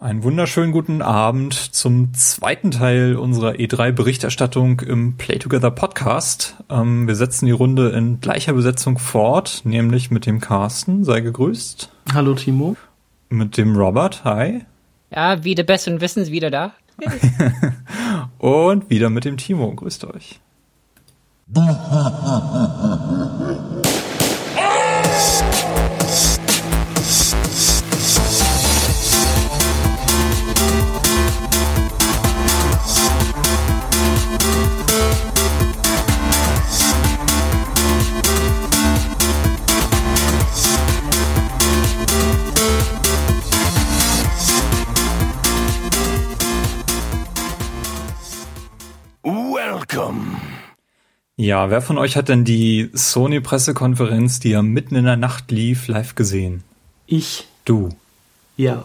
Einen wunderschönen guten Abend zum zweiten Teil unserer E3-Berichterstattung im Play Together Podcast. Ähm, wir setzen die Runde in gleicher Besetzung fort, nämlich mit dem Carsten, sei gegrüßt. Hallo Timo. Mit dem Robert, hi. Ja, wieder besseren Wissens wieder da. Und wieder mit dem Timo, grüßt euch. Ja, wer von euch hat denn die Sony-Pressekonferenz, die ja mitten in der Nacht lief, live gesehen? Ich. Du. Ja.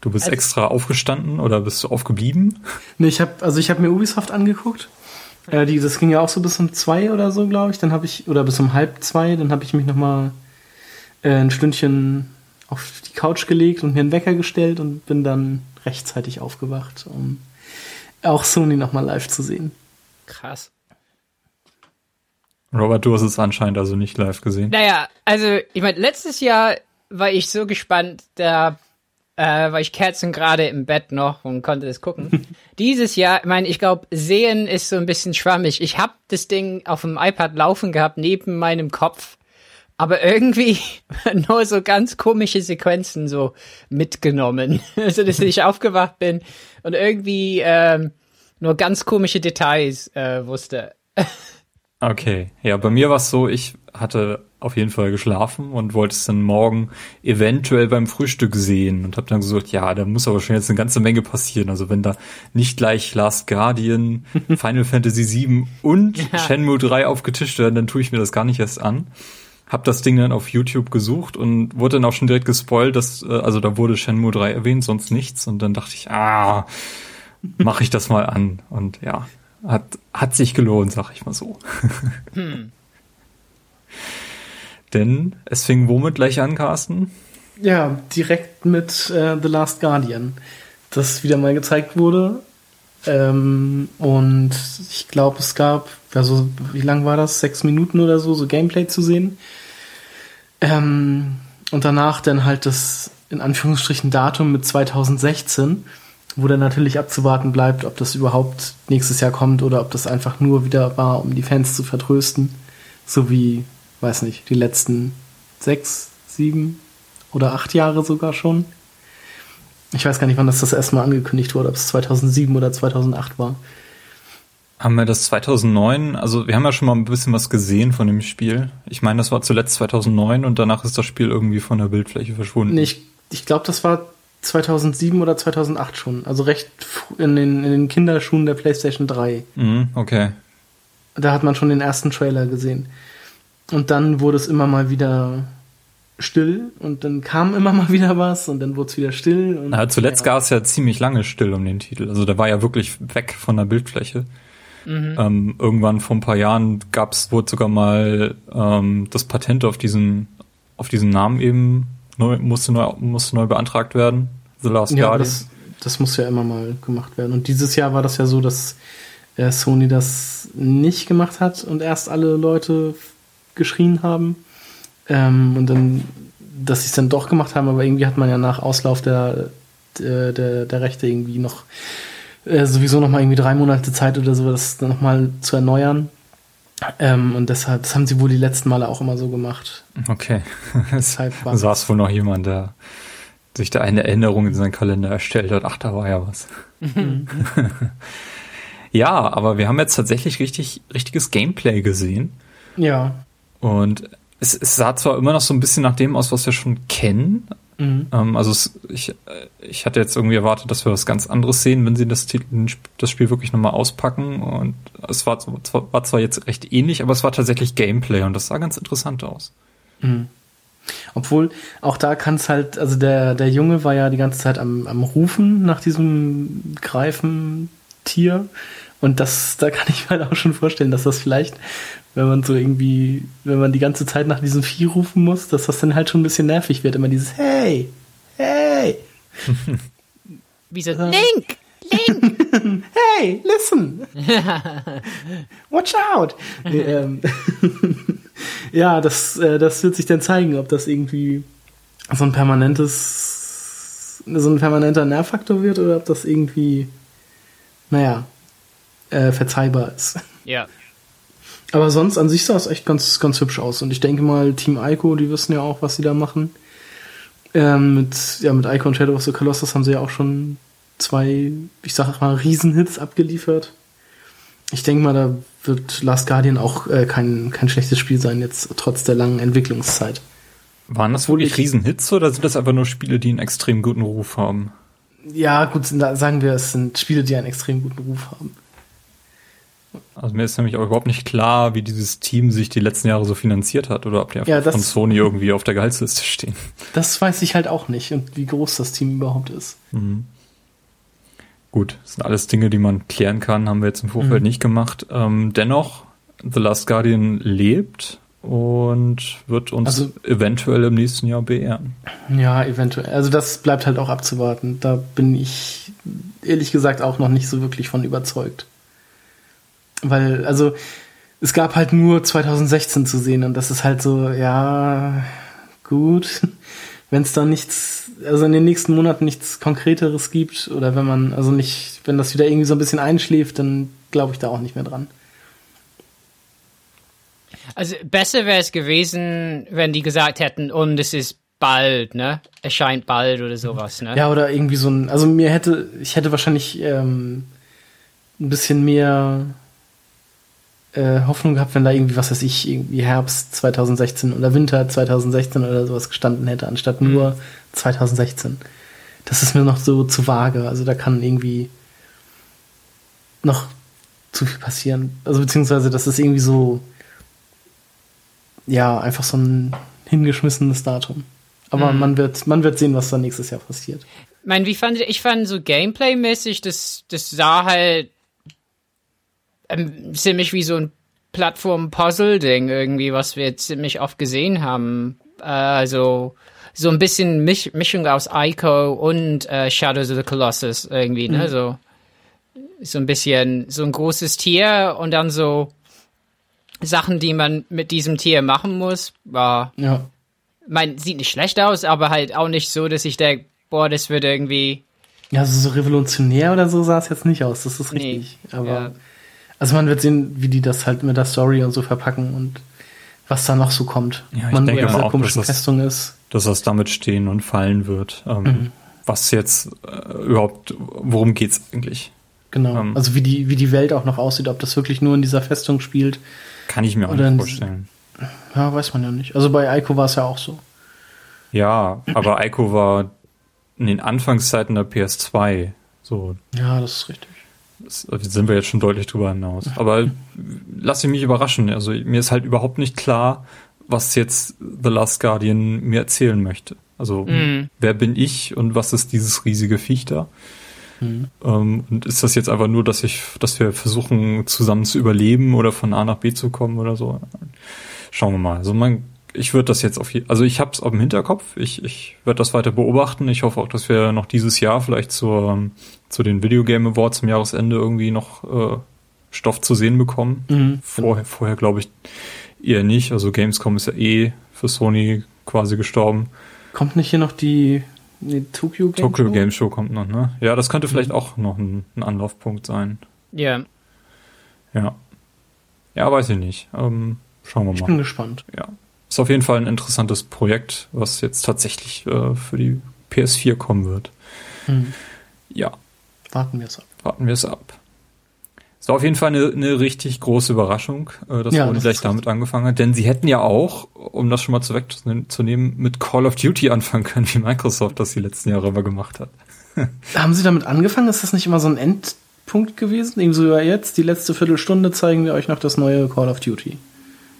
Du bist also, extra aufgestanden oder bist du aufgeblieben? Nee, ich habe also ich habe mir Ubisoft angeguckt. Äh, die, das ging ja auch so bis um zwei oder so, glaube ich. Dann habe ich oder bis um halb zwei. Dann habe ich mich noch mal äh, ein Stündchen auf die Couch gelegt und mir einen Wecker gestellt und bin dann rechtzeitig aufgewacht, um auch Sony noch mal live zu sehen. Krass. Robert, du hast es anscheinend also nicht live gesehen. Naja, also ich meine, letztes Jahr war ich so gespannt, da äh, war ich Kerzen gerade im Bett noch und konnte das gucken. Dieses Jahr, ich meine, ich glaube, sehen ist so ein bisschen schwammig. Ich habe das Ding auf dem iPad laufen gehabt, neben meinem Kopf, aber irgendwie nur so ganz komische Sequenzen so mitgenommen. Also, dass ich aufgewacht bin und irgendwie ähm, nur ganz komische Details äh, wusste. Okay, ja, bei mir war es so, ich hatte auf jeden Fall geschlafen und wollte es dann morgen eventuell beim Frühstück sehen und habe dann gesagt, ja, da muss aber schon jetzt eine ganze Menge passieren. Also wenn da nicht gleich Last Guardian, Final Fantasy VII und ja. Shenmue 3 aufgetischt werden, dann tue ich mir das gar nicht erst an. Hab das Ding dann auf YouTube gesucht und wurde dann auch schon direkt gespoilt, dass, äh, also da wurde Shenmue 3 erwähnt, sonst nichts. Und dann dachte ich, ah, mache ich das mal an. Und ja, hat, hat sich gelohnt, sag ich mal so. Hm. Denn es fing womit gleich an, Carsten? Ja, direkt mit äh, The Last Guardian, das wieder mal gezeigt wurde. Ähm, und ich glaube, es gab, also wie lang war das? Sechs Minuten oder so, so Gameplay zu sehen. Ähm, und danach dann halt das in Anführungsstrichen Datum mit 2016 wo dann natürlich abzuwarten bleibt, ob das überhaupt nächstes Jahr kommt oder ob das einfach nur wieder war, um die Fans zu vertrösten. So wie, weiß nicht, die letzten sechs, sieben oder acht Jahre sogar schon. Ich weiß gar nicht, wann das das erste Mal angekündigt wurde, ob es 2007 oder 2008 war. Haben wir das 2009, also wir haben ja schon mal ein bisschen was gesehen von dem Spiel. Ich meine, das war zuletzt 2009 und danach ist das Spiel irgendwie von der Bildfläche verschwunden. Nee, ich, ich glaube, das war 2007 oder 2008 schon. Also recht in den, in den Kinderschuhen der PlayStation 3. Mhm, okay. Da hat man schon den ersten Trailer gesehen. Und dann wurde es immer mal wieder still und dann kam immer mal wieder was und dann wurde es wieder still. Und, Na, zuletzt ja. gab es ja ziemlich lange still um den Titel. Also der war ja wirklich weg von der Bildfläche. Mhm. Ähm, irgendwann vor ein paar Jahren gab's, wurde sogar mal ähm, das Patent auf diesen, auf diesen Namen eben neu, musste neu, musste neu beantragt werden. The Last ja, Guardian. Das, das muss ja immer mal gemacht werden. Und dieses Jahr war das ja so, dass äh, Sony das nicht gemacht hat und erst alle Leute geschrien haben. Ähm, und dann, dass sie es dann doch gemacht haben, aber irgendwie hat man ja nach Auslauf der, der, der, der Rechte irgendwie noch äh, sowieso noch mal irgendwie drei Monate Zeit oder so, das dann noch mal zu erneuern. Ähm, und deshalb, das haben sie wohl die letzten Male auch immer so gemacht. Okay. Deshalb war saß wohl noch jemand, der sich da eine Erinnerung in seinen Kalender erstellt hat. Ach, da war ja was. Mhm. ja, aber wir haben jetzt tatsächlich richtig, richtiges Gameplay gesehen. Ja. Und es, es sah zwar immer noch so ein bisschen nach dem aus, was wir schon kennen, Mhm. Ähm, also es, ich, ich hatte jetzt irgendwie erwartet, dass wir was ganz anderes sehen, wenn sie das, das Spiel wirklich nochmal auspacken. Und es war, war zwar jetzt recht ähnlich, aber es war tatsächlich Gameplay und das sah ganz interessant aus. Mhm. Obwohl, auch da kann es halt, also der, der Junge war ja die ganze Zeit am, am Rufen nach diesem Greifentier. Und das, da kann ich mir halt auch schon vorstellen, dass das vielleicht wenn man so irgendwie, wenn man die ganze Zeit nach diesem Vieh rufen muss, dass das dann halt schon ein bisschen nervig wird. Immer dieses Hey, hey. Wie so, Link! Link! Hey, listen! Watch out! Ähm, ja, das, äh, das wird sich dann zeigen, ob das irgendwie so ein permanentes, so ein permanenter Nervfaktor wird oder ob das irgendwie, naja, äh, verzeihbar ist. Ja. Aber sonst an sich sah es echt ganz, ganz hübsch aus. Und ich denke mal, Team Ico, die wissen ja auch, was sie da machen. Ähm, mit, ja, mit Ico und Shadow of the Colossus haben sie ja auch schon zwei, ich sag mal, Riesenhits abgeliefert. Ich denke mal, da wird Last Guardian auch äh, kein, kein schlechtes Spiel sein, jetzt trotz der langen Entwicklungszeit. Waren das wirklich Riesenhits oder sind das einfach nur Spiele, die einen extrem guten Ruf haben? Ja, gut, sagen wir, es sind Spiele, die einen extrem guten Ruf haben. Also mir ist nämlich auch überhaupt nicht klar, wie dieses Team sich die letzten Jahre so finanziert hat oder ob die einfach Ja, das- von Sony irgendwie auf der Gehaltsliste stehen. Das weiß ich halt auch nicht und wie groß das Team überhaupt ist. Gut, das sind alles Dinge, die man klären kann, haben wir jetzt im Vorfeld nicht gemacht. Ähm, dennoch, The Last Guardian lebt und wird uns Also- eventuell im nächsten Jahr beehren. Ja, eventuell. Also das bleibt halt auch abzuwarten. Da bin ich ehrlich gesagt auch noch nicht so wirklich von überzeugt. Weil, also, es gab halt nur 2016 zu sehen und das ist halt so, ja, gut. Wenn es da nichts, also in den nächsten Monaten nichts Konkreteres gibt oder wenn man, also nicht, wenn das wieder irgendwie so ein bisschen einschläft, dann glaube ich da auch nicht mehr dran. Also besser wäre es gewesen, wenn die gesagt hätten, und es ist bald, ne? Erscheint bald oder sowas, ne? Ja, oder irgendwie so ein, also mir hätte, ich hätte wahrscheinlich ähm, ein bisschen mehr äh, Hoffnung gehabt, wenn da irgendwie, was weiß ich, irgendwie Herbst 2016 oder Winter 2016 oder sowas gestanden hätte, anstatt nur 2016. Das ist mir noch so zu vage. Also da kann irgendwie noch zu viel passieren. Also beziehungsweise das ist irgendwie so, ja, einfach so ein hingeschmissenes Datum. Aber man wird, man wird sehen, was da nächstes Jahr passiert. Ich meine, wie fand ich fand so Gameplay-mäßig, das, das sah halt ähm, ziemlich wie so ein Plattform-Puzzle-Ding irgendwie, was wir ziemlich oft gesehen haben. Äh, also so ein bisschen Misch Mischung aus Ico und äh, Shadows of the Colossus irgendwie, ne? So, so ein bisschen so ein großes Tier und dann so Sachen, die man mit diesem Tier machen muss, war Ja. mein, sieht nicht schlecht aus, aber halt auch nicht so, dass ich denke, boah, das wird irgendwie. Ja, also so revolutionär oder so sah es jetzt nicht aus, das ist Nee, richtig. Aber ja. Also man wird sehen, wie die das halt mit der Story und so verpacken und was da noch so kommt. Ja, ich man denke auch, dass das- Festung ist. dass das damit stehen und fallen wird. Ähm, Mhm. Was jetzt äh, überhaupt, worum geht's eigentlich? Genau. Ähm. also wie die, wie die Welt auch noch aussieht, ob das wirklich nur in dieser Festung spielt, Kann ich mir auch nicht vorstellen. ja, weiß man ja nicht. Also bei Ico war es ja auch so. Ja, aber Ico war in den Anfangszeiten der PS2 so. Ja, das ist richtig. Sind wir jetzt schon deutlich drüber hinaus. Aber lass ich mich überraschen. Also mir ist halt überhaupt nicht klar, was jetzt The Last Guardian mir erzählen möchte. Also wer bin ich und was ist dieses riesige Viech da? Ähm, und ist das jetzt einfach nur, dass ich, dass wir versuchen, zusammen zu überleben oder von A nach B zu kommen oder so? Schauen wir mal. Also man, ich würde das jetzt auf also ich habe es auf dem Hinterkopf. Ich, ich werde das weiter beobachten. Ich hoffe auch, dass wir noch dieses Jahr vielleicht zur, zu den Video Game Awards zum Jahresende irgendwie noch äh, Stoff zu sehen bekommen. Mhm. Vorher, vorher glaube ich eher nicht. Also Gamescom ist ja eh für Sony quasi gestorben. Kommt nicht hier noch die, die Tokyo Game Tokyo Show? Game Show kommt noch, ne? Ja, das könnte vielleicht auch noch ein, ein Anlaufpunkt sein. Ja. Ja. Ja, weiß ich nicht. Ähm, schauen wir Ich mal. bin gespannt. Ja. Ist auf jeden Fall ein interessantes Projekt, was jetzt tatsächlich äh, für die PS4 kommen wird. Hm. Ja, Warten wir es ab. warten wir es ab. Es war auf jeden Fall eine, eine richtig große Überraschung, äh, dass Ja, das gleich damit angefangen hat. Denn sie hätten ja auch, um das schon mal zu wegzunehmen, mit Call of Duty anfangen können, wie Microsoft das die letzten Jahre immer gemacht hat. Haben Sie damit angefangen? Ist das nicht immer so ein Endpunkt gewesen? Ebenso ja jetzt, die letzte Viertelstunde zeigen wir euch noch das neue Call of Duty.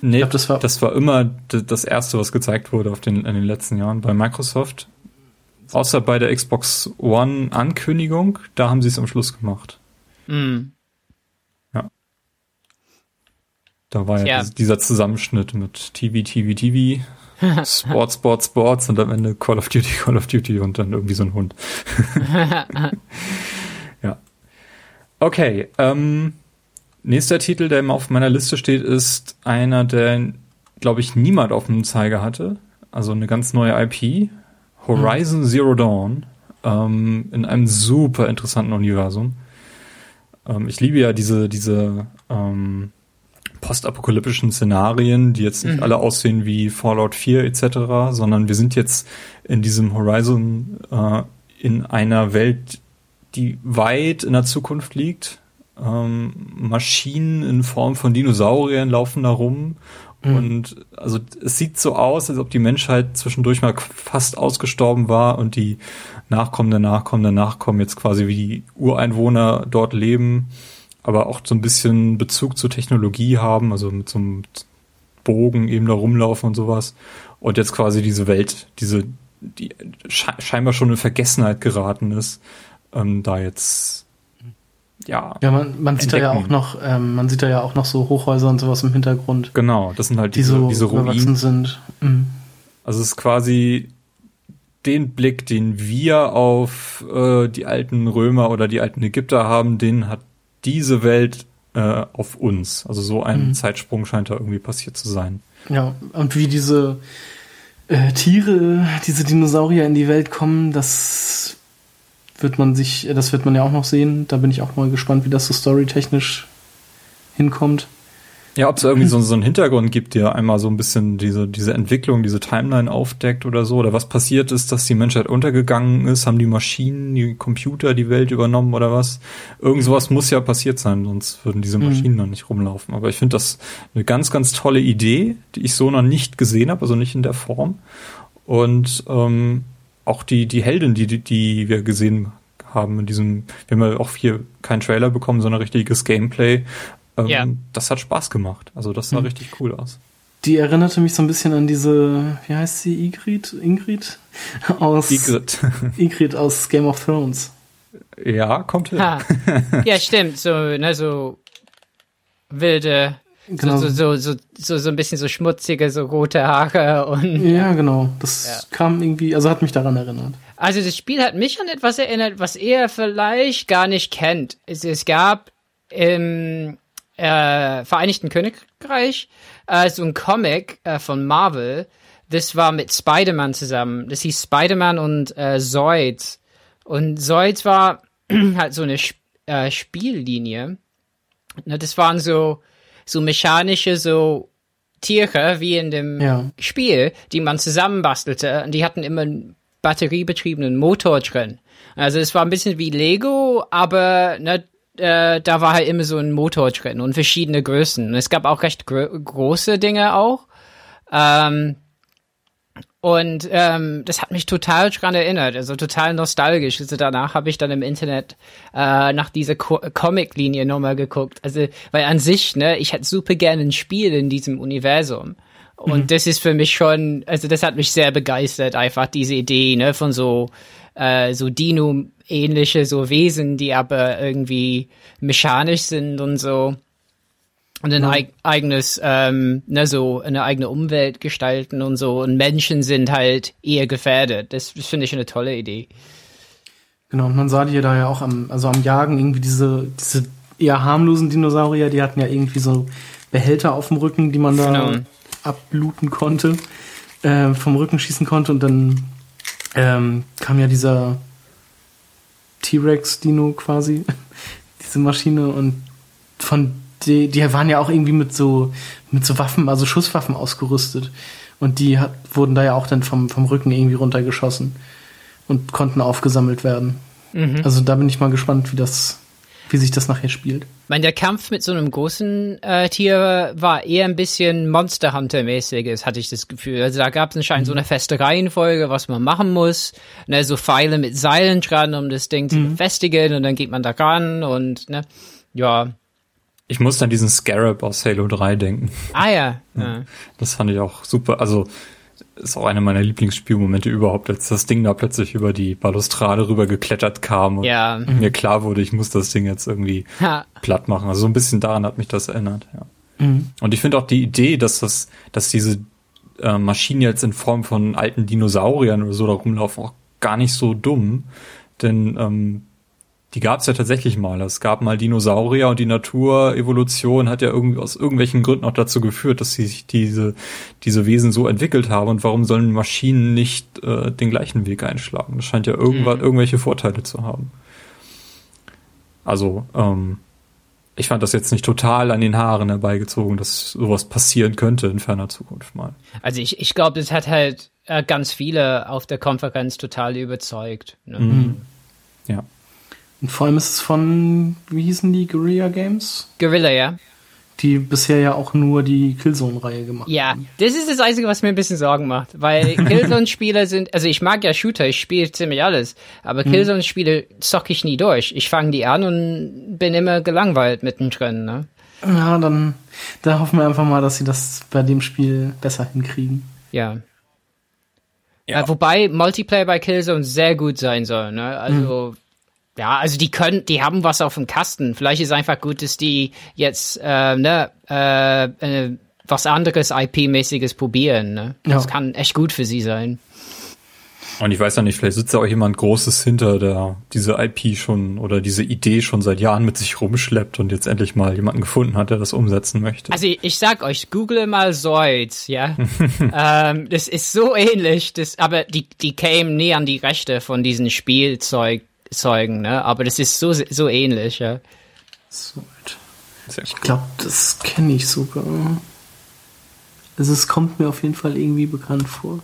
Nee, glaub, das war- das war immer das erste, was gezeigt wurde auf den, in den letzten Jahren bei Microsoft. Außer bei der Xbox One Ankündigung, da haben sie es am Schluss gemacht. Hm. Da war ja, dies- dieser Zusammenschnitt mit TV, TV, TV. Sports, Sports, Sports und am Ende Call of Duty, Call of Duty und dann irgendwie so ein Hund. ja. Okay, ähm, nächster Titel, der immer auf meiner Liste steht, ist einer, der, glaube ich, niemand auf dem Zeiger hatte. Also eine ganz neue IP. Horizon mhm. Zero Dawn. Ähm, in einem super interessanten Universum. Ähm, ich liebe ja diese, diese ähm, postapokalyptischen Szenarien, die jetzt nicht mhm. alle aussehen wie Fallout 4 etc., sondern wir sind jetzt in diesem Horizon äh, in einer Welt, die weit in der Zukunft liegt. Ähm, Maschinen in Form von Dinosauriern laufen da rum. Mhm. Und also es sieht so aus, als ob die Menschheit zwischendurch mal fast ausgestorben war und die Nachkommen der Nachkommen der Nachkommen jetzt quasi wie die Ureinwohner dort leben aber auch so ein bisschen Bezug zur Technologie haben, also mit so einem Bogen eben da rumlaufen und sowas. Und jetzt quasi diese Welt, diese, die scheinbar schon in Vergessenheit geraten ist, ähm, da jetzt ja. Ja, man, man sieht da ja auch noch, ähm, man sieht da ja auch noch so Hochhäuser und sowas im Hintergrund. Genau, das sind halt diese, die so diese Ruinen. sind. Mhm. Also es ist quasi den Blick, den wir auf äh, die alten Römer oder die alten Ägypter haben, den hat diese Welt äh, auf uns. Also so ein mhm. Zeitsprung scheint da irgendwie passiert zu sein. Ja, und wie diese äh, Tiere, diese Dinosaurier in die Welt kommen, das wird man sich, das wird man ja auch noch sehen. Da bin ich auch mal gespannt, wie das so storytechnisch hinkommt. Ja, ob es irgendwie so, so einen Hintergrund gibt, der einmal so ein bisschen diese, diese Entwicklung, diese Timeline aufdeckt oder so, oder was passiert ist, dass die Menschheit untergegangen ist, haben die Maschinen, die Computer die Welt übernommen oder was. Irgend sowas muss ja passiert sein, sonst würden diese mhm. Maschinen mhm. noch nicht rumlaufen. Aber ich finde das eine ganz, ganz tolle Idee, die ich so noch nicht gesehen habe, also nicht in der Form. Und ähm, auch die, die Heldin, die, die, die wir gesehen haben in diesem, wir haben ja auch hier keinen Trailer bekommen, sondern richtiges Gameplay, ähm, ja. Das hat Spaß gemacht. Also das sah mhm. richtig cool aus. Die erinnerte mich so ein bisschen an diese, wie heißt sie, Igrit? Ingrid? Aus, Igrit. Igrit aus Game of Thrones. Ja, kommt hin. Ha. Ja, stimmt. So, ne, so wilde, genau. so, so, so, so, so ein bisschen so schmutzige, so rote Haare und. Ja, genau. Das ja. kam irgendwie, also hat mich daran erinnert. Also das Spiel hat mich an etwas erinnert, was er vielleicht gar nicht kennt. Es, es gab im äh, Vereinigten Königreich äh, so ein Comic äh, von Marvel. Das war mit Spider-Man zusammen. Das hieß Spider-Man und äh, Zoid. Und Zoid war halt so eine Sp äh, Spiellinie. Ne, das waren so, so mechanische, so Tiere wie in dem ja. Spiel, die man zusammenbastelte. Und die hatten immer einen batteriebetriebenen Motor drin. Also es war ein bisschen wie Lego, aber ne, äh, da war halt immer so ein Motor drin und verschiedene Größen. Und es gab auch recht große Dinge auch. Ähm, und ähm, das hat mich total dran erinnert, also total nostalgisch. Also danach habe ich dann im Internet äh, nach dieser Co Comic-Linie nochmal geguckt. Also, weil an sich, ne, ich hätte super gerne ein Spiel in diesem Universum. Und mhm. das ist für mich schon, also das hat mich sehr begeistert, einfach diese Idee, ne, von so, äh, so Dino ähnliche so Wesen, die aber irgendwie mechanisch sind und so und ein eig eigenes, ähm, ne, so eine eigene Umwelt gestalten und so. Und Menschen sind halt eher gefährdet. Das, das finde ich eine tolle Idee. Genau, und man sah die da ja auch am, also am Jagen irgendwie diese, diese eher harmlosen Dinosaurier, die hatten ja irgendwie so Behälter auf dem Rücken, die man da genau. abbluten konnte, äh, vom Rücken schießen konnte und dann ähm, kam ja dieser T-Rex-Dino quasi, diese Maschine und von die, die waren ja auch irgendwie mit so mit so Waffen, also Schusswaffen ausgerüstet und die hat, wurden da ja auch dann vom vom Rücken irgendwie runtergeschossen und konnten aufgesammelt werden. Mhm. Also da bin ich mal gespannt, wie das wie sich das nachher spielt. Ich meine, der Kampf mit so einem großen äh, Tier war eher ein bisschen Monster Hunter-mäßiges, hatte ich das Gefühl. Also da gab es anscheinend mhm. so eine feste Reihenfolge, was man machen muss. Ne, so Pfeile mit Seilen dran, um das Ding mhm. zu befestigen und dann geht man da ran und ne, ja. Ich muss an diesen Scarab aus Halo 3 denken. Ah ja. ja. Das fand ich auch super. Also ist auch einer meiner Lieblingsspielmomente überhaupt, als das Ding da plötzlich über die Balustrade rüber geklettert kam und ja. mir klar wurde, ich muss das Ding jetzt irgendwie ha. platt machen. Also so ein bisschen daran hat mich das erinnert, ja. Mhm. Und ich finde auch die Idee, dass das, dass diese äh, Maschinen jetzt in Form von alten Dinosauriern oder so da rumlaufen, auch gar nicht so dumm. Denn ähm, die gab es ja tatsächlich mal. Es gab mal Dinosaurier und die Naturevolution hat ja irgendwie aus irgendwelchen Gründen auch dazu geführt, dass sich diese, diese Wesen so entwickelt haben. Und warum sollen Maschinen nicht äh, den gleichen Weg einschlagen? Das scheint ja irgendwas, mhm. irgendwelche Vorteile zu haben. Also, ähm, ich fand das jetzt nicht total an den Haaren herbeigezogen, dass sowas passieren könnte in ferner Zukunft mal. Also ich, ich glaube, das hat halt äh, ganz viele auf der Konferenz total überzeugt. Ne? Mhm. Ja. Und vor allem ist es von, wie hießen die, Guerilla Games? Guerilla, ja. Die bisher ja auch nur die Killzone-Reihe gemacht ja, haben. Ja, das ist das Einzige, was mir ein bisschen Sorgen macht. Weil Killzone-Spiele sind, also ich mag ja Shooter, ich spiele ziemlich alles. Aber hm. Killzone-Spiele zocke ich nie durch. Ich fange die an und bin immer gelangweilt mittendrin, ne? Ja, dann, da hoffen wir einfach mal, dass sie das bei dem Spiel besser hinkriegen. Ja. ja. Äh, wobei Multiplayer bei Killzone sehr gut sein soll, ne? Also, hm ja, also die können, die haben was auf dem Kasten. Vielleicht ist einfach gut, dass die jetzt äh, ne, äh, äh, was anderes IP-mäßiges probieren. Ne? Das ja. kann echt gut für sie sein. Und ich weiß ja nicht, vielleicht sitzt da auch jemand Großes hinter, der diese IP schon oder diese Idee schon seit Jahren mit sich rumschleppt und jetzt endlich mal jemanden gefunden hat, der das umsetzen möchte. Also ich, ich sag euch, google mal Zoids, ja. ähm, das ist so ähnlich, das, aber die, die kämen nie an die Rechte von diesem Spielzeug Zeugen, ne? Aber das ist so, so ähnlich, ja. So, ich glaube, das kenne ich sogar. Also es kommt mir auf jeden Fall irgendwie bekannt vor.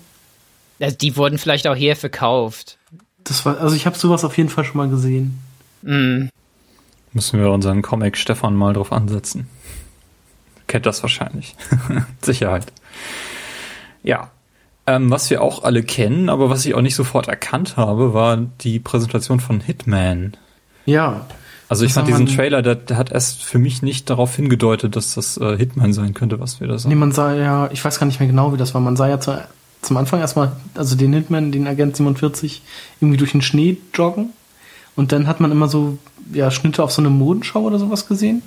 Also die wurden vielleicht auch hier verkauft. Das war, also ich habe sowas auf jeden Fall schon mal gesehen. Mm. Müssen wir unseren Comic Stefan mal drauf ansetzen. Kennt das wahrscheinlich. Sicherheit. Ja, ähm, was wir auch alle kennen, aber was ich auch nicht sofort erkannt habe, war die Präsentation von Hitman. Ja. Also ich fand diesen Trailer, der, der, hat erst für mich nicht darauf hingedeutet, dass das äh, Hitman sein könnte, was wir da sagen. Nee, man sah ja, ich weiß gar nicht mehr genau, wie das war. Man sah ja zu, zum Anfang erstmal, also den Hitman, den Agent 47, irgendwie durch den Schnee joggen. Und dann hat man immer so, ja, Schnitte auf so eine Modenschau oder sowas gesehen.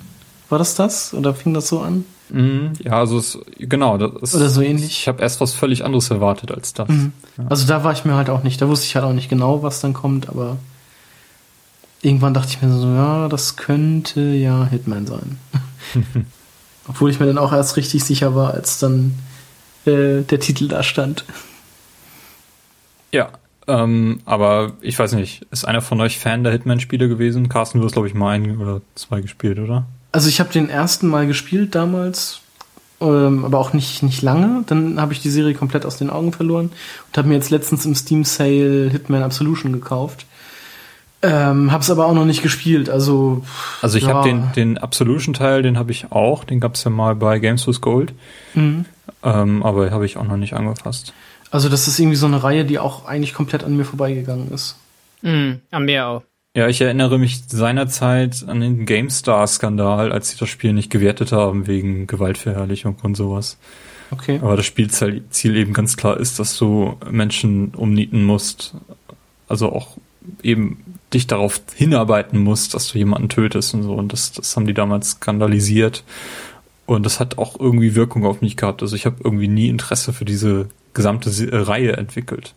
War das das? Oder fing das so an? Mhm, ja, also es, genau. Das Oder so ähnlich. Ich habe erst was völlig anderes erwartet als das. Mhm. Ja. Also da war ich mir halt auch nicht, da wusste ich halt auch nicht genau, was dann kommt, aber irgendwann dachte ich mir so, ja, das könnte ja Hitman sein. Obwohl ich mir dann auch erst richtig sicher war, als dann äh, der Titel da stand. Ja, ähm, aber ich weiß nicht, ist einer von euch Fan der Hitman-Spiele gewesen? Carsten, du hast, glaube ich, mal ein oder zwei gespielt, oder? Also ich habe den ersten Mal gespielt damals, ähm, aber auch nicht, nicht lange. Dann habe ich die Serie komplett aus den Augen verloren und habe mir jetzt letztens im Steam Sale Hitman Absolution gekauft. Ähm, hab's aber auch noch nicht gespielt, also. Also ich ja. habe den, den Absolution-Teil, den habe ich auch, den gab's ja mal bei Games with Gold. Mhm. Ähm, aber habe ich auch noch nicht angefasst. Also das ist irgendwie so eine Reihe, die auch eigentlich komplett an mir vorbeigegangen ist. Mhm, an mir auch. Ja, ich erinnere mich seinerzeit an den GameStar-Skandal, als sie das Spiel nicht gewertet haben wegen Gewaltverherrlichung und sowas. Okay. Aber das Spielziel eben ganz klar ist, dass du Menschen umnieten musst. Also auch eben dich darauf hinarbeiten musst, dass du jemanden tötest und so. Und das, das haben die damals skandalisiert. Und das hat auch irgendwie Wirkung auf mich gehabt. Also ich habe irgendwie nie Interesse für diese gesamte Reihe entwickelt.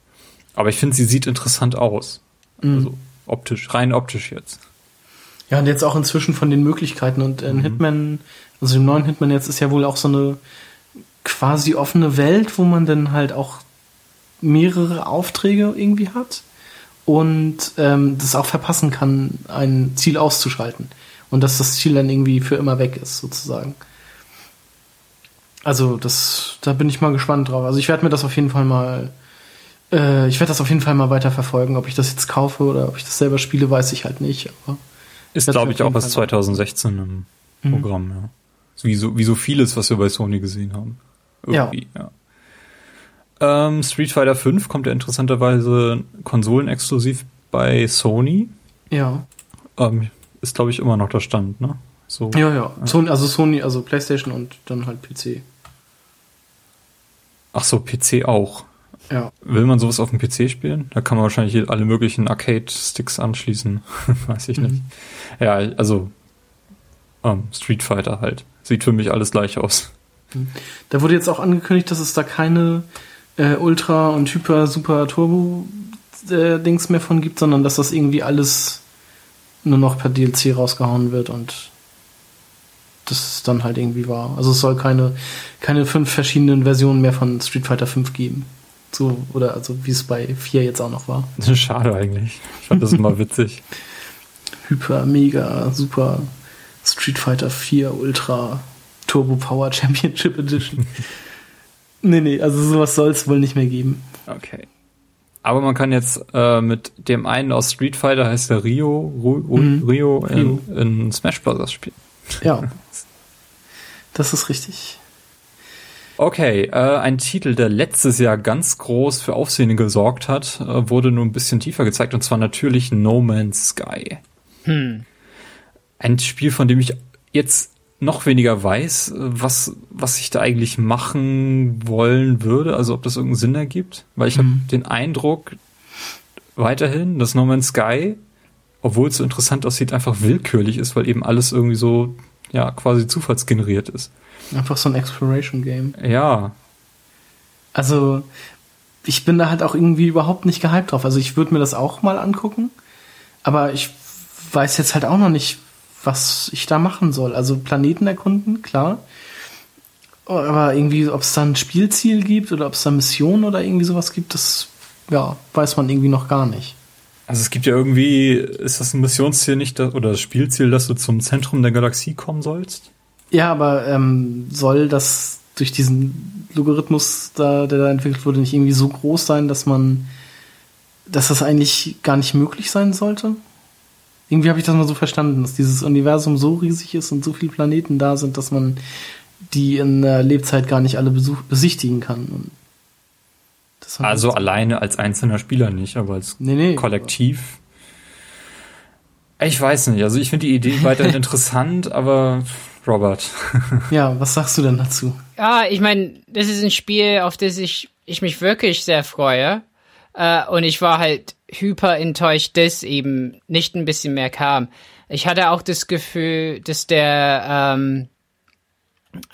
Aber ich finde, sie sieht interessant aus. Mhm. Also Optisch, rein optisch jetzt. Ja, und jetzt auch inzwischen von den Möglichkeiten. Und in mhm. Hitman, also im neuen Hitman jetzt ist ja wohl auch so eine quasi offene Welt, wo man dann halt auch mehrere Aufträge irgendwie hat und ähm, das auch verpassen kann, ein Ziel auszuschalten. Und dass das Ziel dann irgendwie für immer weg ist, sozusagen. Also, das, da bin ich mal gespannt drauf. Also ich werde mir das auf jeden Fall mal äh, ich werde das auf jeden Fall mal weiter verfolgen. Ob ich das jetzt kaufe oder ob ich das selber spiele, weiß ich halt nicht. Aber ist, glaube ich, auch was 2016 im mhm. Programm, ja. Wie, so, wie so vieles, was wir bei Sony gesehen haben. Irgendwie, ja. ja. Ähm, Street Fighter 5 kommt ja interessanterweise konsolenexklusiv bei Sony. Ja. Ähm, ist, glaube ich, immer noch der Stand, ne? So. Ja, ja. ja. Sony, also Sony, also PlayStation und dann halt PC. Ach so, PC auch. Ja. Will man sowas auf dem PC spielen? Da kann man wahrscheinlich alle möglichen Arcade-Sticks anschließen. Weiß ich mhm. nicht. Ja, also ähm, Street Fighter halt. Sieht für mich alles gleich aus. Da wurde jetzt auch angekündigt, dass es da keine äh, Ultra und Hyper Super Turbo äh, Dings mehr von gibt, sondern dass das irgendwie alles nur noch per DLC rausgehauen wird und das dann halt irgendwie war. Also es soll keine, keine fünf verschiedenen Versionen mehr von Street Fighter 5 geben. So, oder also wie es bei 4 jetzt auch noch war. Schade eigentlich. Ich fand das immer witzig. Hyper, Mega, Super Street Fighter 4 Ultra Turbo Power Championship Edition. nee, nee, also sowas soll es wohl nicht mehr geben. Okay. Aber man kann jetzt äh, mit dem einen aus Street Fighter, heißt der Rio, Ru, mhm. Rio, in, Rio, in, Smash Bros. spielen. Ja. Das ist richtig. Okay, äh, ein Titel, der letztes Jahr ganz groß für Aufsehen gesorgt hat, äh, wurde nur ein bisschen tiefer gezeigt und zwar natürlich No Man's Sky. Hm. Ein Spiel, von dem ich jetzt noch weniger weiß, was, was ich da eigentlich machen wollen würde, also ob das irgendeinen Sinn ergibt, weil ich mhm. habe den Eindruck weiterhin, dass No Man's Sky, obwohl es so interessant aussieht, einfach willkürlich ist, weil eben alles irgendwie so, ja, quasi zufallsgeneriert ist. Einfach so ein Exploration-Game. Ja. Also, ich bin da halt auch irgendwie überhaupt nicht gehypt drauf. Also, ich würde mir das auch mal angucken, aber ich weiß jetzt halt auch noch nicht, was ich da machen soll. Also Planeten erkunden, klar. Aber irgendwie, ob es da ein Spielziel gibt oder ob es da Missionen oder irgendwie sowas gibt, das ja, weiß man irgendwie noch gar nicht. Also es gibt ja irgendwie, ist das ein Missionsziel nicht oder das Spielziel, dass du zum Zentrum der Galaxie kommen sollst? Ja, aber ähm, soll das durch diesen Logarithmus, da, der da entwickelt wurde, nicht irgendwie so groß sein, dass man, dass das eigentlich gar nicht möglich sein sollte? irgendwie habe ich das mal so verstanden, dass dieses Universum so riesig ist und so viele Planeten da sind, dass man die in der Lebzeit gar nicht alle besichtigen kann. Also alleine als einzelner Spieler nicht, aber als nee, nee, Kollektiv. Ich weiß nicht, also ich finde die Idee weiterhin interessant, aber Robert. ja, was sagst du denn dazu? Ja, ich meine, das ist ein Spiel, auf das ich, ich mich wirklich sehr freue. Äh, und ich war halt hyper enttäuscht, dass eben nicht ein bisschen mehr kam. Ich hatte auch das Gefühl, dass der ähm,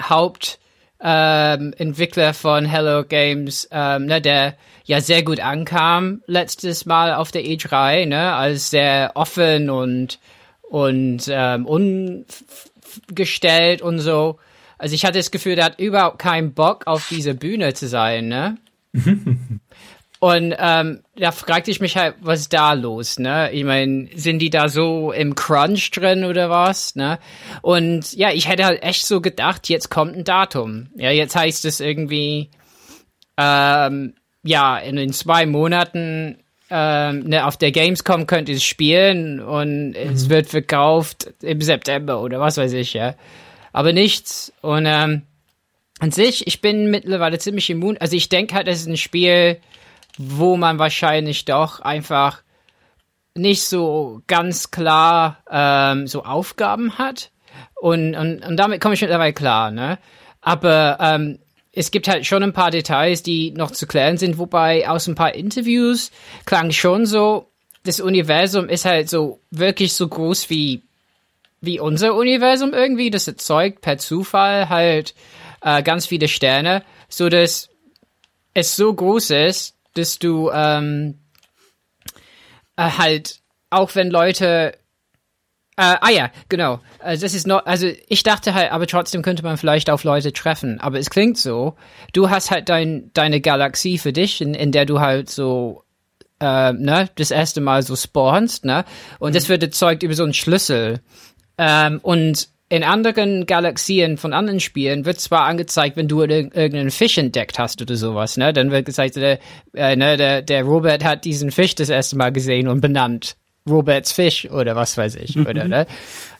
Hauptentwickler ähm, von Hello Games, ähm, ne, der ja sehr gut ankam letztes Mal auf der E3, ne, als sehr offen und und ähm, ungestellt und so. Also ich hatte das Gefühl, der hat überhaupt keinen Bock auf diese Bühne zu sein, ne? Und ähm, da fragte ich mich halt, was ist da los, ne? Ich meine, sind die da so im Crunch drin oder was, ne? Und ja, ich hätte halt echt so gedacht, jetzt kommt ein Datum. Ja, jetzt heißt es irgendwie, ähm, ja, in den zwei Monaten ähm, ne, auf der Gamescom könnt ihr es spielen und mhm. es wird verkauft im September oder was weiß ich, ja. Aber nichts. Und ähm, an sich, ich bin mittlerweile ziemlich immun. Also ich denke halt, das ist ein Spiel, wo man wahrscheinlich doch einfach nicht so ganz klar ähm, so Aufgaben hat. Und, und, und damit komme ich mittlerweile klar, ne? Aber ähm, es gibt halt schon ein paar Details, die noch zu klären sind, wobei aus ein paar Interviews klang schon so, das Universum ist halt so wirklich so groß wie, wie unser Universum irgendwie. Das erzeugt per Zufall halt äh, ganz viele Sterne, so dass es so groß ist, dass du ähm, äh, halt, auch wenn Leute äh, ah ja, genau. Also das ist noch, also ich dachte halt, aber trotzdem könnte man vielleicht auf Leute treffen. Aber es klingt so, du hast halt dein, deine Galaxie für dich, in, in der du halt so, äh, ne, das erste Mal so spawnst, ne? Und mhm. das wird erzeugt über so einen Schlüssel. Ähm, und in anderen Galaxien von anderen Spielen wird zwar angezeigt, wenn du irgendeinen Fisch entdeckt hast oder sowas, ne? Dann wird gezeigt, der, äh, ne, der, der Robert hat diesen Fisch das erste Mal gesehen und benannt. Roberts Fisch oder was weiß ich, oder, mhm. ne?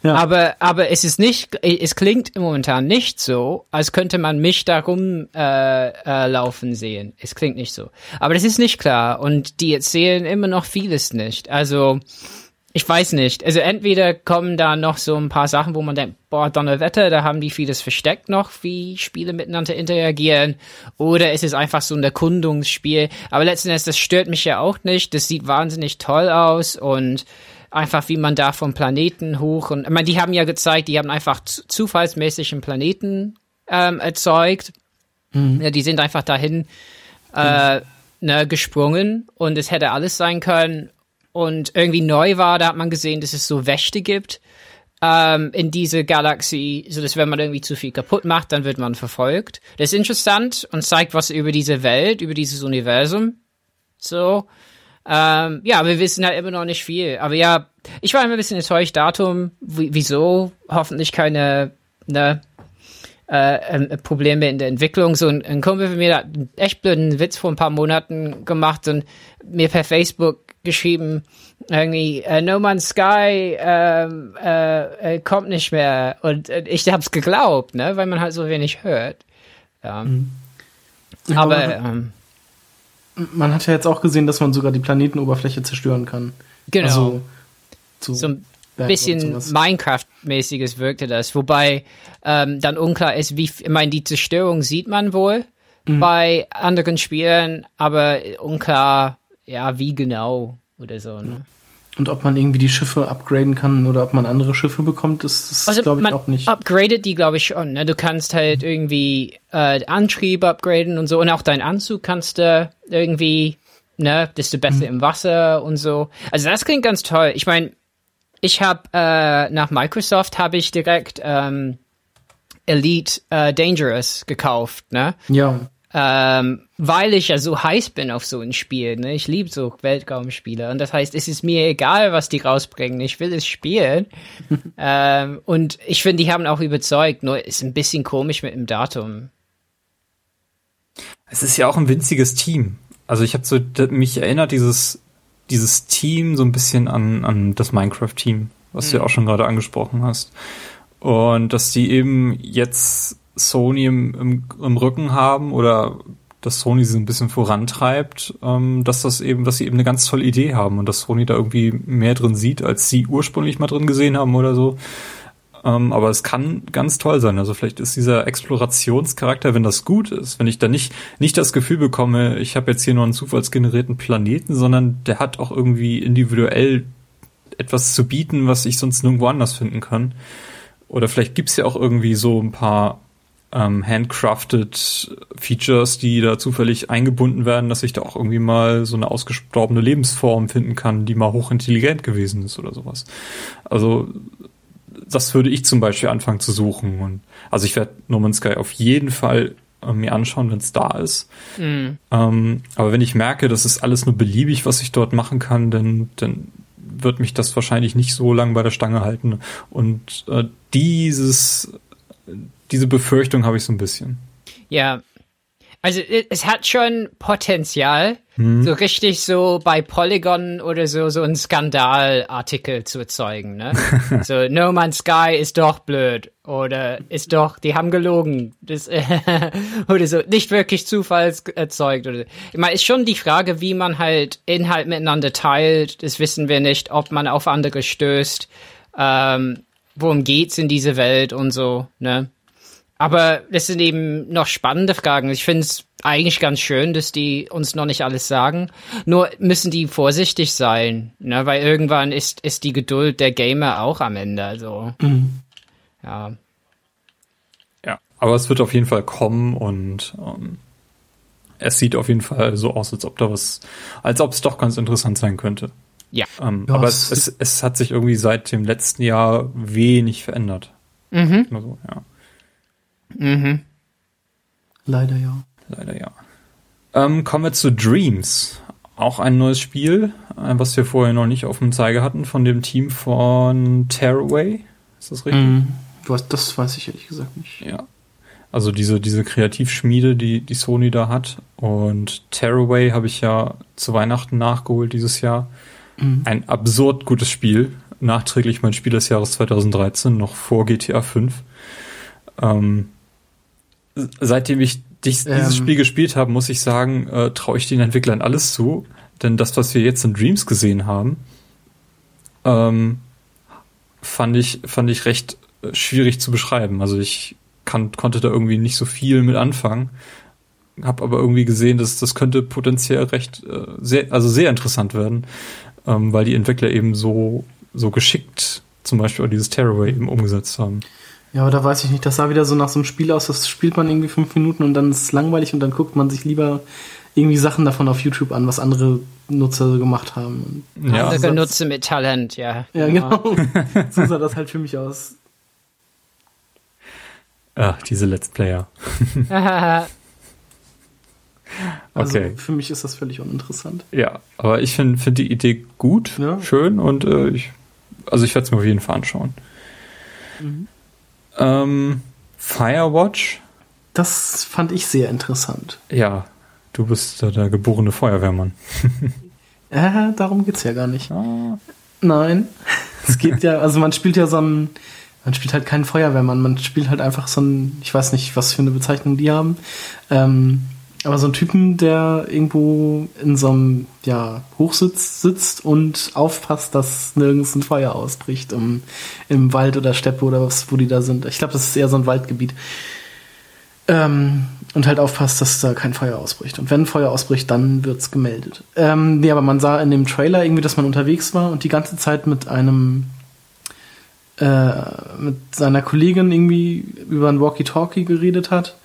Ja. Aber, aber es ist nicht, es klingt momentan nicht so, als könnte man mich darum äh, äh, laufen sehen. Es klingt nicht so. Aber das ist nicht klar und die erzählen immer noch vieles nicht. Also, ich weiß nicht. Also entweder kommen da noch so ein paar Sachen, wo man denkt, boah, Donnerwetter, da haben die vieles versteckt noch, wie Spiele miteinander interagieren. Oder ist es einfach so ein Erkundungsspiel. Aber letzten Endes, das stört mich ja auch nicht. Das sieht wahnsinnig toll aus und einfach wie man da vom Planeten hoch und, ich meine, die haben ja gezeigt, die haben einfach zufallsmäßig einen Planeten ähm, erzeugt. Mhm. Ja, die sind einfach dahin äh, ne, gesprungen und es hätte alles sein können. Und irgendwie neu war, da hat man gesehen, dass es so Wächte gibt ähm, in diese Galaxie, so dass wenn man irgendwie zu viel kaputt macht, dann wird man verfolgt. Das ist interessant und zeigt was über diese Welt, über dieses Universum. So. Ähm, ja, wir wissen halt immer noch nicht viel. Aber ja, ich war immer ein bisschen enttäuscht. Datum, wieso? Hoffentlich keine ne, äh, ähm, Probleme in der Entwicklung. So ein, ein Kumpel von mir hat einen echt blöden Witz vor ein paar Monaten gemacht und mir per Facebook geschrieben, irgendwie uh, No Man's Sky ähm, äh, äh, kommt nicht mehr. Und äh, ich hab's geglaubt, ne, weil man halt so wenig hört. Ja. Mhm. Aber ähm, man hat ja jetzt auch gesehen, dass man sogar die Planetenoberfläche zerstören kann. Genau. Also, so ein bisschen Minecraft-mäßiges wirkte das, wobei ähm, dann unklar ist, wie, ich meine, die Zerstörung sieht man wohl mhm. bei anderen Spielen, aber unklar, ja, wie genau oder so. Ne? Und ob man irgendwie die Schiffe upgraden kann oder ob man andere Schiffe bekommt, ist, ist also glaube ich auch nicht. Upgradet die, glaube ich, schon. Ne? Du kannst halt irgendwie äh, Antrieb upgraden und so und auch deinen Anzug kannst du irgendwie, ne, bist du besser mhm. im Wasser und so. Also das klingt ganz toll. Ich meine, ich habe äh, nach Microsoft habe ich direkt ähm, Elite äh, Dangerous gekauft, ne? Ja. Ähm, weil ich ja so heiß bin auf so ein Spiel. Ne? Ich liebe so Weltraumspiele. Und das heißt, es ist mir egal, was die rausbringen. Ich will es spielen. ähm, und ich finde, die haben auch überzeugt. Nur ist ein bisschen komisch mit dem Datum. Es ist ja auch ein winziges Team. Also ich habe so mich erinnert dieses dieses Team so ein bisschen an an das Minecraft Team, was mhm. du ja auch schon gerade angesprochen hast. Und dass die eben jetzt Sony im, im, im Rücken haben oder dass Sony sie ein bisschen vorantreibt, ähm, dass das eben, dass sie eben eine ganz tolle Idee haben und dass Sony da irgendwie mehr drin sieht, als sie ursprünglich mal drin gesehen haben oder so. Ähm, aber es kann ganz toll sein. Also vielleicht ist dieser Explorationscharakter, wenn das gut ist, wenn ich da nicht, nicht das Gefühl bekomme, ich habe jetzt hier nur einen zufallsgenerierten Planeten, sondern der hat auch irgendwie individuell etwas zu bieten, was ich sonst nirgendwo anders finden kann. Oder vielleicht gibt's ja auch irgendwie so ein paar ähm, handcrafted Features, die da zufällig eingebunden werden, dass ich da auch irgendwie mal so eine ausgestorbene Lebensform finden kann, die mal hochintelligent gewesen ist oder sowas. Also das würde ich zum Beispiel anfangen zu suchen. Und also ich werde No Man's Sky auf jeden Fall äh, mir anschauen, wenn es da ist. Mhm. Ähm, aber wenn ich merke, das ist alles nur beliebig, was ich dort machen kann, dann, dann wird mich das wahrscheinlich nicht so lang bei der Stange halten. Und äh, dieses diese Befürchtung habe ich so ein bisschen. Ja. Also es hat schon Potenzial, hm. so richtig so bei Polygon oder so so ein Skandalartikel zu erzeugen, ne? so No Man's Sky ist doch blöd oder ist doch, die haben gelogen, das oder so nicht wirklich Zufalls erzeugt oder. Ich meine, ist schon die Frage, wie man halt Inhalt miteinander teilt. Das wissen wir nicht, ob man auf andere stößt. Ähm, worum geht's in dieser Welt und so, ne? Aber das sind eben noch spannende Fragen. Ich finde es eigentlich ganz schön, dass die uns noch nicht alles sagen. Nur müssen die vorsichtig sein, ne? weil irgendwann ist, ist die Geduld der Gamer auch am Ende. Also, mhm. ja. Ja, aber es wird auf jeden Fall kommen und ähm, es sieht auf jeden Fall so aus, als ob da was, als ob es doch ganz interessant sein könnte. Ja. Ähm, ja aber es, es, es hat sich irgendwie seit dem letzten Jahr wenig verändert. Mhm. Also, ja. Mhm. Leider ja. Leider ja. Ähm, kommen wir zu Dreams. Auch ein neues Spiel, äh, was wir vorher noch nicht auf dem Zeiger hatten, von dem Team von Tearaway. Ist das richtig? Mm, das weiß ich ehrlich gesagt nicht. Ja. Also diese, diese Kreativschmiede, die, die Sony da hat. Und Tearaway habe ich ja zu Weihnachten nachgeholt dieses Jahr. Mm. Ein absurd gutes Spiel. Nachträglich mein Spiel des Jahres 2013, noch vor GTA 5. Ähm, seitdem ich dich, ähm. dieses Spiel gespielt habe, muss ich sagen, äh, traue ich den Entwicklern alles zu. Denn das, was wir jetzt in Dreams gesehen haben, ähm, fand ich, fand ich recht äh, schwierig zu beschreiben. Also ich kann, konnte da irgendwie nicht so viel mit anfangen. Hab aber irgendwie gesehen, dass das könnte potenziell recht äh, sehr, also sehr interessant werden, ähm, weil die Entwickler eben so so geschickt zum Beispiel auch dieses Tearaway eben umgesetzt haben. Ja, aber da weiß ich nicht, das sah wieder so nach so einem Spiel aus, das spielt man irgendwie fünf Minuten und dann ist es langweilig und dann guckt man sich lieber irgendwie Sachen davon auf YouTube an, was andere Nutzer so gemacht haben. Ja. Andere Nutzer mit Talent, ja. Ja, genau. so sah das halt für mich aus. Ach, diese Let's Player. Also okay. für mich ist das völlig uninteressant. Ja, aber ich finde find die Idee gut, ja. schön und äh, ich, also ich werde es mir auf jeden Fall anschauen. Mhm. Ähm, Firewatch. Das fand ich sehr interessant. Ja, du bist der, der geborene Feuerwehrmann. äh, darum geht's ja gar nicht. Ah. Nein. Es geht ja, also man spielt ja so ein, man spielt halt keinen Feuerwehrmann, man spielt halt einfach so ein, ich weiß nicht, was für eine Bezeichnung die haben. Ähm, aber so ein Typen, der irgendwo in so einem ja, Hochsitz sitzt und aufpasst, dass nirgends ein Feuer ausbricht im, im Wald oder Steppe oder was, wo die da sind. Ich glaube, das ist eher so ein Waldgebiet. Ähm, und halt aufpasst, dass da kein Feuer ausbricht. Und wenn Feuer ausbricht, dann wird's gemeldet. Ähm, nee, aber man sah in dem Trailer irgendwie, dass man unterwegs war und die ganze Zeit mit einem äh, mit seiner Kollegin irgendwie über ein Walkie-Talkie geredet hat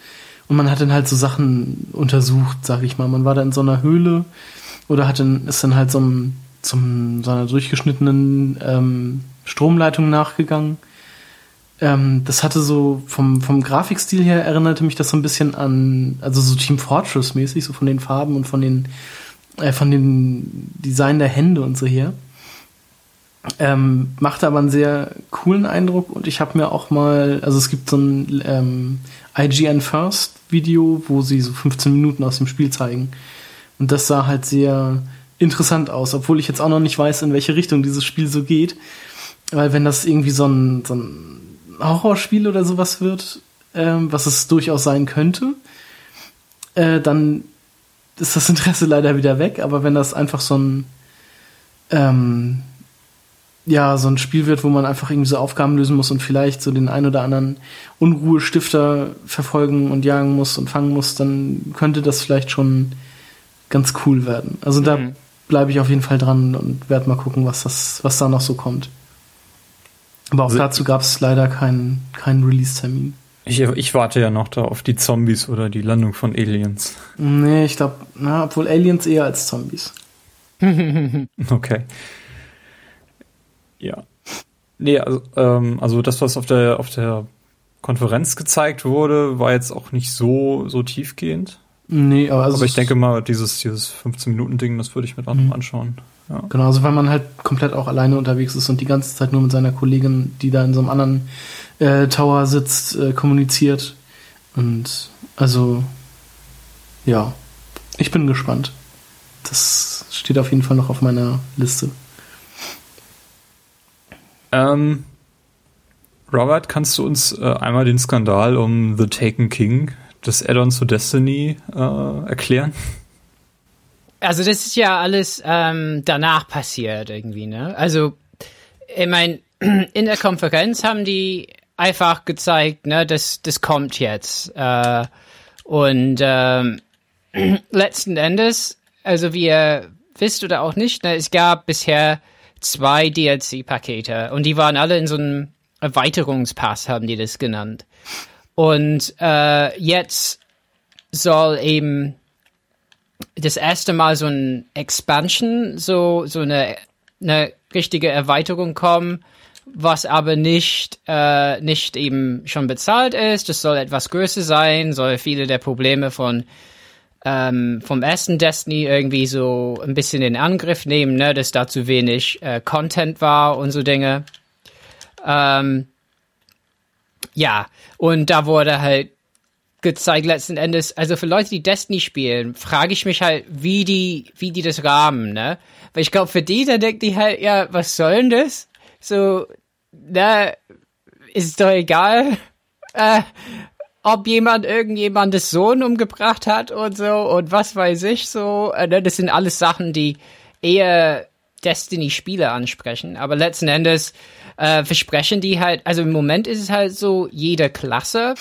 und man hat dann halt so Sachen untersucht, sag ich mal. Man war da in so einer Höhle oder hat dann, ist dann halt so, zum, so einer durchgeschnittenen ähm, Stromleitung nachgegangen. Ähm, das hatte so vom, vom Grafikstil her erinnerte mich das so ein bisschen an, also so Team Fortress mäßig, so von den Farben und von den, äh, von den Design der Hände und so her. Ähm, machte aber einen sehr coolen Eindruck und ich habe mir auch mal, also es gibt so ein ähm, IGN First Video, wo sie so 15 Minuten aus dem Spiel zeigen. Und das sah halt sehr interessant aus, obwohl ich jetzt auch noch nicht weiß, in welche Richtung dieses Spiel so geht. Weil wenn das irgendwie so ein, so ein Horrorspiel oder sowas wird, ähm, was es durchaus sein könnte, äh, dann ist das Interesse leider wieder weg. Aber wenn das einfach so ein ähm, ja, so ein Spiel wird, wo man einfach irgendwie so Aufgaben lösen muss und vielleicht so den ein oder anderen Unruhestifter verfolgen und jagen muss und fangen muss, dann könnte das vielleicht schon ganz cool werden. Also mhm. da bleibe ich auf jeden Fall dran und werde mal gucken, was das, was da noch so kommt. Aber auch also, dazu gab es leider keinen keinen Release-Termin. Ich, ich warte ja noch da auf die Zombies oder die Landung von Aliens. Nee, ich glaube, na, obwohl Aliens eher als Zombies. okay. Ja. Nee, also, ähm, also das, was auf der, auf der Konferenz gezeigt wurde, war jetzt auch nicht so, so tiefgehend. Nee, aber, also aber ich denke mal, dieses, dieses 15-Minuten-Ding, das würde ich mir dann mhm. anschauen. Ja. Genau, also weil man halt komplett auch alleine unterwegs ist und die ganze Zeit nur mit seiner Kollegin, die da in so einem anderen äh, Tower sitzt, äh, kommuniziert. Und also, ja, ich bin gespannt. Das steht auf jeden Fall noch auf meiner Liste. Ähm, Robert, kannst du uns äh, einmal den Skandal um The Taken King, das Add-on zu Destiny, äh, erklären? Also das ist ja alles ähm, danach passiert irgendwie, ne? Also ich meine, in der Konferenz haben die einfach gezeigt, ne, das, das kommt jetzt. Äh, und ähm, letzten Endes, also wie ihr wisst oder auch nicht, ne, es gab bisher zwei DLC-Pakete und die waren alle in so einem Erweiterungspass, haben die das genannt. Und äh, jetzt soll eben das erste Mal so ein Expansion, so, so eine, eine richtige Erweiterung kommen, was aber nicht, äh, nicht eben schon bezahlt ist. Das soll etwas größer sein, soll viele der Probleme von ähm, vom ersten Destiny irgendwie so ein bisschen in Angriff nehmen, ne, dass da zu wenig äh, Content war und so Dinge. Ähm, ja, und da wurde halt gezeigt letzten Endes, also für Leute, die Destiny spielen, frage ich mich halt, wie die, wie die das rahmen, ne? Weil ich glaube, für die, da denkt die halt, ja, was soll denn das? So, ne, ist doch egal. Äh, ob jemand irgendjemandes Sohn umgebracht hat und so und was weiß ich so. Äh, ne, das sind alles Sachen, die eher Destiny-Spiele ansprechen. Aber letzten Endes äh, versprechen die halt, also im Moment ist es halt so, jede Klasse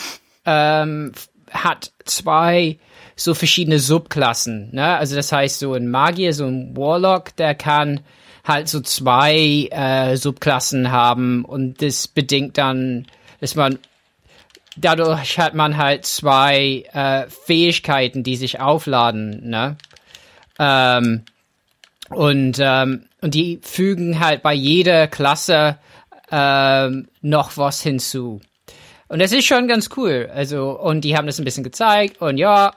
ähm, hat zwei so verschiedene Subklassen. Ne? Also das heißt, so ein Magier, so ein Warlock, der kann halt so zwei äh, Subklassen haben und das bedingt dann, dass man dadurch hat man halt zwei äh, Fähigkeiten, die sich aufladen, ne? Ähm, und, ähm, und die fügen halt bei jeder Klasse ähm, noch was hinzu. Und das ist schon ganz cool. Also, und die haben das ein bisschen gezeigt und ja,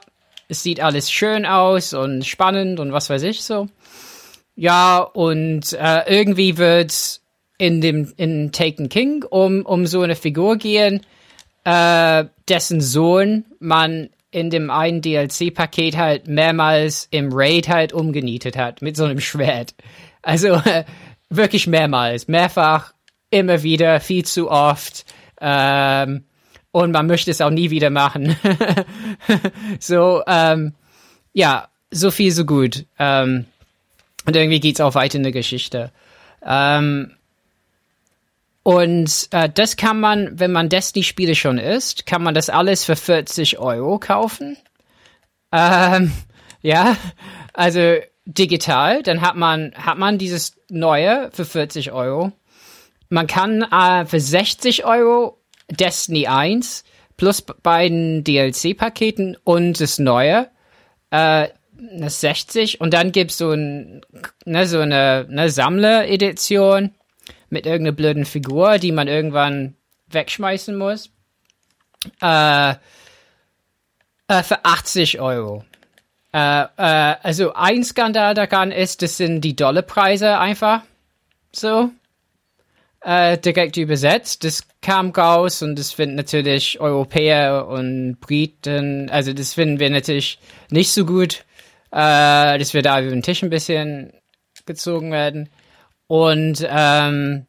es sieht alles schön aus und spannend und was weiß ich so. Ja, und äh, irgendwie wird in dem in Taken King um um so eine Figur gehen, äh, dessen Sohn man in dem einen DLC-Paket halt mehrmals im Raid halt umgenietet hat mit so einem Schwert. Also äh, wirklich mehrmals, mehrfach, immer wieder, viel zu oft. Ähm, und man möchte es auch nie wieder machen. so, ähm, ja, so viel, so gut. Ähm, und irgendwie geht's auch weiter in der Geschichte. Ähm, und äh, das kann man, wenn man Destiny-Spiele schon ist, kann man das alles für 40 Euro kaufen. Ähm, ja, also digital, dann hat man, hat man dieses neue für 40 Euro. Man kann äh, für 60 Euro Destiny 1 plus beiden DLC-Paketen und das neue, äh, das 60 und dann gibt's so, ein, ne, so eine, eine Sammler-Edition mit irgendeiner blöden Figur, die man irgendwann wegschmeißen muss. Äh, äh, für 80 Euro. Äh, äh, also ein Skandal daran ist, das sind die Dollarpreise einfach so äh, direkt übersetzt. Das kam raus und das finden natürlich Europäer und Briten, also das finden wir natürlich nicht so gut, äh, dass wir da über den Tisch ein bisschen gezogen werden. Und ähm,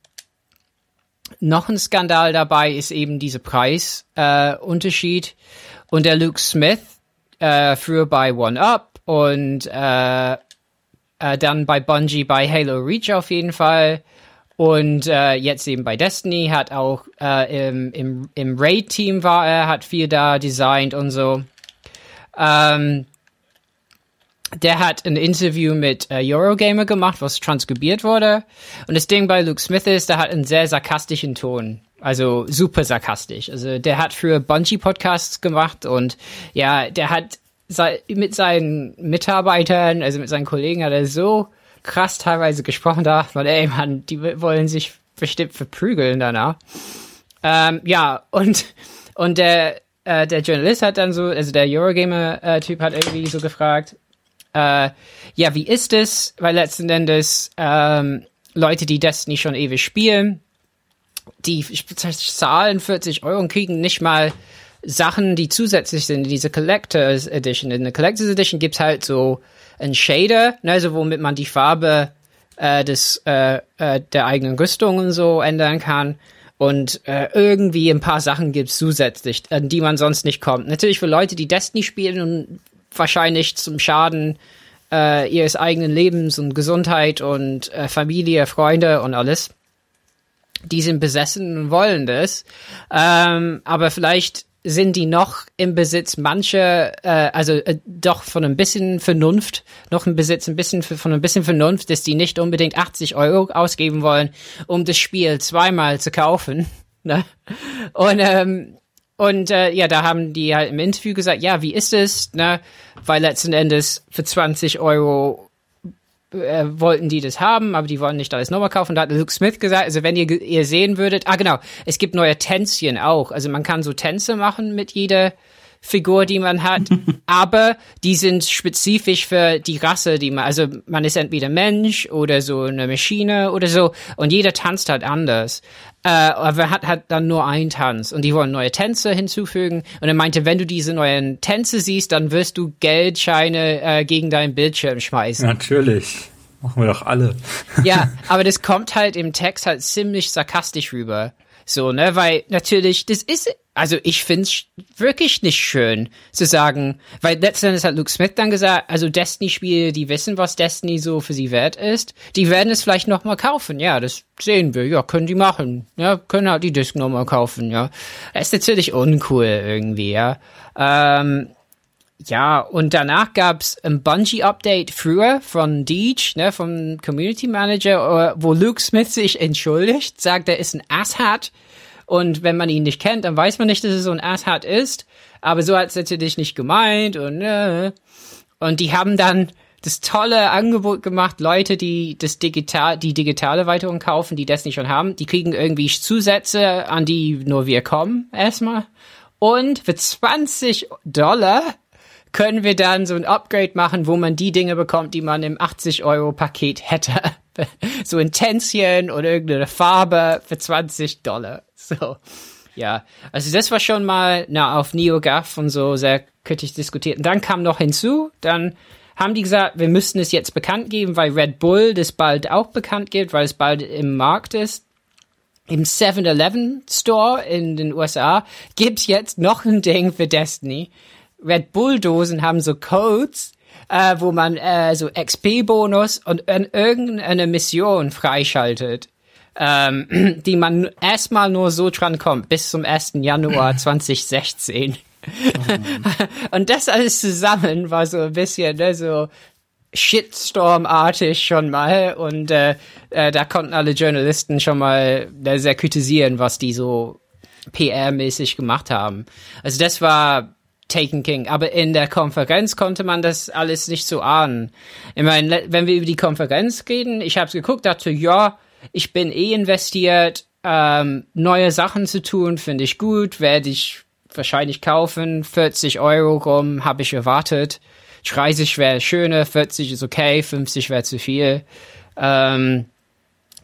noch ein Skandal dabei ist eben dieser Preisunterschied. Äh, und der Luke Smith, äh, früher bei One Up und äh, äh, dann bei Bungie bei Halo Reach auf jeden Fall und äh, jetzt eben bei Destiny hat auch äh, im, im, im Raid-Team war er, hat viel da designt und so. Ähm, der hat ein Interview mit äh, Eurogamer gemacht, was transkribiert wurde. Und das Ding bei Luke Smith ist, der hat einen sehr sarkastischen Ton. Also super sarkastisch. Also der hat für Bungie Podcasts gemacht und ja, der hat mit seinen Mitarbeitern, also mit seinen Kollegen hat er so krass teilweise gesprochen da, weil ey man, die wollen sich bestimmt verprügeln danach. Ähm, ja, und, und der, äh, der Journalist hat dann so, also der Eurogamer-Typ hat irgendwie so gefragt, äh, ja, wie ist es? Weil letzten Endes ähm, Leute, die Destiny schon ewig spielen, die zahlen 40 Euro und kriegen nicht mal Sachen, die zusätzlich sind in diese Collectors Edition. In der Collectors Edition gibt's halt so ein Shader, ne, also womit man die Farbe äh, des äh, äh, der eigenen Rüstung und so ändern kann. Und äh, irgendwie ein paar Sachen gibt's zusätzlich, an die man sonst nicht kommt. Natürlich für Leute, die Destiny spielen und wahrscheinlich zum Schaden äh, ihres eigenen Lebens und Gesundheit und äh, Familie, Freunde und alles. Die sind besessen und wollen das. Ähm, aber vielleicht sind die noch im Besitz manche, äh, also äh, doch von ein bisschen Vernunft, noch im Besitz ein bisschen von ein bisschen Vernunft, dass die nicht unbedingt 80 Euro ausgeben wollen, um das Spiel zweimal zu kaufen. Ne? Und ähm, und äh, ja, da haben die halt im Interview gesagt, ja, wie ist es, ne? Weil letzten Endes für 20 Euro äh, wollten die das haben, aber die wollen nicht alles nochmal kaufen. Da hat Luke Smith gesagt, also wenn ihr, ihr sehen würdet, ah genau, es gibt neue Tänzchen auch. Also man kann so Tänze machen mit jeder Figur, die man hat, aber die sind spezifisch für die Rasse, die man, also man ist entweder Mensch oder so eine Maschine oder so und jeder tanzt halt anders. Äh, aber hat halt dann nur einen Tanz und die wollen neue Tänze hinzufügen und er meinte, wenn du diese neuen Tänze siehst, dann wirst du Geldscheine äh, gegen deinen Bildschirm schmeißen. Natürlich. Machen wir doch alle. ja, aber das kommt halt im Text halt ziemlich sarkastisch rüber. So, ne, weil natürlich, das ist, also ich find's wirklich nicht schön zu sagen, weil letztendlich hat Luke Smith dann gesagt, also Destiny-Spiele, die wissen, was Destiny so für sie wert ist, die werden es vielleicht nochmal kaufen, ja, das sehen wir, ja, können die machen, ja, können halt die Disc nochmal kaufen, ja. Das ist natürlich uncool irgendwie, ja. Ähm, ja, und danach gab's ein Bungie-Update früher von Deej, ne, vom Community Manager, äh, wo Luke Smith sich entschuldigt, sagt, er ist ein Asshat Und wenn man ihn nicht kennt, dann weiß man nicht, dass er so ein Asshat ist. Aber so hat es natürlich nicht gemeint und äh. und die haben dann das tolle Angebot gemacht, Leute, die das digital, die digitale Erweiterung kaufen, die das nicht schon haben, die kriegen irgendwie Zusätze, an die nur wir kommen, erstmal. Und für 20 Dollar können wir dann so ein Upgrade machen, wo man die Dinge bekommt, die man im 80 Euro Paket hätte. so ein Tänzchen oder irgendeine Farbe für 20 Dollar. So. Ja, also das war schon mal na, auf NeoGAF und so sehr kritisch diskutiert. Und dann kam noch hinzu, dann haben die gesagt, wir müssten es jetzt bekannt geben, weil Red Bull das bald auch bekannt gibt, weil es bald im Markt ist. Im 7-Eleven Store in den USA gibt's jetzt noch ein Ding für Destiny. Red Bull Dosen haben so Codes, äh, wo man äh, so XP-Bonus und irgendeine Mission freischaltet, ähm, die man erstmal nur so dran kommt, bis zum 1. Januar 2016. und das alles zusammen war so ein bisschen ne, so Shitstorm-artig schon mal und äh, äh, da konnten alle Journalisten schon mal äh, sehr kritisieren, was die so PR-mäßig gemacht haben. Also das war Taken King, aber in der Konferenz konnte man das alles nicht so ahnen. Ich meine, wenn wir über die Konferenz reden, ich habe es geguckt, dachte, ja, ich bin eh investiert, ähm, neue Sachen zu tun, finde ich gut, werde ich wahrscheinlich kaufen. 40 Euro rum habe ich erwartet. 30 wäre schöner, 40 ist okay, 50 wäre zu viel. Ähm,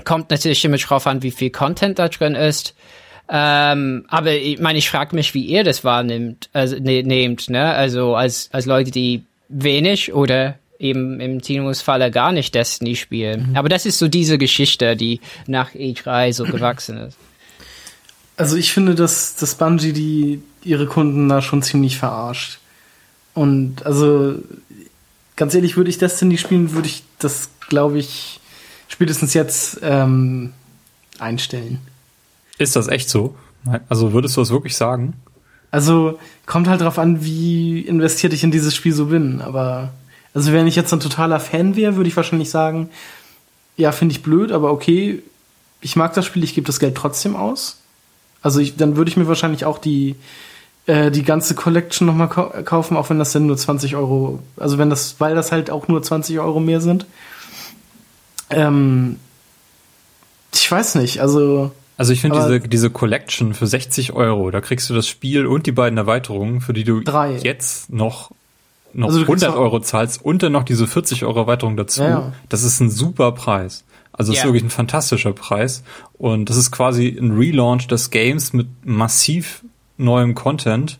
kommt natürlich immer drauf an, wie viel Content da drin ist. Ähm, aber ich meine, ich frage mich, wie ihr das wahrnimmt, also ne, nehmt, ne? Also als, als Leute, die wenig oder eben im Tinos Falle gar nicht Destiny spielen. Mhm. Aber das ist so diese Geschichte, die nach E3 so gewachsen ist. Also ich finde, dass, dass Bungie die ihre Kunden da schon ziemlich verarscht. Und also ganz ehrlich, würde ich Destiny spielen, würde ich das, glaube ich, spätestens jetzt ähm, einstellen. Ist das echt so? Also würdest du das wirklich sagen? Also kommt halt drauf an, wie investiert ich in dieses Spiel so bin. Aber also wenn ich jetzt ein totaler Fan wäre, würde ich wahrscheinlich sagen, ja, finde ich blöd, aber okay, ich mag das Spiel, ich gebe das Geld trotzdem aus. Also ich, dann würde ich mir wahrscheinlich auch die äh, die ganze Collection nochmal kaufen, auch wenn das dann nur 20 Euro, also wenn das, weil das halt auch nur 20 Euro mehr sind. Ähm, ich weiß nicht, also. Also ich finde diese, diese Collection für 60 Euro, da kriegst du das Spiel und die beiden Erweiterungen, für die du drei. jetzt noch, noch also 100 Euro zahlst und dann noch diese 40 Euro Erweiterung dazu. Ja. Das ist ein super Preis. Also es yeah. ist wirklich ein fantastischer Preis. Und das ist quasi ein Relaunch des Games mit massiv neuem Content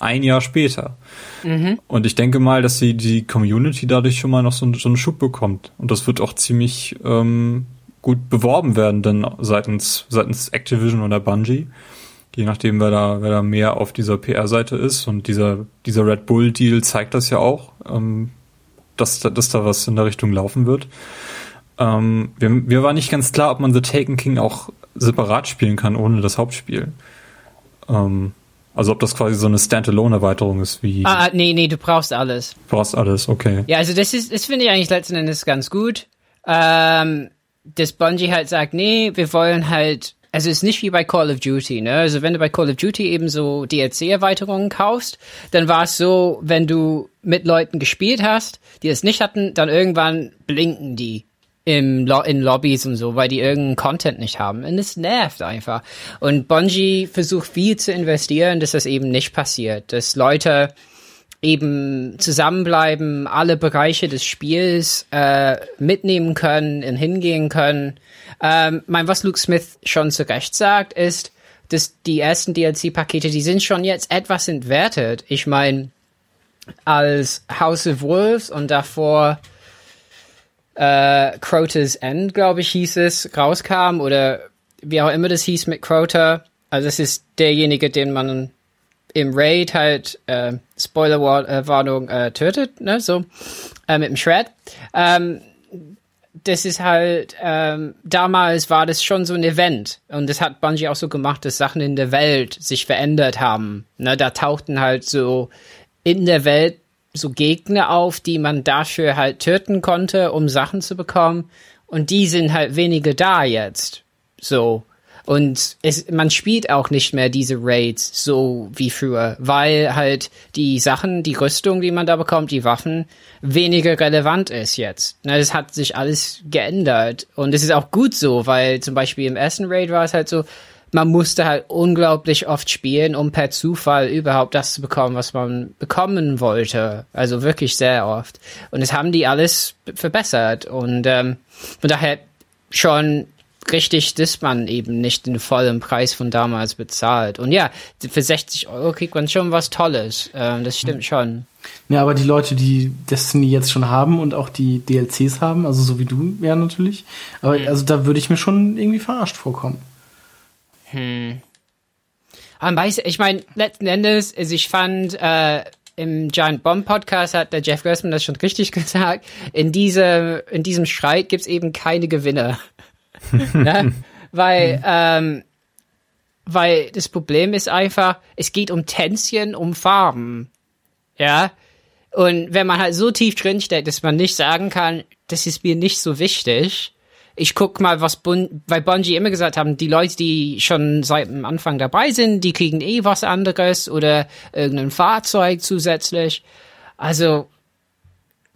ein Jahr später. Mhm. Und ich denke mal, dass die, die Community dadurch schon mal noch so, so einen Schub bekommt. Und das wird auch ziemlich ähm, gut beworben werden, denn seitens, seitens Activision oder Bungie. Je nachdem, wer da, wer da mehr auf dieser PR-Seite ist. Und dieser, dieser Red Bull-Deal zeigt das ja auch, ähm, dass, dass da was in der Richtung laufen wird. Ähm, wir, mir war nicht ganz klar, ob man The Taken King auch separat spielen kann, ohne das Hauptspiel. Ähm, also ob das quasi so eine Standalone-Erweiterung ist wie. Ah, ah, nee, nee, du brauchst alles. Du brauchst alles, okay. Ja, also das ist, das finde ich eigentlich letzten Endes ganz gut. Ähm, dass Bungie halt sagt, nee, wir wollen halt, also ist nicht wie bei Call of Duty, ne? Also wenn du bei Call of Duty eben so DLC-Erweiterungen kaufst, dann war es so, wenn du mit Leuten gespielt hast, die es nicht hatten, dann irgendwann blinken die im Lo in Lobbys und so, weil die irgendeinen Content nicht haben. Und es nervt einfach. Und Bungie versucht viel zu investieren, dass das eben nicht passiert. Dass Leute eben zusammenbleiben, alle Bereiche des Spiels äh, mitnehmen können und hingehen können. Ähm, mein, was Luke Smith schon zu Recht sagt, ist, dass die ersten DLC-Pakete, die sind schon jetzt etwas entwertet. Ich meine, als House of Wolves und davor äh, Crota's End, glaube ich, hieß es, rauskam oder wie auch immer das hieß mit Crota. Also das ist derjenige, den man im Raid halt, äh, Spoiler-Warnung, äh, tötet, ne, so, äh, mit dem Shred. Ähm, das ist halt, ähm, damals war das schon so ein Event. Und das hat Bungie auch so gemacht, dass Sachen in der Welt sich verändert haben. Ne, da tauchten halt so in der Welt so Gegner auf, die man dafür halt töten konnte, um Sachen zu bekommen. Und die sind halt weniger da jetzt. So. Und es, man spielt auch nicht mehr diese Raids so wie früher, weil halt die Sachen, die Rüstung, die man da bekommt, die Waffen, weniger relevant ist jetzt. Es hat sich alles geändert. Und es ist auch gut so, weil zum Beispiel im ersten Raid war es halt so, man musste halt unglaublich oft spielen, um per Zufall überhaupt das zu bekommen, was man bekommen wollte. Also wirklich sehr oft. Und es haben die alles verbessert. Und ähm, von daher schon richtig, dass man eben nicht den vollen Preis von damals bezahlt. Und ja, für 60 Euro kriegt man schon was Tolles. Ähm, das stimmt schon. Ja, aber die Leute, die Destiny jetzt schon haben und auch die DLCs haben, also so wie du, ja natürlich. Aber mhm. also da würde ich mir schon irgendwie verarscht vorkommen. Hm. Aber weiß, ich meine, letzten Endes, also ich fand, äh, im Giant Bomb Podcast hat der Jeff Grossman das schon richtig gesagt. In, diese, in diesem Streit gibt's eben keine Gewinner. Ne? Weil, ähm, weil das Problem ist einfach, es geht um Tänzchen, um Farben. Ja. Und wenn man halt so tief drinsteckt, dass man nicht sagen kann, das ist mir nicht so wichtig, ich guck mal, was Bun weil Bungie immer gesagt haben, die Leute, die schon seit dem Anfang dabei sind, die kriegen eh was anderes oder irgendein Fahrzeug zusätzlich. Also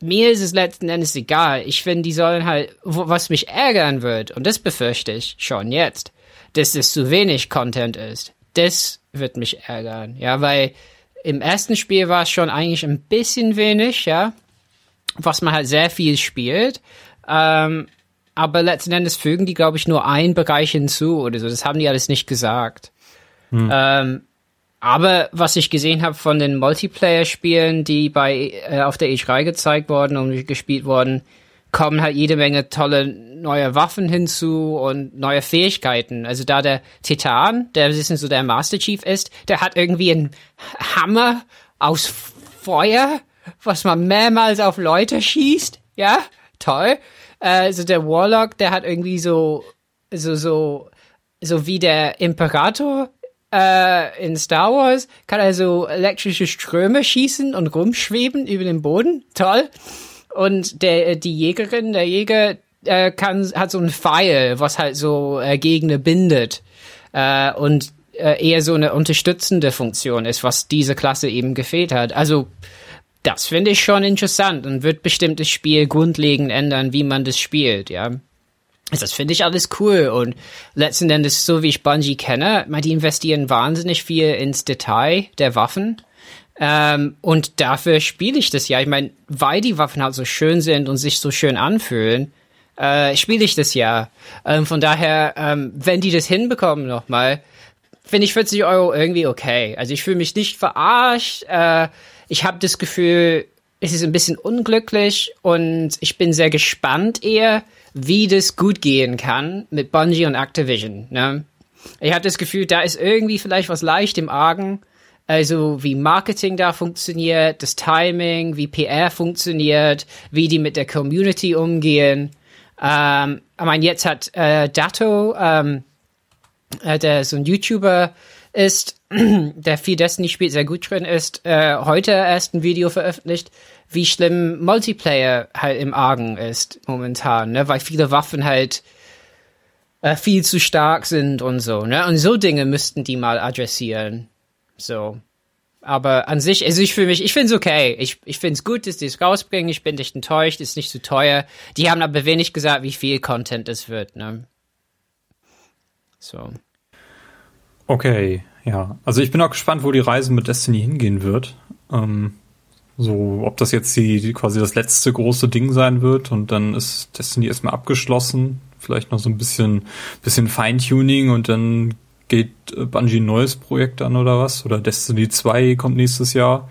mir ist es letzten Endes egal. Ich finde, die sollen halt, was mich ärgern wird, und das befürchte ich schon jetzt, dass es zu wenig Content ist. Das wird mich ärgern, ja, weil im ersten Spiel war es schon eigentlich ein bisschen wenig, ja, was man halt sehr viel spielt. Ähm, aber letzten Endes fügen die, glaube ich, nur einen Bereich hinzu oder so. Das haben die alles nicht gesagt. Hm. Ähm, aber was ich gesehen habe von den Multiplayer-Spielen, die bei äh, auf der E3 gezeigt worden und gespielt wurden, kommen halt jede Menge tolle neue Waffen hinzu und neue Fähigkeiten. Also da der Titan, der wissen so der Master Chief ist, der hat irgendwie einen Hammer aus Feuer, was man mehrmals auf Leute schießt. Ja, toll. Also der Warlock, der hat irgendwie so, so, so, so wie der Imperator äh, in Star Wars, kann er so elektrische Ströme schießen und rumschweben über den Boden. Toll. Und der, die Jägerin, der Jäger, äh, kann, hat so ein Pfeil, was halt so äh, Gegner bindet. Äh, und äh, eher so eine unterstützende Funktion ist, was diese Klasse eben gefehlt hat. Also, das finde ich schon interessant und wird bestimmt das Spiel grundlegend ändern, wie man das spielt, ja. Also das finde ich alles cool und letzten Endes, so wie ich Bungie kenne, die investieren wahnsinnig viel ins Detail der Waffen. Ähm, und dafür spiele ich das ja. Ich meine, weil die Waffen halt so schön sind und sich so schön anfühlen, äh, spiele ich das ja. Ähm, von daher, ähm, wenn die das hinbekommen nochmal, finde ich 40 Euro irgendwie okay. Also ich fühle mich nicht verarscht. Äh, ich habe das Gefühl, es ist ein bisschen unglücklich und ich bin sehr gespannt eher, wie das gut gehen kann mit Bungie und Activision. Ne? Ich habe das Gefühl, da ist irgendwie vielleicht was leicht im Argen. Also wie Marketing da funktioniert, das Timing, wie PR funktioniert, wie die mit der Community umgehen. Ähm, ich meine, jetzt hat äh, Dato, ähm, äh, der so ein YouTuber ist, der viel Destiny spielt, sehr gut drin ist, äh, heute erst ein Video veröffentlicht, wie schlimm Multiplayer halt im Argen ist momentan, ne? weil viele Waffen halt äh, viel zu stark sind und so, ne? Und so Dinge müssten die mal adressieren. So. Aber an sich, also ich fühle mich, ich finde es okay. Ich, ich finde es gut, dass die es rausbringen. Ich bin nicht enttäuscht, ist nicht zu teuer. Die haben aber wenig gesagt, wie viel Content es wird, ne? So. Okay, ja. Also ich bin auch gespannt, wo die Reise mit Destiny hingehen wird. Ähm, so, ob das jetzt die, die quasi das letzte große Ding sein wird und dann ist Destiny erstmal abgeschlossen. Vielleicht noch so ein bisschen, bisschen Feintuning und dann geht äh, Bungie ein neues Projekt an oder was? Oder Destiny 2 kommt nächstes Jahr.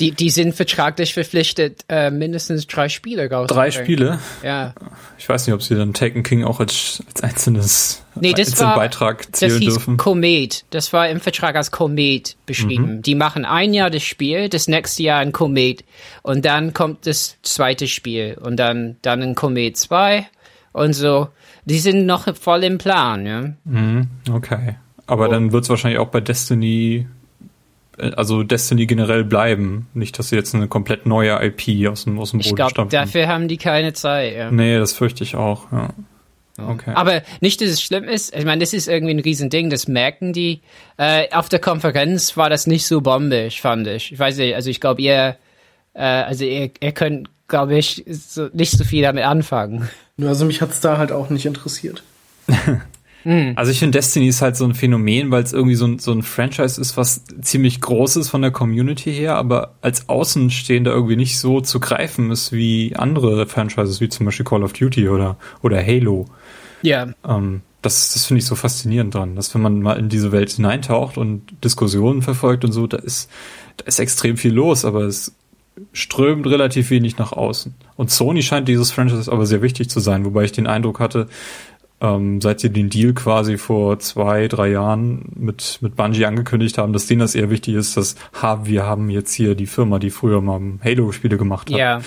Die, die sind vertraglich verpflichtet, äh, mindestens drei Spiele rauszubringen. Drei Spiele? Ja. Ich weiß nicht, ob sie dann Taken King auch als, als einzelnes nee, das einzelnen war, Beitrag zählen das hieß dürfen. Komet. Das war im Vertrag als Komet beschrieben. Mhm. Die machen ein Jahr das Spiel, das nächste Jahr ein Komet. Und dann kommt das zweite Spiel. Und dann, dann ein Komet 2 und so. Die sind noch voll im Plan, ja. Mhm, okay. Aber Oh. dann wird es wahrscheinlich auch bei Destiny, äh, also Destiny generell bleiben. Nicht, dass sie jetzt eine komplett neue IP aus dem, aus dem Ich Boden glaube, stampfen. dafür haben die keine Zeit, ja. Nee, das fürchte ich auch, ja. Okay. Aber nicht, dass es schlimm ist. Ich meine, das ist irgendwie ein Riesending, das merken die. Äh, auf der Konferenz war das nicht so bombig, fand ich. Ich weiß nicht, also ich glaube, ihr, äh, also ihr, ihr könnt, glaube ich, so, nicht so viel damit anfangen. Also mich hat's da halt auch nicht interessiert. Also ich finde Destiny ist halt so ein Phänomen, weil es irgendwie so ein, so ein Franchise ist, was ziemlich groß ist von der Community her, aber als Außenstehender irgendwie nicht so zu greifen ist wie andere Franchises, wie zum Beispiel Call of Duty oder, oder Halo. Ja. Ähm, das das finde ich so faszinierend dran, dass wenn man mal in diese Welt hineintaucht und Diskussionen verfolgt und so, da ist, da ist extrem viel los, aber es strömt relativ wenig nach außen. Und Sony scheint dieses Franchise aber sehr wichtig zu sein, wobei ich den Eindruck hatte, ähm, seit sie den Deal quasi vor zwei, drei Jahren mit, mit Bungie angekündigt haben, dass denen das eher wichtig ist, dass ha, wir haben jetzt hier die Firma, die früher mal Halo-Spiele gemacht hat, Ja.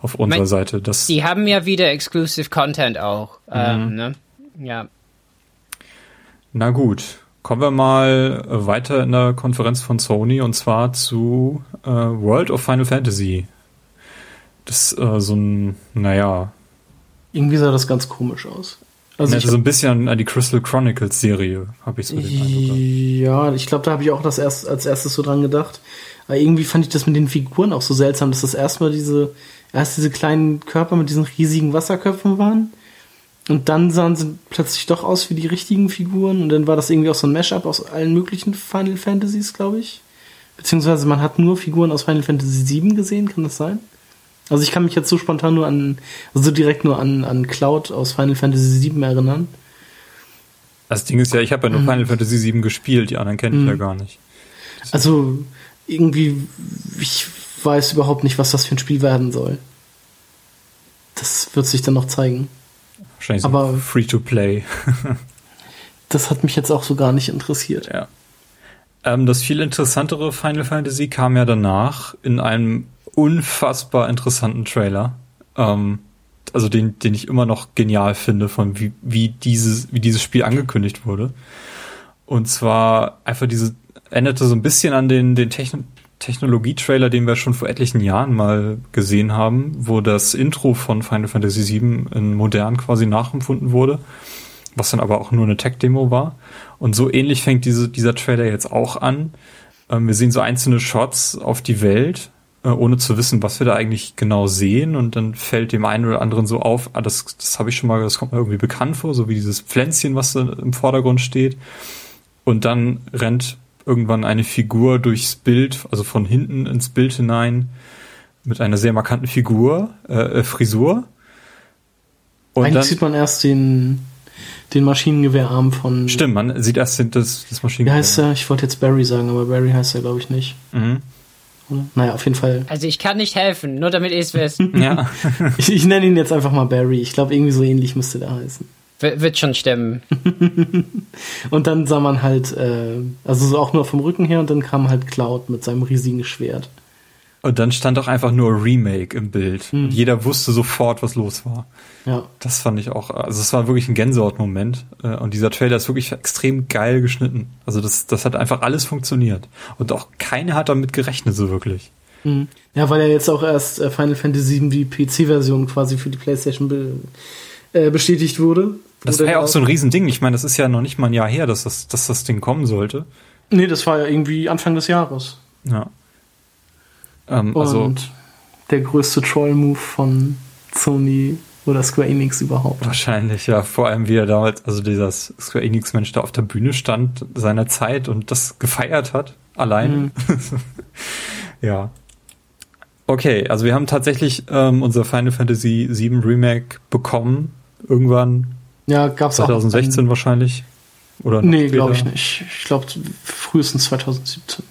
auf unserer Mein- Seite. Das, Die haben ja wieder Exclusive Content auch. Ähm, ne? Ja. Na gut, kommen wir mal äh, weiter in der Konferenz von Sony und zwar zu äh, World of Final Fantasy. Das ist äh, so ein, naja, Irgendwie sah das ganz komisch aus. Also also so ein bisschen an die Crystal Chronicles Serie, habe ich so den Eindruck. ja, ich glaube, da habe ich auch das erst, als erstes so dran gedacht. Aber irgendwie fand ich das mit den Figuren auch so seltsam, dass das erstmal diese, erst diese kleinen Körper mit diesen riesigen Wasserköpfen waren. Und dann sahen sie plötzlich doch aus wie die richtigen Figuren. Und dann war das irgendwie auch so ein Mashup aus allen möglichen Final Fantasies, glaube ich. Beziehungsweise man hat nur Figuren aus Final Fantasy VII gesehen, kann das sein? Also ich kann mich jetzt so spontan nur an, also direkt nur an, an Cloud aus Final Fantasy VII erinnern. Das Ding ist ja, ich habe ja nur Mhm. Final Fantasy 7 gespielt, die anderen kenne ich ja gar nicht. Also irgendwie, ich weiß überhaupt nicht, was das für ein Spiel werden soll. Das wird sich dann noch zeigen. Wahrscheinlich so Aber- free to play. Das hat mich jetzt auch so gar nicht interessiert. Ja. Ähm, das viel interessantere Final Fantasy kam ja danach in einem unfassbar interessanten Trailer. Ähm, also den, den ich immer noch genial finde, von wie, wie dieses, wie dieses Spiel angekündigt wurde. Und zwar einfach diese, änderte so ein bisschen an den, den Techno Technologie-Trailer, den wir schon vor etlichen Jahren mal gesehen haben, wo das Intro von Final Fantasy VII in modern quasi nachempfunden wurde, was dann aber auch nur eine Tech-Demo war. Und so ähnlich fängt diese, dieser Trailer jetzt auch an. Ähm, wir sehen so einzelne Shots auf die Welt, ohne zu wissen, was wir da eigentlich genau sehen. Und dann fällt dem einen oder anderen so auf, ah, das, das habe ich schon mal, das kommt mir irgendwie bekannt vor, so wie dieses Pflänzchen, was da im Vordergrund steht. Und dann rennt irgendwann eine Figur durchs Bild, also von hinten ins Bild hinein, mit einer sehr markanten Figur, äh, äh, Frisur. Und Eigentlich dann, sieht man erst den, den Maschinengewehrarm von. stimmt, man sieht erst das, das Wie Maschinengewehr. heißt er? Ich wollte jetzt Barry sagen, aber Barry heißt er, glaube ich, nicht. Mhm. Oder? Naja, auf jeden Fall. Also ich kann nicht helfen, nur damit ihr es wisst. Ja. Ich, ich nenne ihn jetzt einfach mal Barry. Ich glaube, irgendwie so ähnlich müsste der heißen. W wird schon stimmen. Und dann sah man halt, äh, also so auch nur vom Rücken her und dann kam halt Cloud mit seinem riesigen Schwert. Und dann stand auch einfach nur Remake im Bild. Und jeder wusste sofort, was los war. Ja. Das fand ich auch, also es war wirklich ein Gänsehautmoment. Äh, Und dieser Trailer ist wirklich extrem geil geschnitten. Also das, das hat einfach alles funktioniert. Und auch keiner hat damit gerechnet, so wirklich. Mhm. Ja, weil ja jetzt auch erst äh, Final Fantasy VII die PC-Version quasi für die PlayStation be äh, bestätigt wurde. Das war ja auch so ein Riesending. Ich meine, das ist ja noch nicht mal ein Jahr her, dass das, dass das Ding kommen sollte. Nee, das war ja irgendwie Anfang des Jahres. Ja. Ähm, Und also der größte Troll-Move von Sony oder Square Enix überhaupt. wahrscheinlich, ja. Vor allem, wie er damals, also dieser Square Enix-Mensch da auf der Bühne stand seiner Zeit und das gefeiert hat. Alleine. ja. Okay, also wir haben tatsächlich ähm, unser Final Fantasy VII Remake bekommen. Irgendwann Ja, gab's auch. 2016 wahrscheinlich. Oder Nee, glaube ich nicht. Ich glaube frühestens 2017.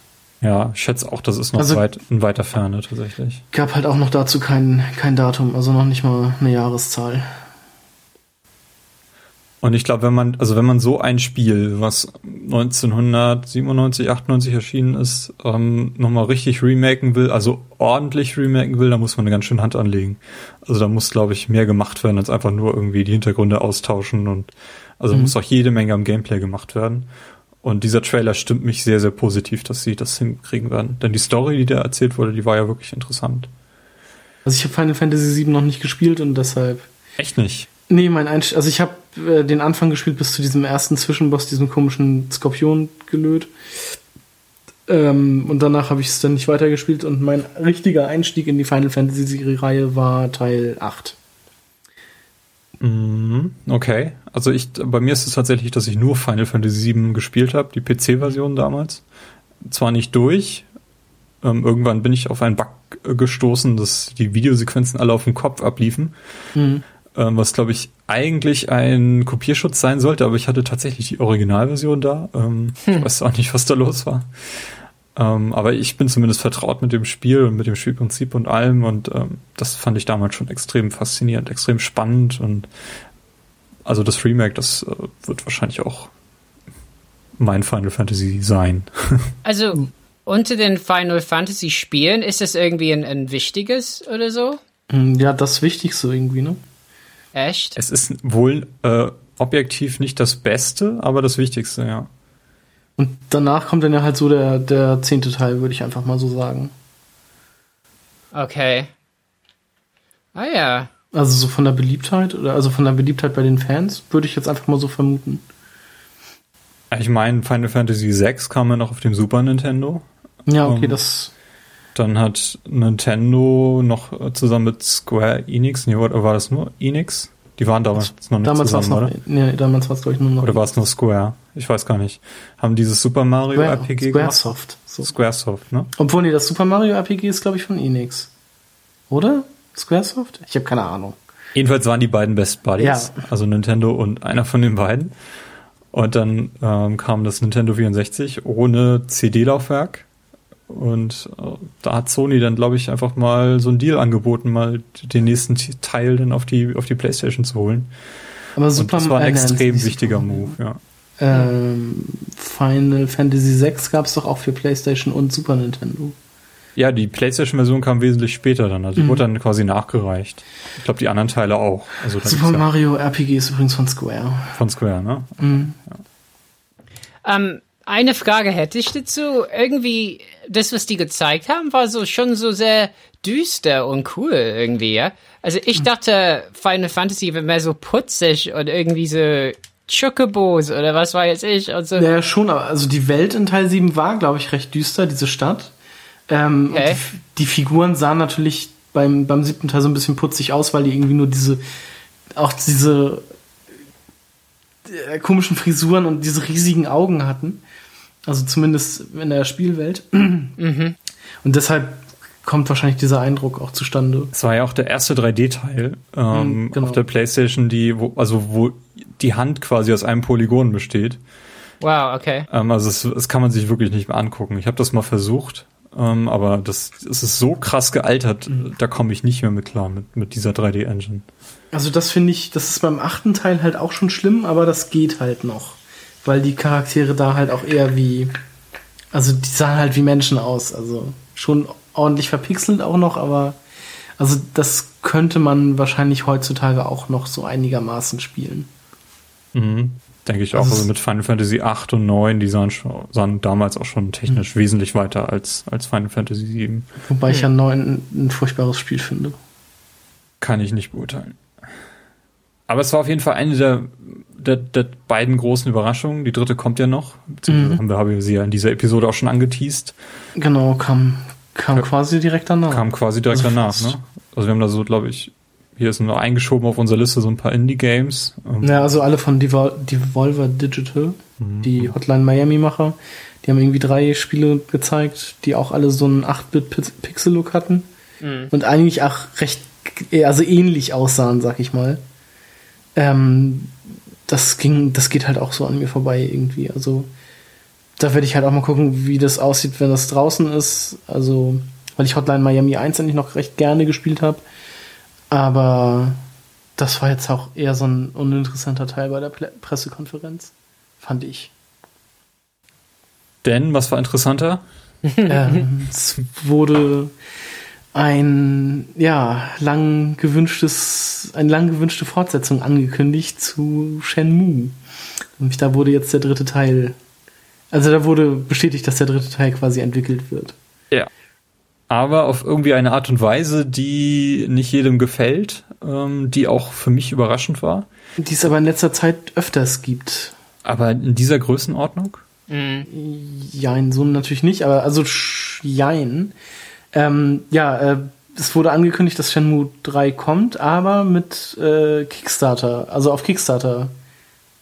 Ja, ich schätze auch, das ist noch Also- weit, in weiter Ferne tatsächlich. Gab halt auch noch dazu kein, kein Datum, also noch nicht mal eine Jahreszahl. Und ich glaube, wenn man, also wenn man so ein Spiel, was 1997, 98 erschienen ist, ähm, nochmal richtig remaken will, also ordentlich remaken will, da muss man eine ganz schön Hand anlegen. Also da muss, glaube ich, mehr gemacht werden, als einfach nur irgendwie die Hintergründe austauschen und also Mhm. muss auch jede Menge am Gameplay gemacht werden. Und dieser Trailer stimmt mich sehr, sehr positiv, dass sie das hinkriegen werden. Denn die Story, die da erzählt wurde, die war ja wirklich interessant. Also ich habe Final Fantasy VII noch nicht gespielt und deshalb. Echt nicht? Nee, mein Einstieg, also ich habe äh, den Anfang gespielt bis zu diesem ersten Zwischenboss, diesem komischen Skorpion gelöt. Ähm, und danach habe ich es dann nicht weitergespielt und mein richtiger Einstieg in die Final Fantasy Reihe war Teil 8. Mhm, Okay, also ich, bei mir ist es tatsächlich, dass ich nur Final Fantasy VII gespielt habe, die PC-Version damals. Zwar nicht durch, ähm, irgendwann bin ich auf einen Bug gestoßen, dass die Videosequenzen alle auf dem Kopf abliefen, Mhm. ähm, was glaube ich eigentlich ein Kopierschutz sein sollte, aber ich hatte tatsächlich die Originalversion da. Ähm, Ich weiß auch nicht, was da los war. Ähm, aber ich bin zumindest vertraut mit dem Spiel und mit dem Spielprinzip und allem und ähm, das fand ich damals schon extrem faszinierend, extrem spannend und also das Remake, das äh, wird wahrscheinlich auch mein Final Fantasy sein. Also unter den Final Fantasy Spielen ist das irgendwie ein, ein wichtiges oder so? Mhm, Ja, das Wichtigste irgendwie, ne? Echt? Es ist wohl äh, objektiv nicht das Beste, aber das Wichtigste, ja. Und danach kommt dann ja halt so der, der zehnte Teil, würde ich einfach mal so sagen. Okay. Ah ja. Also so von der Beliebtheit oder also von der Beliebtheit bei den Fans, würde ich jetzt einfach mal so vermuten. Ich meine, Final Fantasy VI kam ja noch auf dem Super Nintendo. Ja, okay, Um, das. Dann hat Nintendo noch zusammen mit Square Enix, nee, oder war das nur Enix? Die waren damals noch nicht Damals war es zusammen, noch. oder? Nee, damals war es, glaube ich, nur noch. Oder war es nur Square? Ich weiß gar nicht. Haben dieses Super Mario Square, RPG gemacht? Squaresoft. So. Squaresoft, ne? Obwohl, nee, das Super Mario RPG ist, glaube ich, von Enix. Oder? Squaresoft? Ich habe keine Ahnung. Jedenfalls waren die beiden Best Buddies, Ja. also Nintendo und einer von den beiden. Und dann ähm, kam das Nintendo 64 ohne CD-Laufwerk. Und äh, da hat Sony dann, glaube ich, einfach mal so einen Deal angeboten, mal den nächsten Teil dann auf die, auf die Playstation zu holen. Aber Super das war ein extrem wichtiger Move, ja. Ähm, Final Fantasy VI gab es doch auch für PlayStation und Super Nintendo. Ja, die PlayStation-Version kam wesentlich später dann. Also die Mhm. wurde dann quasi nachgereicht. Ich glaube, die anderen Teile auch. Also Super ja Mario RPG ist übrigens von Square. von Square, ne? Mhm. Ähm, eine Frage hätte ich dazu. Irgendwie, das, was die gezeigt haben, war so schon so sehr düster und cool irgendwie, ja. Also ich dachte, Final Fantasy wäre mehr so putzig und irgendwie so Chocobos oder was weiß ich und so. Ja, schon, aber also die Welt in Teil 7 war, glaube ich, recht düster, diese Stadt. Ähm, Okay. die, die Figuren sahen natürlich beim, beim siebten Teil so ein bisschen putzig aus, weil die irgendwie nur diese, auch diese äh, komischen Frisuren und diese riesigen Augen hatten. Also zumindest in der Spielwelt. Und deshalb kommt wahrscheinlich dieser Eindruck auch zustande. Es war ja auch der erste 3D-Teil ähm, Mhm, genau. auf der PlayStation, die, wo, also wo die Hand quasi aus einem Polygon besteht. Wow, okay. Ähm, also das, das kann man sich wirklich nicht mehr angucken. Ich habe das mal versucht, ähm, aber das, es ist so krass gealtert, Mhm. da komme ich nicht mehr mit klar mit, mit dieser 3D-Engine. Also das finde ich, das ist beim achten Teil halt auch schon schlimm, aber das geht halt noch. Weil die Charaktere da halt auch eher wie, also die sahen halt wie Menschen aus. Also schon ordentlich verpixelt auch noch, aber also das könnte man wahrscheinlich heutzutage auch noch so einigermaßen spielen. Mhm. Denke ich auch. Also Also mit Final Fantasy 8 und 9, die sahen, schon, sahen damals auch schon technisch wesentlich weiter als, als Final Fantasy 7. Wobei ich ja neun ein furchtbares Spiel finde. Kann ich nicht beurteilen. Aber es war auf jeden Fall eine der, der, der beiden großen Überraschungen. Die dritte kommt ja noch. Beziehungsweise Mhm. haben wir, sie ja in dieser Episode auch schon angeteased. Genau, kam, kam quasi direkt danach. Kam quasi direkt Also danach. Ne? Also wir haben da so, glaube ich, hier ist nur eingeschoben auf unserer Liste so ein paar Indie-Games. Ähm, Ja, also alle von Devol Devolver Digital, die Hotline Miami-Macher, die haben irgendwie drei Spiele gezeigt, die auch alle so einen 8-Bit-Pixel-Look hatten und eigentlich auch recht, also ähnlich aussahen, sag ich mal. Ähm, das ging, das geht halt auch so an mir vorbei irgendwie. Also da werde ich halt auch mal gucken, wie das aussieht, wenn das draußen ist. Also, weil ich Hotline Miami 1 eigentlich noch recht gerne gespielt habe. Aber das war jetzt auch eher so ein uninteressanter Teil bei der Ple Pressekonferenz. Fand ich. Denn, was war interessanter? ähm, es wurde ein, ja, lang gewünschtes, eine lang gewünschte Fortsetzung angekündigt zu Shenmue. Nämlich da wurde jetzt der dritte Teil, also da wurde bestätigt, dass der dritte Teil quasi entwickelt wird. Ja. Aber auf irgendwie eine Art und Weise, die nicht jedem gefällt, ähm, die auch für mich überraschend war. Die es aber in letzter Zeit öfters gibt. Aber in dieser Größenordnung? Mhm. Jein, so natürlich nicht, aber also jein. Ähm, ja, äh, es wurde angekündigt, dass Shenmue 3 kommt, aber mit äh, Kickstarter, also auf Kickstarter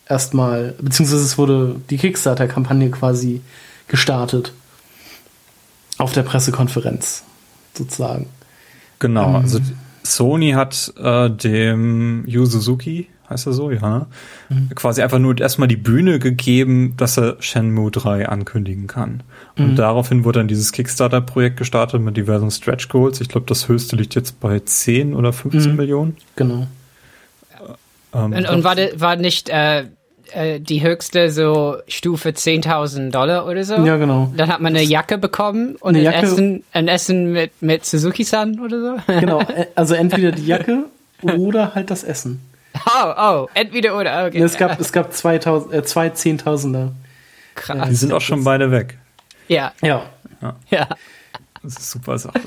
erstmal, beziehungsweise es wurde die Kickstarter-Kampagne quasi gestartet. Auf der Pressekonferenz, sozusagen. Genau, Ähm. also Sony hat äh, dem Yu Suzuki, heißt er so, ja, Mhm. quasi einfach nur erstmal die Bühne gegeben, dass er Shenmue 3 ankündigen kann. Und Mhm. daraufhin wurde dann dieses Kickstarter-Projekt gestartet mit diversen Stretch Goals. Ich glaube, das höchste liegt jetzt bei 10 oder 15 Mhm. Millionen. Genau. Ähm, Und, und war, de- war nicht äh, äh, die höchste so Stufe 10.000 Dollar oder so? Ja, genau. Dann hat man eine Jacke bekommen und Eine ein, Jacke- Essen, ein Essen mit, mit Suzuki-san oder so? Genau, äh, also entweder die Jacke oder halt das Essen. Oh, oh, entweder oder, okay. Es gab, es gab 2000, äh, zwei Zehntausender. die Krass. sind auch schon beide weg. Ja, Ja. ja. Das ist super Sache.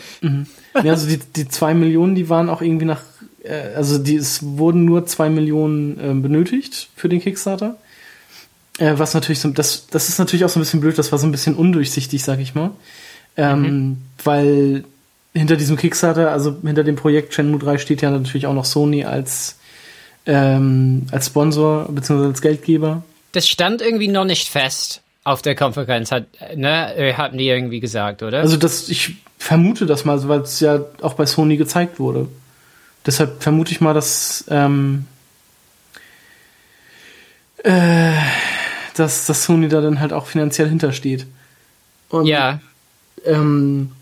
ja also die, die zwei Millionen, die waren auch irgendwie nach, also die, es wurden nur zwei Millionen äh, benötigt für den Kickstarter. Äh, was natürlich so, das, das ist natürlich auch so ein bisschen blöd, das war so ein bisschen undurchsichtig, sag ich mal. Ähm, Weil hinter diesem Kickstarter, also hinter dem Projekt Shenmue 3 steht ja natürlich auch noch Sony als, ähm, als Sponsor bzw. als Geldgeber. Das stand irgendwie noch nicht fest auf der Konferenz, hat, ne, äh, hatten die irgendwie gesagt, oder? Also das, ich vermute das mal, weil es ja auch bei Sony gezeigt wurde. Deshalb vermute ich mal, dass, ähm, äh, dass, dass Sony da dann halt auch finanziell hintersteht. Und, ja, Ähm,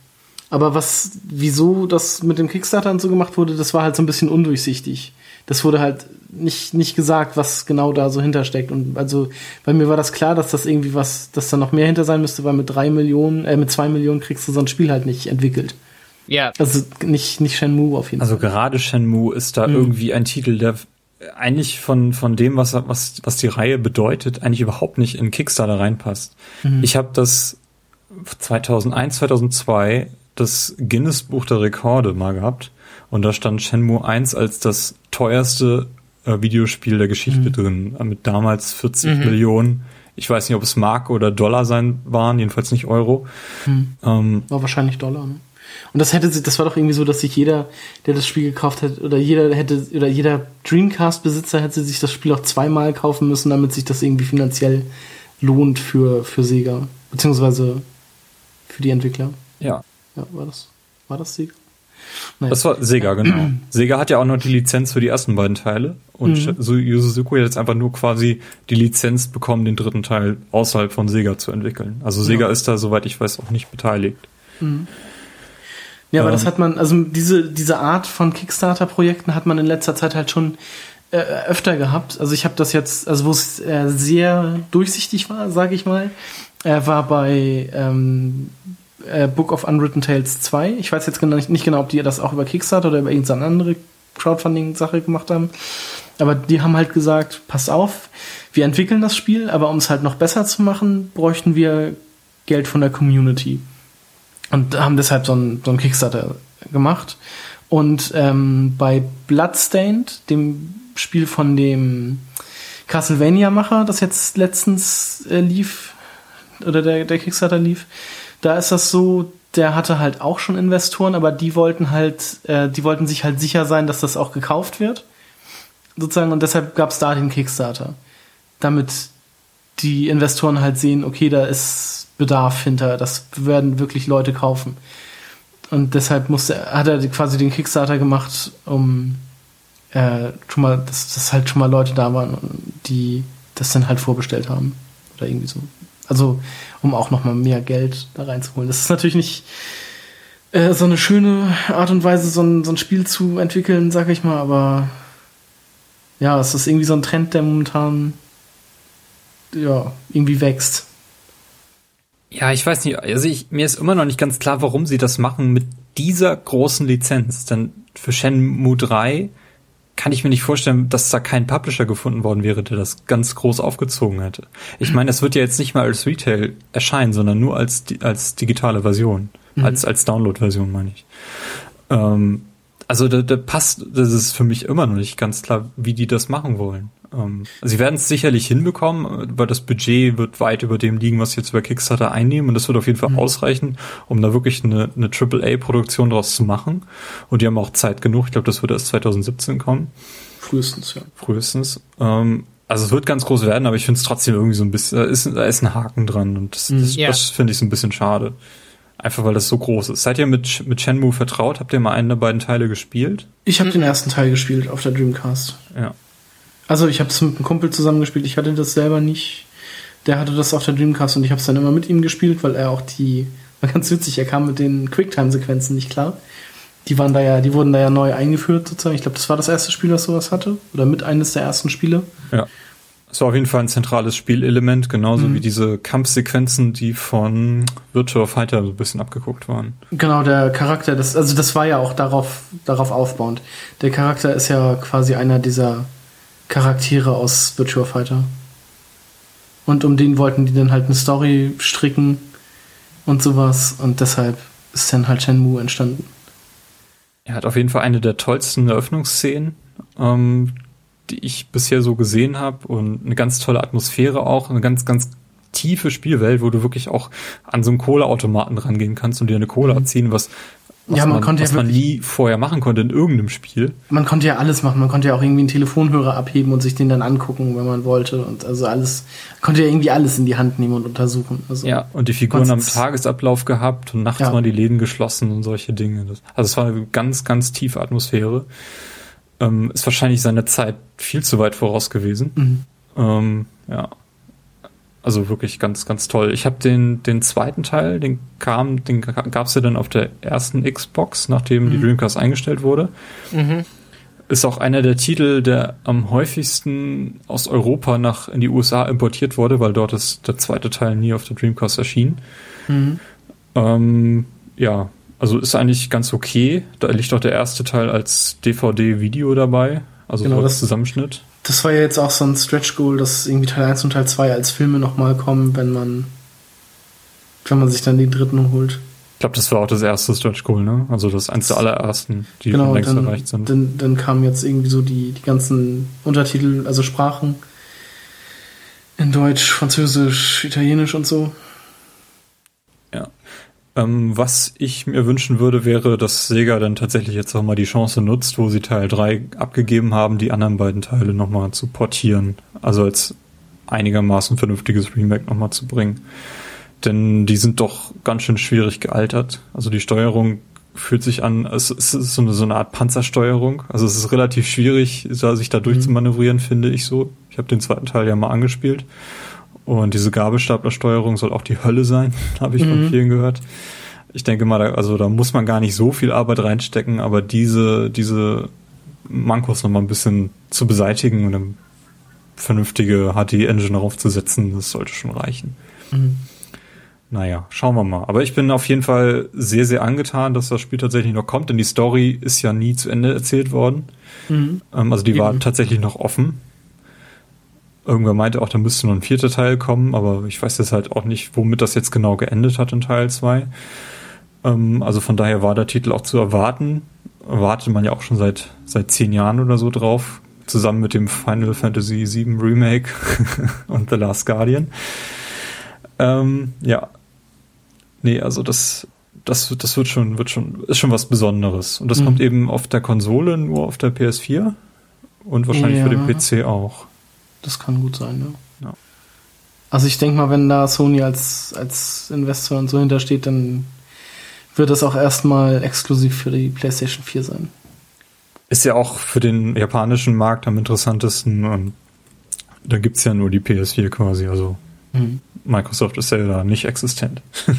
aber was, wieso das mit dem Kickstarter und so gemacht wurde, das war halt so ein bisschen undurchsichtig. Das wurde halt nicht, nicht gesagt, was genau da so hintersteckt. Und also bei mir war das klar, dass das irgendwie was, dass da noch mehr hinter sein müsste, weil mit drei Millionen, äh, mit zwei Millionen kriegst du so ein Spiel halt nicht entwickelt. Ja. Also nicht, nicht Shenmue auf jeden Also Fall. gerade Shenmue ist da irgendwie ein Titel, der eigentlich von, von dem, was, was, was die Reihe bedeutet, eigentlich überhaupt nicht in Kickstarter reinpasst. Ich habe das 2001, 2002 das Guinness Buch der Rekorde mal gehabt und da stand Shenmue 1 als das teuerste äh, Videospiel der Geschichte drin, äh, mit damals 40 Millionen. Ich weiß nicht, ob es Mark oder Dollar sein waren, jedenfalls nicht Euro. Ähm, War wahrscheinlich Dollar, ne? Und das hätte sie, das war doch irgendwie so, dass sich jeder, der das Spiel gekauft hat, oder jeder hätte, oder jeder Dreamcast-Besitzer hätte sich das Spiel auch zweimal kaufen müssen, damit sich das irgendwie finanziell lohnt für, für Sega. Beziehungsweise für die Entwickler. ja. Ja, war das, war das Sega? Naja. Das war Sega, genau. Sega hat ja auch noch die Lizenz für die ersten beiden Teile und Mhm. Suzuki hat jetzt einfach nur quasi die Lizenz bekommen, den dritten Teil außerhalb von Sega zu entwickeln. Also Sega Ja. ist da, soweit ich weiß, auch nicht beteiligt. Ja, aber Ähm. das hat man, also diese, diese Art von Kickstarter-Projekten hat man in letzter Zeit halt schon äh, öfter gehabt. Also ich habe das jetzt, also wo es äh, sehr durchsichtig war, sage ich mal, äh, war bei ähm, äh, Book of Unwritten Tales 2. Ich weiß jetzt genau nicht, nicht genau, ob die das auch über Kickstarter oder über irgendeine andere Crowdfunding-Sache gemacht haben. Aber die haben halt gesagt, pass auf, wir entwickeln das Spiel, aber um es halt noch besser zu machen, bräuchten wir Geld von der Community. Und haben deshalb so einen, so Kickstarter gemacht. Und ähm, bei Bloodstained, dem Spiel von dem Castlevania-Macher, das jetzt letztens äh, lief, oder der, der Kickstarter lief, da ist das so, der hatte halt auch schon Investoren, aber die wollten halt, äh, die wollten sich halt sicher sein, dass das auch gekauft wird. Sozusagen, und deshalb gab es da den Kickstarter. Damit die Investoren halt sehen, okay, da ist Bedarf hinter, das werden wirklich Leute kaufen. Und deshalb musste, hat er quasi den Kickstarter gemacht, um äh, schon mal, dass, dass halt schon mal Leute da waren, die das dann halt vorbestellt haben. Oder irgendwie so. Also, um auch noch mal mehr Geld da reinzuholen. Das ist natürlich nicht äh, so eine schöne Art und Weise, so ein, so ein Spiel zu entwickeln, sag ich mal, aber ja, es ist irgendwie so ein Trend, der momentan ja, irgendwie wächst. Ja, ich weiß nicht, also ich, mir ist immer noch nicht ganz klar, warum sie das machen mit dieser großen Lizenz. Denn für Shenmue 3 kann ich mir nicht vorstellen, dass da kein Publisher gefunden worden wäre, der das ganz groß aufgezogen hätte. Ich meine, es wird ja jetzt nicht mal als Retail erscheinen, sondern nur als, als digitale Version. Mhm. Als, als Download-Version meine ich. Ähm, also da, da passt, das ist für mich immer noch nicht ganz klar, wie die das machen wollen. Ähm, sie werden es sicherlich hinbekommen, weil das Budget wird weit über dem liegen, was sie jetzt über Kickstarter einnehmen und das wird auf jeden Fall mhm. ausreichen, um da wirklich eine, eine AAA-Produktion draus zu machen. Und die haben auch Zeit genug. Ich glaube, das wird erst 2017 kommen. Frühestens, ja. Frühestens. Ähm, also es wird ganz groß werden, aber ich finde es trotzdem irgendwie so ein bisschen, da ist, da ist ein Haken dran und das, das, yeah. Mhm. das finde ich so ein bisschen schade. Einfach weil das so groß ist. Seid ihr mit, mit Shenmue vertraut? Habt ihr mal einen der beiden Teile gespielt? Ich habe mhm. den ersten Teil gespielt auf der Dreamcast. Ja. Also ich habe es mit einem Kumpel zusammengespielt. Ich hatte das selber nicht. Der hatte das auf der Dreamcast und ich habe es dann immer mit ihm gespielt, weil er auch die, war ganz witzig, er kam mit den Quicktime-Sequenzen nicht klar. Die waren da ja, die wurden da ja neu eingeführt sozusagen. Ich glaube, das war das erste Spiel, das sowas hatte. Oder mit eines der ersten Spiele. Ja. Es war auf jeden Fall ein zentrales Spielelement, genauso mhm. wie diese Kampfsequenzen, die von Virtua Fighter so ein bisschen abgeguckt waren. Genau, der Charakter, das, also das war ja auch darauf, darauf aufbauend. Der Charakter ist ja quasi einer dieser Charaktere aus Virtua Fighter. Und um den wollten die dann halt eine Story stricken und sowas. Und deshalb ist dann halt Shenmue entstanden. Er hat auf jeden Fall eine der tollsten Eröffnungsszenen. Ähm, die ich bisher so gesehen habe und eine ganz tolle Atmosphäre auch, eine ganz, ganz tiefe Spielwelt, wo du wirklich auch an so einen Kohleautomaten rangehen kannst und dir eine Kohle erziehen, mhm. was, was, ja, man, man, was ja man nie vorher machen konnte in irgendeinem Spiel. Man konnte ja alles machen. Man konnte ja auch irgendwie einen Telefonhörer abheben und sich den dann angucken, wenn man wollte. Und also alles, konnte ja irgendwie alles in die Hand nehmen und untersuchen. Also ja, und die Figuren haben Tagesablauf gehabt und nachts ja. waren die Läden geschlossen und solche Dinge. also es war eine ganz, ganz tiefe Atmosphäre ähm, ist wahrscheinlich seine Zeit viel zu weit voraus gewesen. Mhm. Ähm, ja. Also wirklich ganz, ganz toll. Ich habe den, den zweiten Teil, den kam, den gab es ja dann auf der ersten Xbox, nachdem mhm. die Dreamcast eingestellt wurde. Mhm. Ist auch einer der Titel, der am häufigsten aus Europa nach in die USA importiert wurde, weil dort ist der zweite Teil nie auf der Dreamcast erschien. Mhm. Ähm, ja, also ist eigentlich ganz okay. Da liegt auch der erste Teil als DVD-Video dabei, also genau, als Zusammenschnitt. Das war ja jetzt auch so ein Stretch Goal, dass irgendwie Teil 1 und Teil 2 als Filme nochmal kommen, wenn man wenn man sich dann den dritten holt. Ich glaube, das war auch das erste Stretch Goal, ne? Also das eins der allerersten, die genau, längst dann, erreicht sind. Dann, dann kamen jetzt irgendwie so die, die ganzen Untertitel, also Sprachen in Deutsch, Französisch, Italienisch und so. Ähm, was ich mir wünschen würde, wäre, dass Sega dann tatsächlich jetzt auch mal die Chance nutzt, wo sie Teil 3 abgegeben haben, die anderen beiden Teile nochmal zu portieren. Also als einigermaßen vernünftiges Remake nochmal zu bringen. Denn die sind doch ganz schön schwierig gealtert. Also die Steuerung fühlt sich an, es ist so eine, so eine Art Panzersteuerung. Also es ist relativ schwierig, sich da durchzumanövrieren, finde ich so. Ich habe den zweiten Teil ja mal angespielt. Und diese Gabelstaplersteuerung soll auch die Hölle sein, habe ich mhm. von vielen gehört. Ich denke mal, da, also da muss man gar nicht so viel Arbeit reinstecken, aber diese, diese Mankos nochmal ein bisschen zu beseitigen und eine vernünftige HD-Engine darauf zu setzen, das sollte schon reichen. Mhm. Naja, schauen wir mal. Aber ich bin auf jeden Fall sehr, sehr angetan, dass das Spiel tatsächlich noch kommt, denn die Story ist ja nie zu Ende erzählt worden. Mhm. Ähm, also die Eben. war tatsächlich noch offen. Irgendwer meinte auch, da müsste noch ein vierter Teil kommen, aber ich weiß jetzt halt auch nicht, womit das jetzt genau geendet hat in Teil 2. Ähm, also von daher war der Titel auch zu erwarten. Wartet man ja auch schon seit, seit zehn Jahren oder so drauf. Zusammen mit dem Final Fantasy VII Remake und The Last Guardian. Ähm, ja. Nee, also das, das, das wird schon, wird schon, ist schon was Besonderes. Und das mhm. kommt eben auf der Konsole nur auf der PS4 und wahrscheinlich ja. für den PC auch. Das kann gut sein, ja. ja. Also ich denke mal, wenn da Sony als, als Investor und so hintersteht, dann wird das auch erstmal exklusiv für die PlayStation 4 sein. Ist ja auch für den japanischen Markt am interessantesten. Und da gibt es ja nur die PS4 quasi. Also mhm. Microsoft ist ja da nicht existent.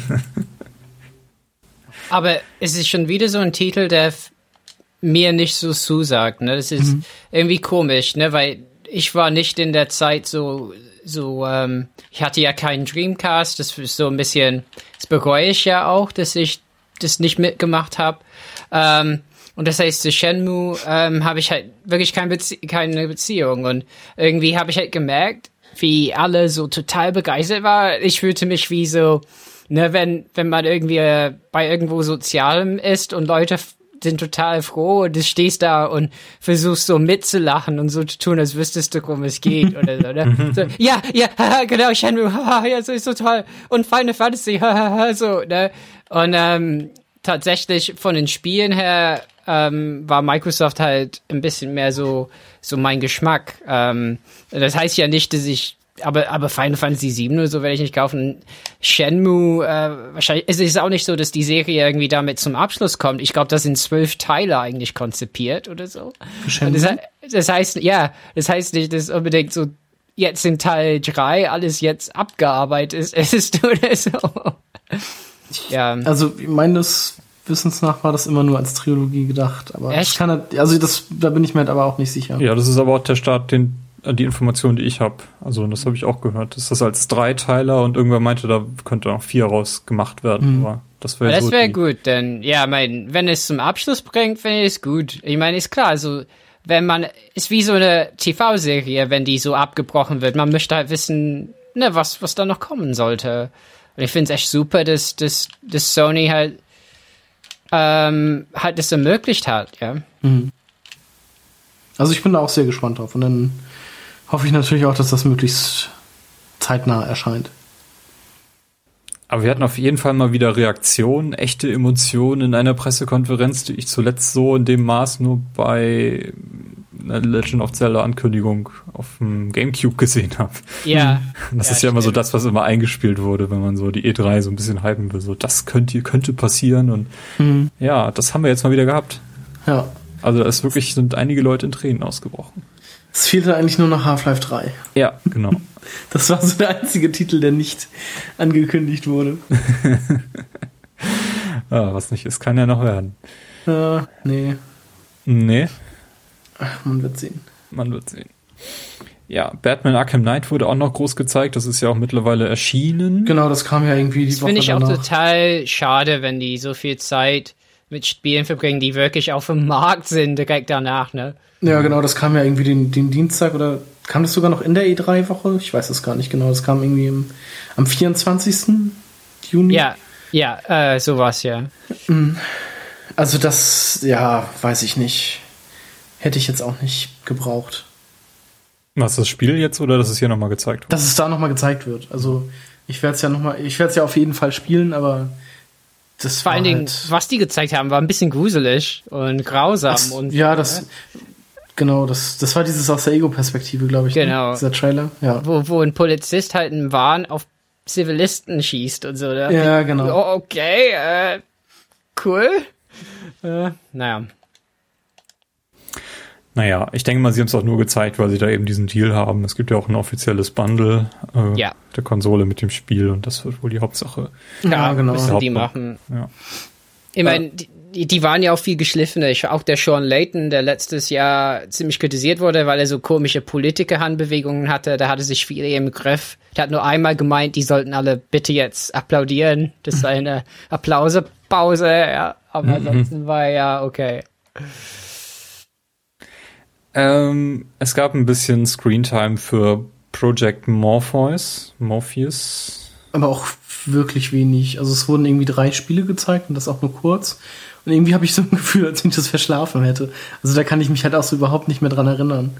Aber es ist schon wieder so ein Titel, der mir nicht so zusagt. Ne? Das ist mhm. irgendwie komisch, ne? weil ich war nicht in der Zeit so, so, ähm, ich hatte ja keinen Dreamcast, das ist so ein bisschen, das bereue ich ja auch, dass ich das nicht mitgemacht habe. Ähm, und das heißt, zu Shenmue ähm, habe ich halt wirklich kein Bezie keine Beziehung. Und irgendwie habe ich halt gemerkt, wie alle so total begeistert waren. Ich fühlte mich wie so, ne, wenn, wenn man irgendwie äh, bei irgendwo Sozialem ist und Leute sind total froh und du stehst da und versuchst so mitzulachen und so zu tun, als wüsstest du, worum es geht oder so, ne? so ja, ja, haha, genau, Shenmue, haha, ja, so ist so toll. Und Final Fantasy, haha, so, ne? Und ähm, tatsächlich von den Spielen her ähm, war Microsoft halt ein bisschen mehr so, so mein Geschmack. Ähm, das heißt ja nicht, dass ich aber, aber Final Fantasy VII oder so werde ich nicht kaufen. Shenmue, äh, wahrscheinlich, es ist auch nicht so, dass die Serie irgendwie damit zum Abschluss kommt. Ich glaube, das sind zwölf Teile eigentlich konzipiert oder so. Das, das, heißt, ja, das heißt nicht, dass unbedingt so jetzt in Teil drei alles jetzt abgearbeitet ist oder so. ja. Also, meines Wissens nach war das immer nur als Trilogie gedacht, aber Echt? ich kann halt, also das, da bin ich mir halt aber auch nicht sicher. Ja, das ist aber auch der Start, den die Information, die ich habe. Also das habe ich auch gehört. Das ist als Dreiteiler und irgendwer meinte, da könnte noch vier raus gemacht werden. Mhm. Aber das wäre Das wäre gut, denn ja, mein, wenn es zum Abschluss bringt, finde ich es gut. Ich meine, ist klar, also wenn man ist wie so eine TV-Serie, wenn die so abgebrochen wird. Man möchte halt wissen, ne, was was da noch kommen sollte. Und ich finde es echt super, dass, dass, dass Sony halt ähm, halt das ermöglicht hat, ja. Mhm. Also ich bin da auch sehr gespannt drauf. Und dann hoffe ich natürlich auch, dass das möglichst zeitnah erscheint. Aber wir hatten auf jeden Fall mal wieder Reaktionen, echte Emotionen in einer Pressekonferenz, die ich zuletzt so in dem Maß nur bei einer Legend of Zelda Ankündigung auf dem Gamecube gesehen habe. Ja. Das ja, ist ja immer so das, was immer eingespielt wurde, wenn man so die E3 so ein bisschen hypen will. So, das könnte, könnte passieren und mhm. ja, das haben wir jetzt mal wieder gehabt. Ja. Also es wirklich sind einige Leute in Tränen ausgebrochen. Es fehlte eigentlich nur noch Half-Life 3. Ja, genau. Das war so der einzige Titel, der nicht angekündigt wurde. ah, was nicht ist, kann ja noch werden. Äh, nee. Nee. Ach, man wird sehen. Man wird sehen. Ja, Batman Arkham Knight wurde auch noch groß gezeigt. Das ist ja auch mittlerweile erschienen. Genau, das kam ja irgendwie die das Woche. Finde ich danach. auch total schade, wenn die so viel Zeit mit Spielen verbringen, die wirklich auf dem Markt sind direkt danach, ne? Ja, genau, das kam ja irgendwie den, den Dienstag oder kam das sogar noch in der E3-Woche? Ich weiß es gar nicht genau. Das kam irgendwie im, am 24. Juni. Ja, ja, äh, sowas, ja. Mm. Also das, ja, weiß ich nicht. Hätte ich jetzt auch nicht gebraucht. Was, das Spiel jetzt oder dass es hier nochmal gezeigt wird? Dass es da nochmal gezeigt wird. Also ich werde es ja nochmal, ich werde es ja auf jeden Fall spielen, aber das Vor allen Dingen, halt was die gezeigt haben, war ein bisschen gruselig und grausam. Das, und, ja, das, ne? Genau, das, das war dieses aus der Ego-Perspektive, glaube ich. Ne? Genau. Ne? Dieser Trailer, ja. Wo, wo ein Polizist halt einen Wahn auf Zivilisten schießt und so. Ne? Ja, genau. Oh, okay, äh, cool. Äh, naja. Naja, ich denke mal, sie haben es auch nur gezeigt, weil sie da eben diesen Deal haben. Es gibt ja auch ein offizielles Bundle äh, ja. der Konsole mit dem Spiel und das wird wohl die Hauptsache. Ja, ja genau. Müssen die machen. Ja. Ich meine, die, die, die waren ja auch viel geschliffener. Ich, auch der Sean Layton, der letztes Jahr ziemlich kritisiert wurde, weil er so komische Politiker-Handbewegungen hatte, da hatte sich viele im Griff. Der hat nur einmal gemeint, die sollten alle bitte jetzt applaudieren. Das sei eine Applausepause, ja. Aber mhm. ansonsten war ja okay. Ähm, es gab ein bisschen Screentime für Project Morpheus. Morpheus. Aber auch wirklich wenig. Also es wurden irgendwie drei Spiele gezeigt und das auch nur kurz. Und irgendwie habe ich so ein Gefühl, als wenn ich das verschlafen hätte. Also da kann ich mich halt auch so überhaupt nicht mehr dran erinnern.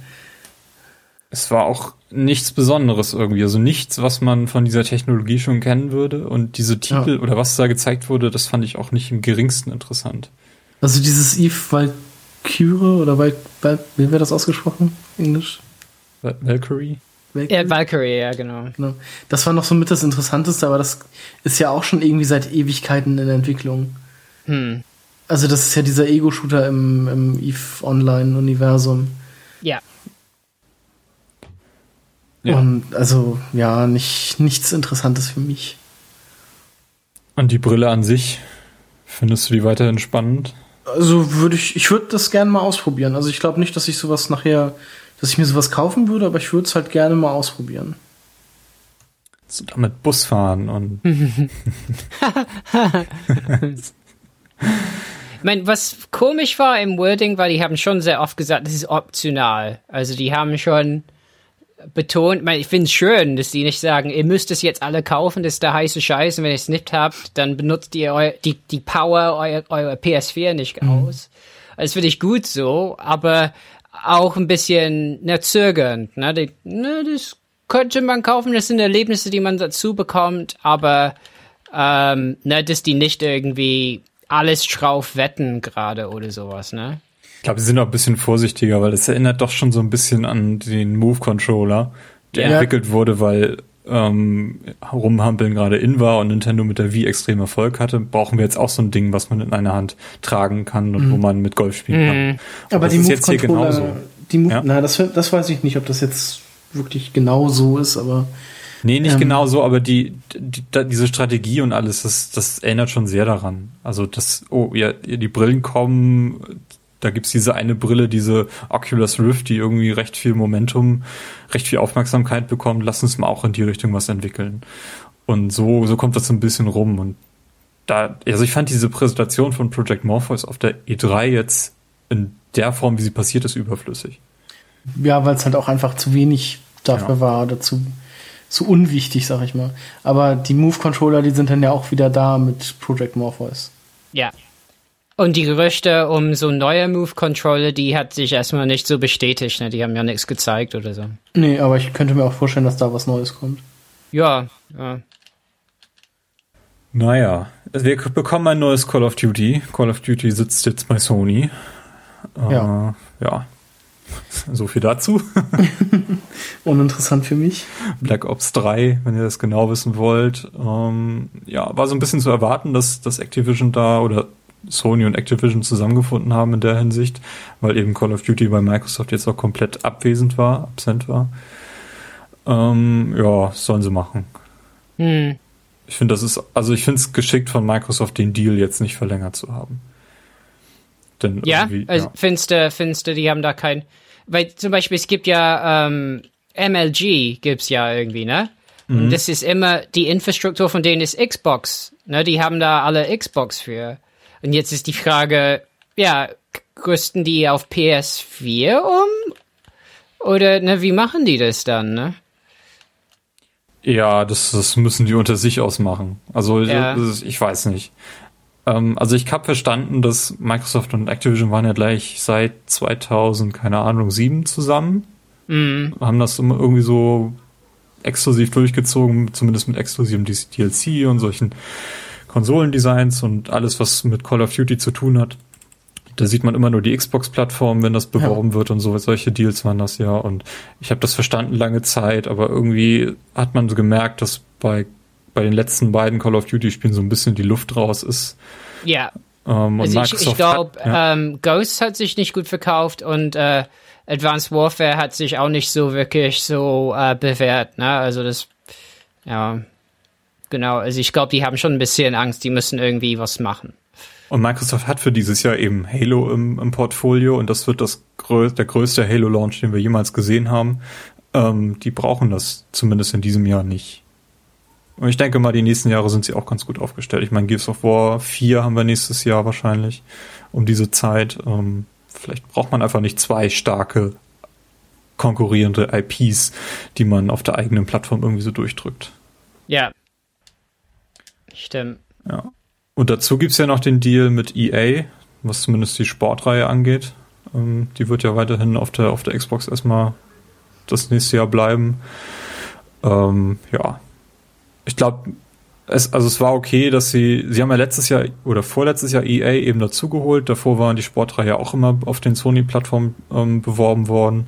Es war auch nichts Besonderes irgendwie, also nichts, was man von dieser Technologie schon kennen würde. Und diese Titel ja. oder was da gezeigt wurde, das fand ich auch nicht im geringsten interessant. Also dieses Eve Valkyrie oder Val, Val wie wird das ausgesprochen? Englisch? Valkyrie? Valkyrie? Ja, Valkyrie, ja, genau. genau. Das war noch so mit das Interessanteste, aber das ist ja auch schon irgendwie seit Ewigkeiten in der Entwicklung. Hm. Also das ist ja dieser Ego-Shooter im, im EVE Online-Universum. Ja. ja. Und also, ja, nicht, nichts Interessantes für mich. Und die Brille an sich, findest du die weiterhin spannend? Also würde ich, ich würde das gerne mal ausprobieren. Also ich glaube nicht, dass ich sowas nachher, dass ich mir sowas kaufen würde, aber ich würde es halt gerne mal ausprobieren. So damit Bus fahren und. Ich meine, was komisch war im Wording, weil die haben schon sehr oft gesagt, das ist optional. Also die haben schon betont, ich finde es schön, dass die nicht sagen, ihr müsst es jetzt alle kaufen, das ist der heiße Scheiß und wenn ihr es nicht habt, dann benutzt ihr eu, die, die Power eurer euer PS4 nicht mhm. aus. Das finde ich gut so, aber auch ein bisschen ne, zögernd. Ne? Die, ne, das könnte man kaufen, das sind Erlebnisse, die man dazu bekommt, aber ähm, ne, dass die nicht irgendwie alles drauf wetten gerade oder sowas, ne? Ich glaube, sie sind auch ein bisschen vorsichtiger, weil das erinnert doch schon so ein bisschen an den Move Controller, der ja. entwickelt wurde, weil ähm, rumhampeln gerade in war und Nintendo mit der Wii extrem Erfolg hatte, brauchen wir jetzt auch so ein Ding, was man in einer Hand tragen kann und mhm. wo man mit Golf spielen kann. Mhm. Aber die Move Controller, die Move, ja? na, das, das weiß ich nicht, ob das jetzt wirklich genau so ist, aber Nee, nicht ähm, genau so, aber die, die, diese Strategie und alles, das, das erinnert schon sehr daran. Also das, oh ja, die Brillen kommen, da gibt's diese eine Brille, diese Oculus Rift, die irgendwie recht viel Momentum, recht viel Aufmerksamkeit bekommt. Lass uns mal auch in die Richtung was entwickeln. Und so, so kommt das so ein bisschen rum. Und da, also ich fand diese Präsentation von Project Morpheus auf der E3 jetzt in der Form, wie sie passiert ist, überflüssig. Ja, weil es halt auch einfach zu wenig dafür ja. war, dazu zu unwichtig, sag ich mal. Aber die Move-Controller, die sind dann ja auch wieder da mit Project Morpheus. Ja, und die Gerüchte um so neue Move-Controller, die hat sich erstmal nicht so bestätigt. Ne? Die haben ja nichts gezeigt oder so. Nee, aber ich könnte mir auch vorstellen, dass da was Neues kommt. Ja, ja. Naja, wir bekommen ein neues Call of Duty. Call of Duty sitzt jetzt bei Sony. Ja. Äh, ja. So viel dazu. Uninteressant für mich. Black Ops 3, wenn ihr das genau wissen wollt. Ähm, ja, war so ein bisschen zu erwarten, dass, dass Activision da oder Sony und Activision zusammengefunden haben in der Hinsicht, weil eben Call of Duty bei Microsoft jetzt auch komplett abwesend war, absent war. Ähm, ja, sollen sie machen. Hm. Ich finde, das ist, also ich finde es geschickt von Microsoft, den Deal jetzt nicht verlängert zu haben. Denn ja, also ja. findest du, findest du, die haben da kein, weil zum Beispiel es gibt ja ähm, MLG gibt's ja irgendwie, ne? Mhm. Und das ist immer die Infrastruktur von denen ist Xbox, ne? Die haben da alle Xbox für. Und jetzt ist die Frage, ja, rüsten die auf PS4 um? Oder, ne, wie machen die das dann, ne? Ja, das, das müssen die unter sich ausmachen. Also, ja. ich weiß nicht. Ähm, also, ich habe verstanden, dass Microsoft und Activision waren ja gleich seit 2000, keine Ahnung, 7 zusammen. Mhm. Haben das immer irgendwie so exklusiv durchgezogen, zumindest mit exklusivem DLC und solchen Konsolendesigns und alles, was mit Call of Duty zu tun hat. Da sieht man immer nur die Xbox-Plattform, wenn das beworben ja. wird und so. Solche Deals waren das ja. Und ich habe das verstanden lange Zeit, aber irgendwie hat man so gemerkt, dass bei, bei den letzten beiden Call of Duty-Spielen so ein bisschen die Luft raus ist. Ja. Ähm, also ich, ich glaube, ja. ähm, Ghost hat sich nicht gut verkauft und äh, Advanced Warfare hat sich auch nicht so wirklich so äh, bewährt. Ne? Also das, ja. Genau, also ich glaube, die haben schon ein bisschen Angst, die müssen irgendwie was machen. Und Microsoft hat für dieses Jahr eben Halo im, im Portfolio und das wird das grö der größte Halo-Launch, den wir jemals gesehen haben. Ähm, die brauchen das zumindest in diesem Jahr nicht. Und ich denke mal, die nächsten Jahre sind sie auch ganz gut aufgestellt. Ich meine, Gears of War 4 haben wir nächstes Jahr wahrscheinlich um diese Zeit. Ähm, vielleicht braucht man einfach nicht zwei starke konkurrierende IPs, die man auf der eigenen Plattform irgendwie so durchdrückt. Ja, Stimmt. Ja. Und dazu gibt's ja noch den Deal mit EA, was zumindest die Sportreihe angeht. Ähm, die wird ja weiterhin auf der, auf der Xbox erstmal das nächste Jahr bleiben. Ähm, ja. Ich glaube, es, also es war okay, dass sie, sie haben ja letztes Jahr oder vorletztes Jahr EA eben dazugeholt. Davor waren die Sportreihe auch immer auf den Sony-Plattformen ähm, beworben worden.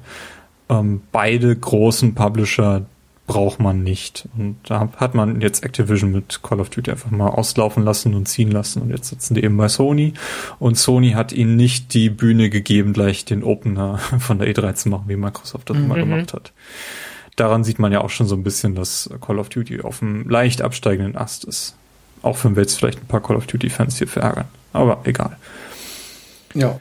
Ähm, beide großen Publisher, braucht man nicht. Und da hat man jetzt Activision mit Call of Duty einfach mal auslaufen lassen und ziehen lassen. Und jetzt sitzen die eben bei Sony. Und Sony hat ihnen nicht die Bühne gegeben, gleich den Opener von der E3 zu machen, wie Microsoft das mhm. immer gemacht hat. Daran sieht man ja auch schon so ein bisschen, dass Call of Duty auf einem leicht absteigenden Ast ist. Auch wenn wir jetzt vielleicht ein paar Call of Duty-Fans hier verärgern. Aber egal. Ja.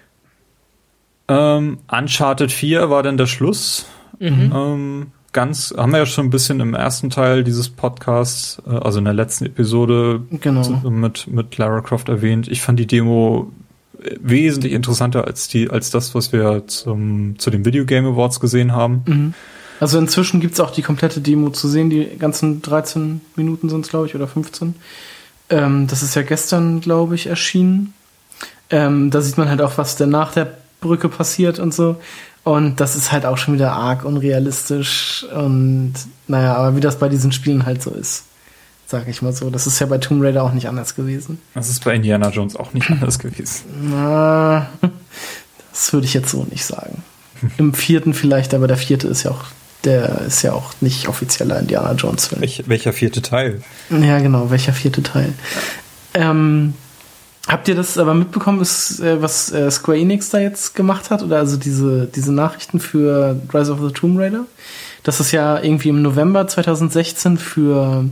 Ähm, Uncharted 4 war dann der Schluss. Mhm. Ähm, ganz, haben wir ja schon ein bisschen im ersten Teil dieses Podcasts, äh, also in der letzten Episode genau. mit, mit Lara Croft erwähnt. Ich fand die Demo wesentlich interessanter als die, als das, was wir zum, zu den Video Game Awards gesehen haben. Mhm. Also inzwischen gibt's auch die komplette Demo zu sehen, die ganzen 13 Minuten sind's glaube ich, oder 15. Ähm, das ist ja gestern, glaube ich, erschienen. Ähm, da sieht man halt auch, was denn nach der Brücke passiert und so. Und das ist halt auch schon wieder arg unrealistisch. Und naja, aber wie das bei diesen Spielen halt so ist, sag ich mal so. Das ist ja bei Tomb Raider auch nicht anders gewesen. Das ist bei Indiana Jones auch nicht anders gewesen. Na, das würde ich jetzt so nicht sagen. Im vierten vielleicht, aber der vierte ist ja auch, der ist ja auch nicht offizieller Indiana Jones Film. Welch, welcher vierte Teil? Ja, genau, welcher vierte Teil. Ähm, habt ihr das aber mitbekommen, was, äh, was äh, Square Enix da jetzt gemacht hat? Oder also diese, diese Nachrichten für Rise of the Tomb Raider? Dass es ja irgendwie im November 2016 für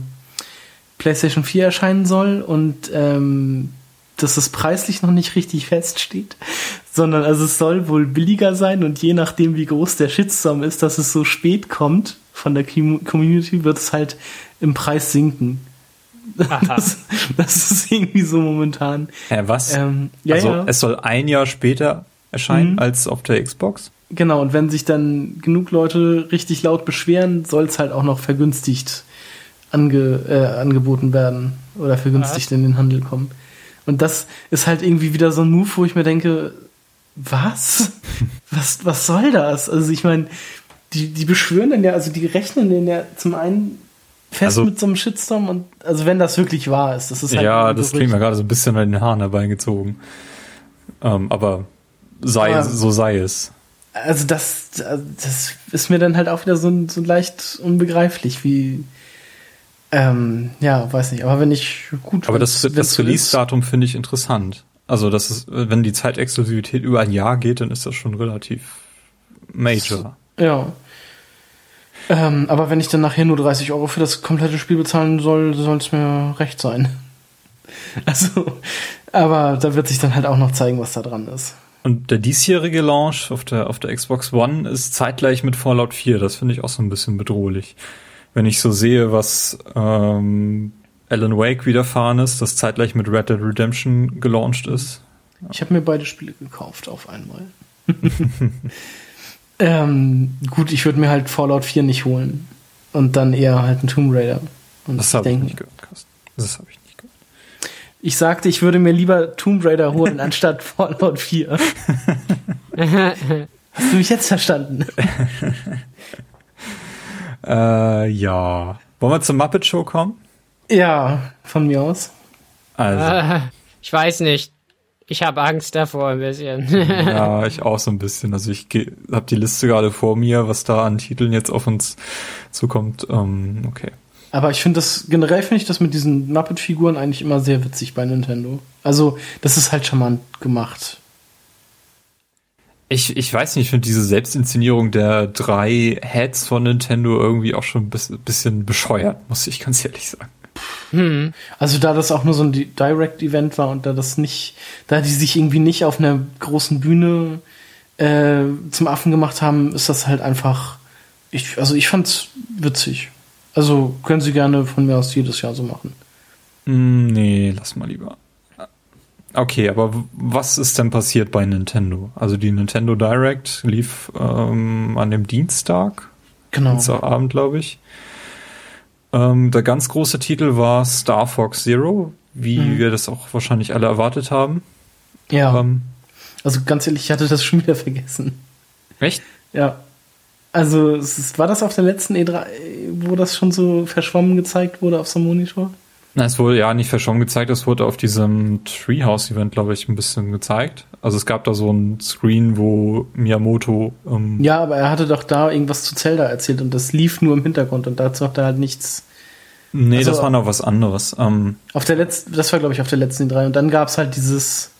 PlayStation 4 erscheinen soll und ähm, dass es preislich noch nicht richtig feststeht, sondern also es soll wohl billiger sein und je nachdem, wie groß der Shitstorm ist, dass es so spät kommt von der Community, wird es halt im Preis sinken. Das, das, ist irgendwie so momentan. Hä, was? Ähm, ja, also ja. es soll ein Jahr später erscheinen mhm. als auf der Xbox? Genau, und wenn sich dann genug Leute richtig laut beschweren, soll es halt auch noch vergünstigt ange, äh, angeboten werden oder vergünstigt was? in den Handel kommen. Und das ist halt irgendwie wieder so ein Move, wo ich mir denke, was? was, was soll das? Also ich meine, die, die beschwören dann ja, also die rechnen den ja zum einen fest also, mit so einem Shitstorm und also wenn das wirklich wahr ist, das ist halt Ja, das kriegen wir gerade so ein bisschen an den Haaren herbeigezogen. Ähm, aber sei aber, so sei es. Also das, das ist mir dann halt auch wieder so, so leicht unbegreiflich, wie ähm, ja, weiß nicht, aber wenn ich gut. Aber das, das Release-Datum finde ich interessant. Also, das ist, wenn die Zeitexklusivität über ein Jahr geht, dann ist das schon relativ major. Ja. Ähm, aber wenn ich dann nachher nur 30 Euro für das komplette Spiel bezahlen soll, soll es mir recht sein. Also, aber da wird sich dann halt auch noch zeigen, was da dran ist. Und der diesjährige Launch auf der, auf der Xbox One ist zeitgleich mit Fallout 4. Das finde ich auch so ein bisschen bedrohlich wenn ich so sehe, was ähm, Alan Wake widerfahren ist, das zeitgleich mit Red Dead Redemption gelauncht ist. Ich habe mir beide Spiele gekauft auf einmal. ähm, gut, ich würde mir halt Fallout 4 nicht holen. Und dann eher halt ein Tomb Raider. Und das habe ich nicht gehört, Carsten. Das habe ich nicht gehört. Ich sagte, ich würde mir lieber Tomb Raider holen anstatt Fallout 4. Hast du mich jetzt verstanden? Äh, ja. Wollen wir zur Muppet Show kommen? Ja, von mir aus. Also. Äh, ich weiß nicht. Ich habe Angst davor ein bisschen. ja, ich auch so ein bisschen. Also ich habe die Liste gerade vor mir, was da an Titeln jetzt auf uns zukommt. Ähm, okay. Aber ich finde das, generell finde ich das mit diesen Muppet-Figuren eigentlich immer sehr witzig bei Nintendo. Also, das ist halt charmant gemacht. Ich, ich weiß nicht, ich finde diese Selbstinszenierung der drei Heads von Nintendo irgendwie auch schon ein bisschen bescheuert, muss ich ganz ehrlich sagen. Hm. Also da das auch nur so ein Direct-Event war und da das nicht, da die sich irgendwie nicht auf einer großen Bühne äh, zum Affen gemacht haben, ist das halt einfach. Ich, also ich fand's witzig. Also können sie gerne von mir aus jedes Jahr so machen. Hm, nee, lass mal lieber. Okay, aber was ist denn passiert bei Nintendo? Also die Nintendo Direct lief ähm, an dem Dienstag. Genau. Dienstagabend, glaube ich. Ähm, der ganz große Titel war Star Fox Zero, wie mhm. wir das auch wahrscheinlich alle erwartet haben. Ja. Ähm, also ganz ehrlich, ich hatte das schon wieder vergessen. Echt? Ja. Also ist, war das auf der letzten E3, wo das schon so verschwommen gezeigt wurde auf so einem Monitor? Na, es wurde ja nicht verschwommen gezeigt, es wurde auf diesem Treehouse-Event, glaube ich, ein bisschen gezeigt. Also es gab da so ein Screen, wo Miyamoto. Ähm ja, aber er hatte doch da irgendwas zu Zelda erzählt und das lief nur im Hintergrund und dazu hat er halt nichts. Nee, also, das war noch was anderes. Ähm auf der letzten, das war, glaube ich, auf der letzten drei. Und dann gab es halt dieses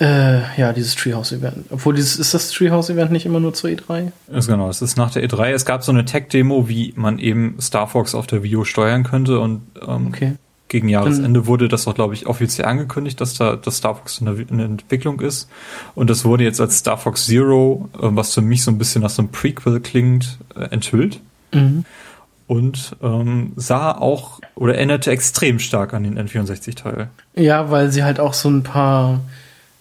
äh, ja, dieses Treehouse-Event. Obwohl, dieses, ist das Treehouse-Event nicht immer nur zur E3? Ist genau, es ist nach der E3. Es gab so eine Tech-Demo, wie man eben Star Fox auf der Vio steuern könnte und ähm, okay. gegen Jahresende Dann, wurde das auch, glaube ich, offiziell angekündigt, dass da das Star Fox in der, in der, Entwicklung ist. Und das wurde jetzt als Star Fox Zero, äh, was für mich so ein bisschen nach so einem Prequel klingt, äh, enthüllt. Mhm. Und ähm, sah auch oder erinnerte extrem stark an den N64-Teil. Ja, weil sie halt auch so ein paar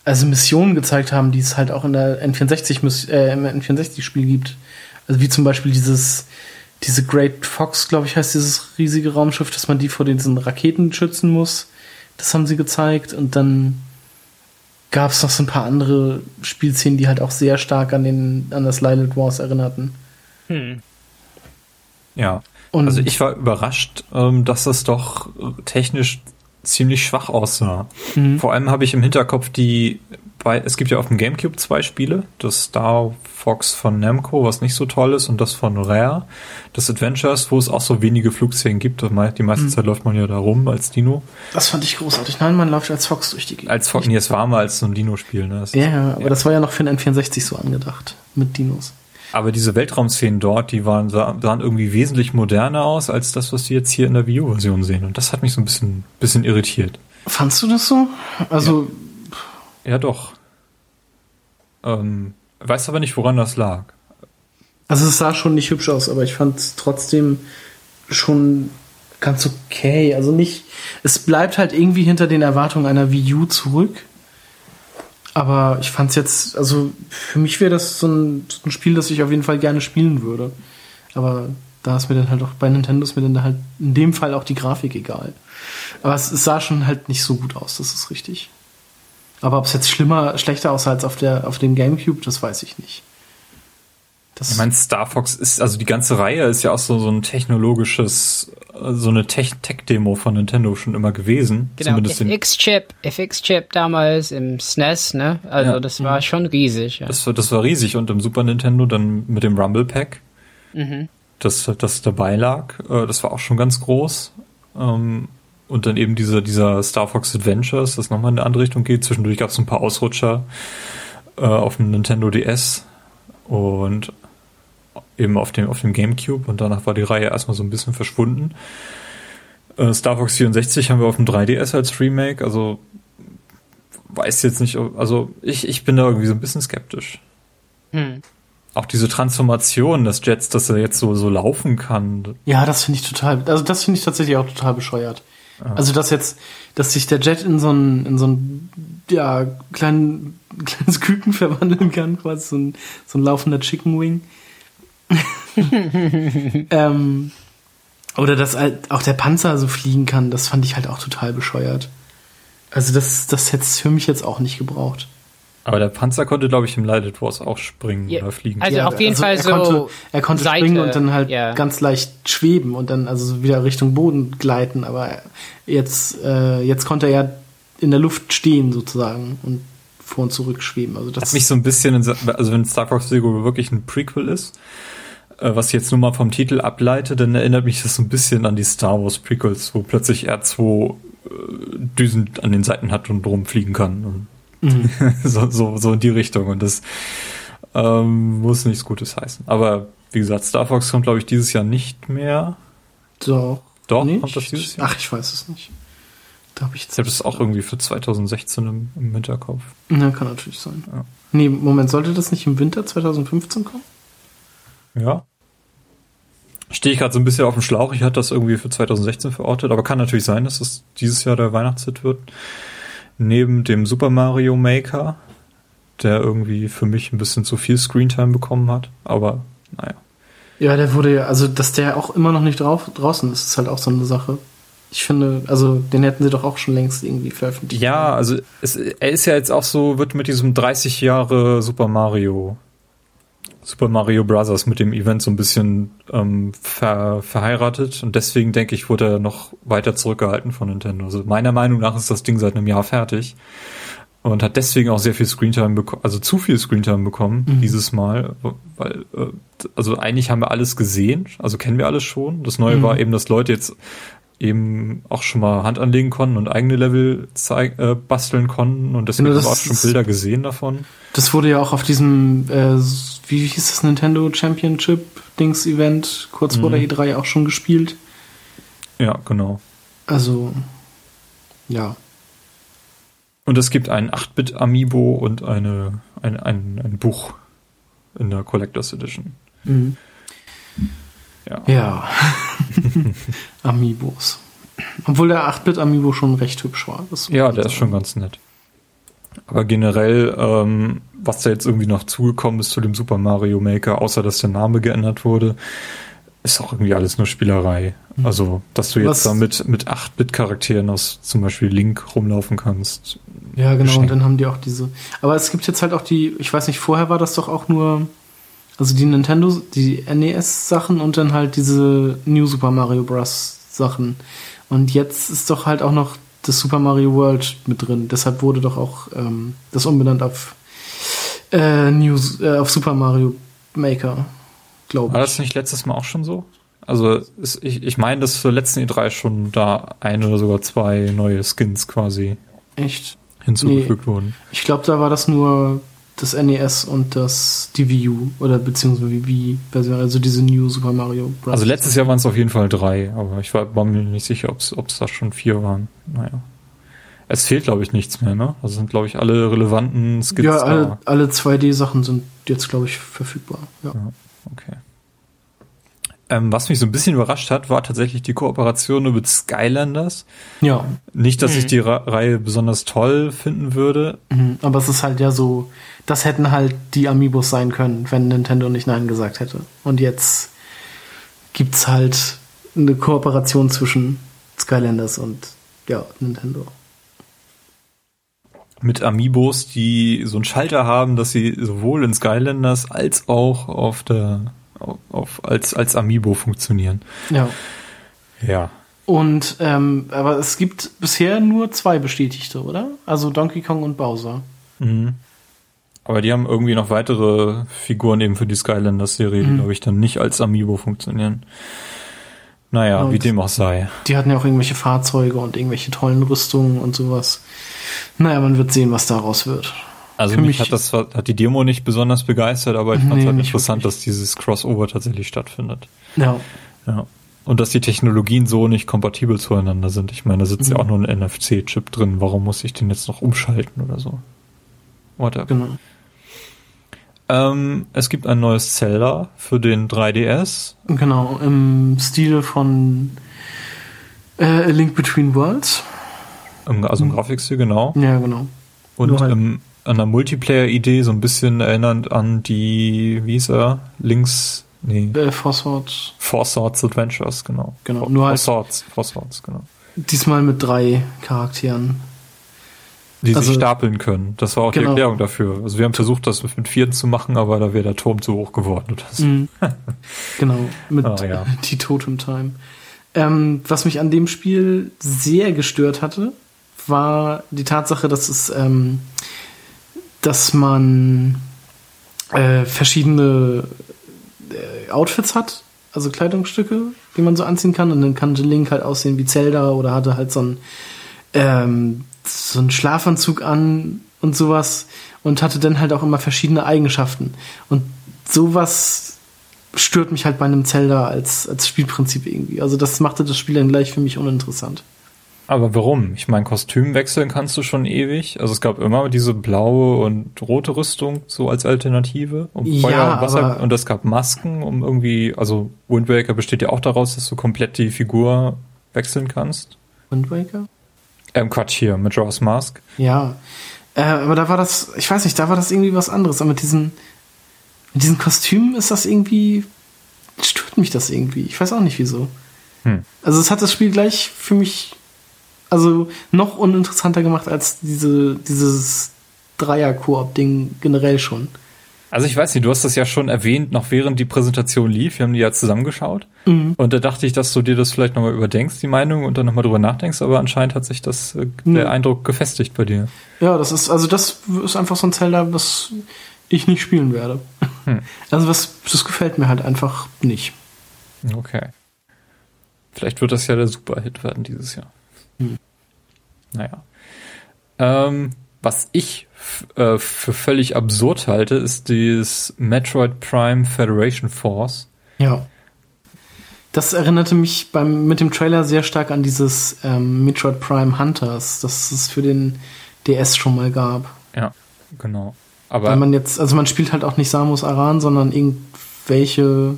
also Missionen gezeigt haben, die es halt auch in der N64 äh, im N64-Spiel gibt. Also wie zum Beispiel dieses, diese Great Fox, glaube ich, heißt dieses riesige Raumschiff, dass man die vor diesen Raketen schützen muss. Das haben sie gezeigt. Und dann gab es noch so ein paar andere Spielszenen, die halt auch sehr stark an, den, an das Lilith Wars erinnerten. Hm. Ja. Und also ich war überrascht, ähm, dass es doch technisch ziemlich schwach aussah. Mhm. Vor allem habe ich im Hinterkopf die bei, es gibt ja auf dem GameCube zwei Spiele, das Star Fox von Namco, was nicht so toll ist, und das von Rare, das Adventures, wo es auch so wenige Flugszenen gibt. Die meiste mhm. Zeit läuft man ja da rum als Dino. Das fand ich großartig. Nein, man läuft als Fox durch die Gegend. Als Fox, nee, es war mal als so ein Dino-Spiel. Ne? ja, ja, aber ja. das war ja noch für den N64 so angedacht, mit Dinos. Aber diese Weltraumszenen dort, die waren, sahen irgendwie wesentlich moderner aus als das, was die jetzt hier in der Wii U-Version sehen. Und das hat mich so ein bisschen, bisschen irritiert. Fandst du das so? Also. Ja, ja doch. Ähm, weiß aber nicht, woran das lag. Also es sah schon nicht hübsch aus, aber ich fand es trotzdem schon ganz okay. Also nicht, es bleibt halt irgendwie hinter den Erwartungen einer Wii U zurück. Aber ich fand es jetzt, also für mich wäre das so ein, so ein, Spiel, das ich auf jeden Fall gerne spielen würde. Aber da ist mir dann halt auch bei Nintendo ist mir dann halt in dem Fall auch die Grafik egal. Aber es, es sah schon halt nicht so gut aus, das ist richtig. Aber ob es jetzt schlimmer, schlechter aussah als auf, der, auf dem Gamecube, das weiß ich nicht. Das ich meine, Star Fox ist, also die ganze Reihe ist ja auch so, so ein technologisches, so eine Tech-Demo von Nintendo schon immer gewesen. Genau, FX-Chip, FX-Chip damals im SNES, e ne? Also ja. das war mhm. schon riesig. Ja. Das, war, das war riesig und im Super Nintendo dann mit dem Rumble Pack, mhm. das, das dabei lag, äh, das war auch schon ganz groß. Ähm, und dann eben dieser, dieser Star Fox Adventures, das nochmal in eine andere Richtung geht. Zwischendurch gab es ein paar Ausrutscher äh, auf dem Nintendo DS und eben auf dem, auf dem GameCube und danach war die Reihe erstmal so ein bisschen verschwunden. Äh, Star Fox 64 haben wir auf dem 3DS als Remake, also weiß jetzt nicht, also ich, ich bin da irgendwie so ein bisschen skeptisch. Hm. Auch diese Transformation des Jets, dass er jetzt so, so laufen kann. Ja, das finde ich total, also das finde ich tatsächlich auch total bescheuert. Also, dass jetzt, dass sich der Jet in so ein, in so ein, ja, kleinen, kleines Küken verwandeln kann, quasi so ein, so ein laufender Chicken Wing. ähm, oder dass halt auch der Panzer so fliegen kann, das fand ich halt auch total bescheuert. Also das, das hätte es für mich jetzt auch nicht gebraucht. Aber der Panzer konnte, glaube ich, im Lighted Wars auch springen ja. oder fliegen. Also ja, auf jeden also Fall er so. Konnte, er konnte Seite, springen und dann halt ja. ganz leicht schweben und dann also wieder Richtung Boden gleiten. Aber jetzt, äh, jetzt konnte er ja in der Luft stehen sozusagen und vor und zurück schweben. Also das hat mich so ein bisschen, in, also wenn Star Fox Zero wirklich ein Prequel ist, äh, was ich jetzt nur mal vom Titel ableite, dann erinnert mich das so ein bisschen an die Star Wars Prequels, wo plötzlich R2 äh, Düsen an den Seiten hat und rumfliegen kann. Mhm. so, so, so in die Richtung. Und das ähm, muss nichts Gutes heißen. Aber wie gesagt, Star Fox kommt, glaube ich, dieses Jahr nicht mehr. Doch. Doch, nicht? kommt das dieses Jahr? Ach, ich weiß es nicht. Da hab ich ich habe das auch irgendwie für 2016 im, im Hinterkopf. Ja, kann natürlich sein. Ja. Nee, Moment, sollte das nicht im Winter 2015 kommen? Ja. Stehe ich gerade so ein bisschen auf dem Schlauch. Ich hatte das irgendwie für 2016 verortet, aber kann natürlich sein, dass es dieses Jahr der Weihnachtshit wird. Neben dem Super Mario Maker, der irgendwie für mich ein bisschen zu viel Screentime bekommen hat, aber naja. Ja, der wurde ja, also dass der auch immer noch nicht drauf, draußen ist, ist halt auch so eine Sache. Ich finde, also den hätten sie doch auch schon längst irgendwie veröffentlicht. Ja, also es, er ist ja jetzt auch so, wird mit diesem 30 Jahre Super Mario Super Mario Bros. mit dem Event so ein bisschen ähm, ver, verheiratet und deswegen denke ich, wurde er noch weiter zurückgehalten von Nintendo. Also meiner Meinung nach ist das Ding seit einem Jahr fertig und hat deswegen auch sehr viel Screentime bekommen, also zu viel Screentime bekommen mhm. dieses Mal, weil äh, also eigentlich haben wir alles gesehen, also kennen wir alles schon. Das Neue mhm. war eben, dass Leute jetzt eben auch schon mal Hand anlegen konnten und eigene Level äh, basteln konnten und deswegen haben wir auch schon Bilder gesehen davon. Das wurde ja auch auf diesem, äh, wie hieß das Nintendo Championship Dings Event kurz mhm. vor der mhm. E3 auch schon gespielt. Ja, genau. Also, ja. Und es gibt ein 8-Bit Amiibo und eine, ein, ein, ein Buch in der Collectors Edition. Mhm. Ja. ja. Amiibos. Obwohl der 8-Bit Amiibo schon recht hübsch war. ja, der ist schon ganz nett. Aber generell, ähm, was da jetzt irgendwie noch zugekommen ist zu dem Super Mario Maker, außer dass der Name geändert wurde, ist auch irgendwie alles nur Spielerei. Mhm. Also, dass du jetzt was? da mit, mit 8-Bit-Charakteren aus zum Beispiel Link rumlaufen kannst. Ja, genau, und dann haben die auch diese. Aber es gibt jetzt halt auch die, ich weiß nicht, vorher war das doch auch nur, also die Nintendo, die NES-Sachen und dann halt diese New Super Mario Bros. Sachen. Und jetzt ist doch halt auch noch das Super Mario World mit drin. Deshalb wurde doch auch ähm, das umbenannt auf, äh, News, äh, auf Super Mario Maker, glaube ich. War das nicht letztes Mal auch schon so? Also ist, ich, ich meine, dass zur letzten E3 schon da ein oder sogar zwei neue Skins quasi Echt? hinzugefügt nee. wurden. Ich glaube, da war das nur das NES und das die Wii U oder beziehungsweise Wii Version, also diese New Super Mario Bros. Also letztes Jahr waren es auf jeden Fall drei, aber ich war, war mir nicht sicher, ob es da schon vier waren. Naja. Es fehlt, glaube ich, nichts mehr, ne? Also sind, glaube ich, alle relevanten Skits Ja, alle, alle 2D-Sachen sind jetzt, glaube ich, verfügbar. Ja. ja okay. Ähm, was mich so ein bisschen überrascht hat, war tatsächlich die Kooperation mit Skylanders. Ja. Nicht, dass mhm. ich die Reihe besonders toll finden würde. Mhm. Aber es ist halt ja so, das hätten halt die Amiibos sein können, wenn Nintendo nicht Nein gesagt hätte. Und jetzt gibt's halt eine Kooperation zwischen Skylanders und ja, Nintendo. Mit Amiibos, die so einen Schalter haben, dass sie sowohl in Skylanders als auch auf der auf, als, als Amiibo funktionieren. Ja. Ja. Und ähm, aber es gibt bisher nur zwei bestätigte, oder? Also Donkey Kong und Bowser. Mhm. Aber die haben irgendwie noch weitere Figuren eben für die Skylanders-Serie, die, mhm. glaube ich, dann nicht als Amiibo funktionieren. Naja, und wie dem auch sei. Die hatten ja auch irgendwelche Fahrzeuge und irgendwelche tollen Rüstungen und sowas. Naja, man wird sehen, was daraus wird. Also mich, mich, hat das hat die Demo nicht besonders begeistert, aber ich fand es halt interessant, dass dieses Crossover tatsächlich stattfindet. Ja. Ja. Und dass die Technologien so nicht kompatibel zueinander sind. Ich meine, da sitzt mhm. ja auch nur ein NFC-Chip drin. Warum muss ich den jetzt noch umschalten oder so? Whatever. Genau. Ähm, es gibt ein neues Zelda für den 3DS. Genau, im Stil von äh, A Link Between Worlds. Also im mhm. Grafikstil, genau. Ja, genau. Und halt. im, an der Multiplayer-Idee so ein bisschen erinnernd an die, wie hieß er? Links, nee. Äh, Four Swords. Four Swords Adventures, genau. Genau, Four, nur halt. Four Swords, Four Swords, genau. Diesmal mit drei Charakteren. Die also, sich stapeln können. Das war auch genau. die Erklärung dafür. Also wir haben versucht, das mit vierten zu machen, aber da wäre der Turm zu hoch geworden. Oder so. Mhm. genau, mit oh, ja. die Totem Time. Ähm, was mich an dem Spiel sehr gestört hatte, war die Tatsache, dass es ähm, dass man äh, verschiedene äh, Outfits hat, also Kleidungsstücke, die man so anziehen kann. Und dann kann Link halt aussehen wie Zelda oder hatte halt so ein ähm, so einen Schlafanzug an und sowas und hatte dann halt auch immer verschiedene Eigenschaften. Und sowas stört mich halt bei einem Zelda als, als Spielprinzip irgendwie. Also das machte das Spiel dann gleich für mich uninteressant. Aber warum? Ich meine, Kostüm wechseln kannst du schon ewig. Also es gab immer diese blaue und rote Rüstung so als Alternative. Um ja, Feuer und Wasser. Und es gab Masken, um irgendwie, also Wind Waker besteht ja auch daraus, dass du komplett die Figur wechseln kannst. Wind Waker? Ähm, Quatsch hier, mit Jaws Mask. Ja. Äh, aber da war das, ich weiß nicht, da war das irgendwie was anderes. Aber mit diesen, mit diesen Kostümen ist das irgendwie, stört mich das irgendwie. Ich weiß auch nicht wieso. Hm. Also es hat das Spiel gleich für mich also noch uninteressanter gemacht als diese, dieses Dreier-Koop-Ding generell schon. Also ich weiß nicht, du hast das ja schon erwähnt, noch während die Präsentation lief. Wir haben die ja zusammengeschaut. Mhm. Und da dachte ich, dass du dir das vielleicht nochmal überdenkst, die Meinung, und dann nochmal drüber nachdenkst. Aber anscheinend hat sich das, äh, mhm. der Eindruck gefestigt bei dir. Ja, das ist, also das ist einfach so ein Zelda, was ich nicht spielen werde. Hm. Also was, das gefällt mir halt einfach nicht. Okay. Vielleicht wird das ja der Superhit werden dieses Jahr. Hm. Naja. Ähm, was ich äh, für völlig absurd halte, ist dieses Metroid Prime Federation Force. Ja. Das erinnerte mich beim, mit dem Trailer sehr stark an dieses ähm, Metroid Prime Hunters, das es für den DS schon mal gab. Ja, genau. Aber Weil man jetzt, also man spielt halt auch nicht Samus Aran, sondern irgendwelche,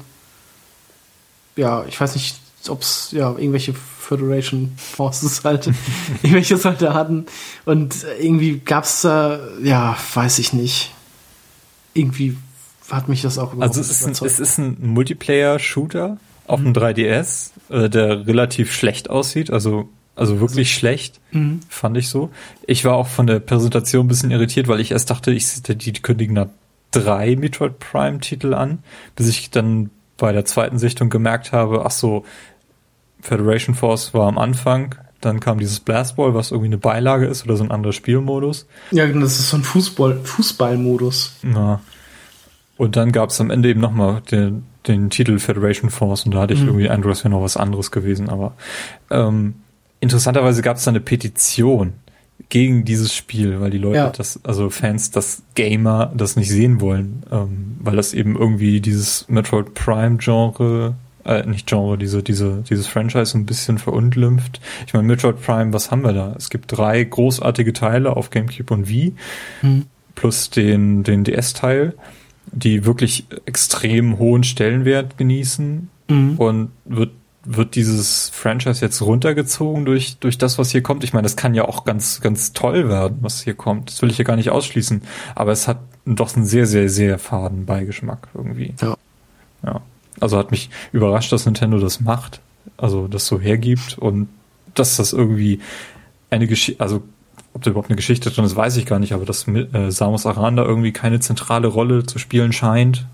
ja, ich weiß nicht, ob es ja irgendwelche Federation Forces halt, irgendwelche Soldaten. Und irgendwie gab's da, ja, weiß ich nicht. Irgendwie hat mich das auch überhaupt Also es ist, ein, es ist ein Multiplayer-Shooter auf mhm. dem 3DS, äh, der relativ schlecht aussieht, also also wirklich also, schlecht, mhm. fand ich so. Ich war auch von der Präsentation ein bisschen irritiert, weil ich erst dachte, ich die, die kündigen da drei Metroid Prime Titel an, bis ich dann bei der zweiten Sichtung gemerkt habe, ach so, Federation Force war am Anfang, dann kam dieses Blastball, was irgendwie eine Beilage ist oder so ein anderer Spielmodus. Ja, das ist so ein Fußball, Fußballmodus. Ja. Und dann gab es am Ende eben nochmal den, den Titel Federation Force und da hatte ich mhm. irgendwie Android wäre noch was anderes gewesen, aber ähm, interessanterweise gab es da eine Petition gegen dieses Spiel, weil die Leute ja. das, also Fans, das Gamer das nicht sehen wollen, ähm, weil das eben irgendwie dieses Metroid Prime Genre äh, nicht Genre, diese, diese, dieses Franchise ein bisschen verunglimpft. Ich meine, Metroid Prime, was haben wir da? Es gibt drei großartige Teile auf GameCube und Wii, hm. plus den, den DS-Teil, die wirklich extrem hohen Stellenwert genießen hm. und wird wird dieses Franchise jetzt runtergezogen durch, durch das, was hier kommt? Ich meine, das kann ja auch ganz, ganz toll werden, was hier kommt. Das will ich ja gar nicht ausschließen. Aber es hat doch einen sehr, sehr, sehr faden Beigeschmack irgendwie. Ja. Ja. Also hat mich überrascht, dass Nintendo das macht, also das so hergibt und dass das irgendwie eine Geschichte, also ob da überhaupt eine Geschichte drin ist, weiß ich gar nicht, aber dass äh, Samus Aran da irgendwie keine zentrale Rolle zu spielen scheint.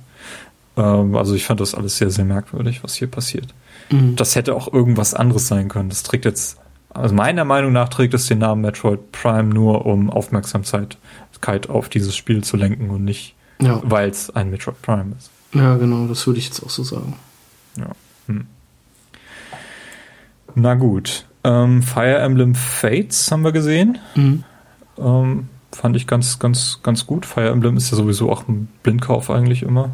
Ähm, also ich fand das alles sehr, sehr merkwürdig, was hier passiert. Mhm. Das hätte auch irgendwas anderes sein können. Das trägt jetzt, also meiner Meinung nach trägt es den Namen Metroid Prime nur, um Aufmerksamkeit auf dieses Spiel zu lenken und nicht, ja. weil es ein Metroid Prime ist. Ja, genau, das würde ich jetzt auch so sagen. Ja. Hm. Na gut. Ähm, Fire Emblem Fates haben wir gesehen. Mhm. Ähm, fand ich ganz, ganz, ganz gut. Fire Emblem ist ja sowieso auch ein Blindkauf eigentlich immer.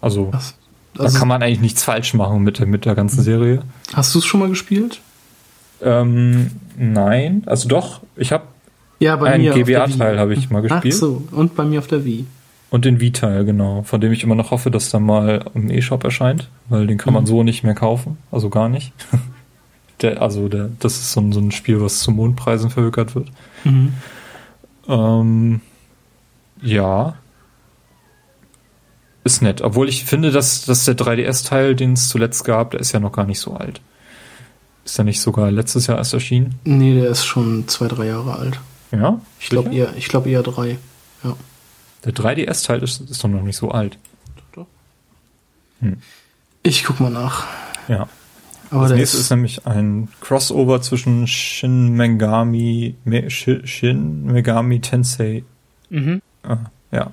Also, das, also da kann man eigentlich nichts falsch machen mit der, mit der ganzen Serie. Hast du es schon mal gespielt? Ähm, nein, also doch. Ich habe ja, einen GBA-Teil habe ich mal gespielt. Ach so, und bei mir auf der Wii. Und den Vita, genau, von dem ich immer noch hoffe, dass der mal im E-Shop erscheint, weil den kann man mhm. so nicht mehr kaufen, also gar nicht. der, also der, das ist so ein, so ein Spiel, was zu Mondpreisen verhökert wird. Mhm. Ähm, ja. Ist nett, obwohl ich finde, dass, dass der 3DS-Teil, den es zuletzt gab, der ist ja noch gar nicht so alt. Ist der nicht sogar letztes Jahr erst erschienen? Nee, der ist schon zwei, drei Jahre alt. Ja? Ich glaube eher, ich glaube eher drei. Ja. Der 3DS-Teil ist, ist doch noch nicht so alt. Doch. Hm. Ich guck mal nach. Ja. Aber das nächste ist, ist, nämlich ein Crossover zwischen Shin Megami, Me, Shin Megami Tensei. Mhm. Ah, ja.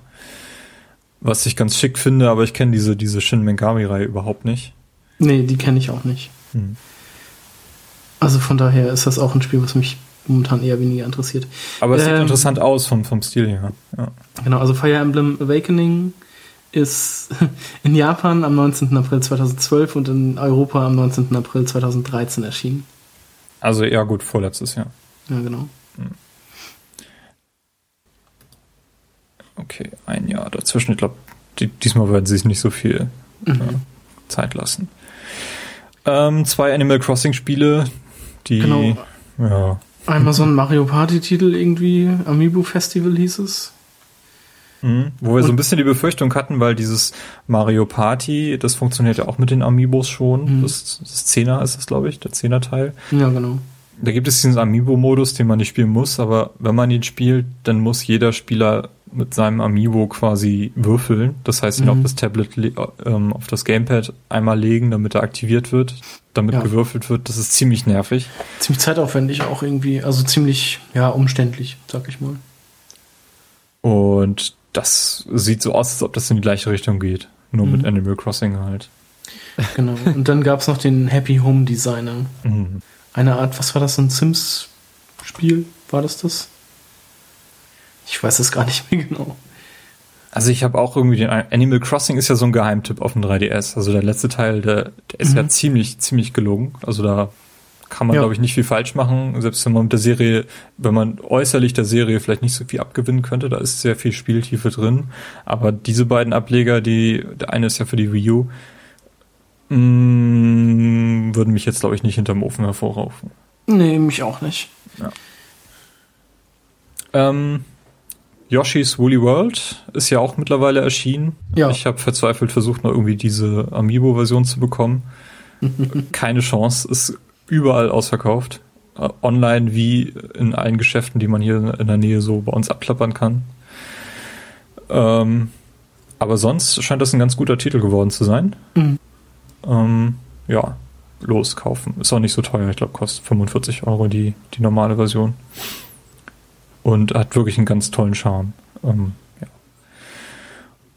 Was ich ganz schick finde, aber ich kenne diese, diese Shin Megami-Reihe überhaupt nicht. Nee, die kenne ich auch nicht. Hm. Also von daher ist das auch ein Spiel, was mich momentan eher weniger interessiert. Aber es ähm, sieht interessant aus vom, vom Stil her. Ja. Genau, also Fire Emblem Awakening ist in Japan am 19. April 2012 und in Europa am 19. April 2013 erschienen. Also ja gut, vorletztes Jahr. Ja, genau. Hm. Okay, ein Jahr dazwischen. Ich glaube, die, diesmal werden sie sich nicht so viel mhm. äh, Zeit lassen. Ähm, zwei Animal Crossing Spiele, die genau. ja, Einmal so ein Mario Party-Titel irgendwie, Amiibo Festival hieß es. Mhm, wo wir Und so ein bisschen die Befürchtung hatten, weil dieses Mario Party, das funktioniert ja auch mit den Amiibos schon. Mhm. Das, das Zehner ist es, glaube ich, der Zehner-Teil. Ja, genau. Da gibt es diesen Amiibo-Modus, den man nicht spielen muss, aber wenn man ihn spielt, dann muss jeder Spieler mit seinem Amiibo quasi würfeln. Das heißt, ihn mhm. auf das Tablet, ähm, auf das Gamepad einmal legen, damit er aktiviert wird, damit ja. gewürfelt wird. Das ist ziemlich nervig. Ziemlich zeitaufwendig auch irgendwie, also ziemlich, ja, umständlich, sag ich mal. Und das sieht so aus, als ob das in die gleiche Richtung geht. Nur mhm. mit Animal Crossing halt. Genau. Und dann gab es noch den Happy Home Designer. Mhm. Eine Art, was war das, ein Sims-Spiel? War das das? Ich weiß es gar nicht mehr genau. Also ich habe auch irgendwie den Animal Crossing ist ja so ein Geheimtipp auf dem 3DS. Also der letzte Teil, der, der ist mhm. ja ziemlich, ziemlich gelungen. Also da kann man, ja. glaube ich, nicht viel falsch machen. Selbst wenn man mit der Serie, wenn man äußerlich der Serie vielleicht nicht so viel abgewinnen könnte, da ist sehr viel Spieltiefe drin. Aber diese beiden Ableger, die, der eine ist ja für die Wii U, Mm, würden mich jetzt, glaube ich, nicht hinterm Ofen hervorraufen. Nee, mich auch nicht. Ähm, Yoshi's Woolly World ist ja auch mittlerweile erschienen. Ja. Ich habe verzweifelt versucht, mal irgendwie diese Amiibo-Version zu bekommen. Keine Chance, ist überall ausverkauft. Äh, Online wie in allen Geschäften, die man hier in der Nähe so bei uns abklappern kann. Ähm, aber sonst scheint das ein ganz guter Titel geworden zu sein. Mhm. Ähm, ja, los, kaufen. Ist auch nicht so teuer. Ich glaube, kostet 45 Euro die, die normale Version. Und hat wirklich einen ganz tollen Charme. Ähm, ja.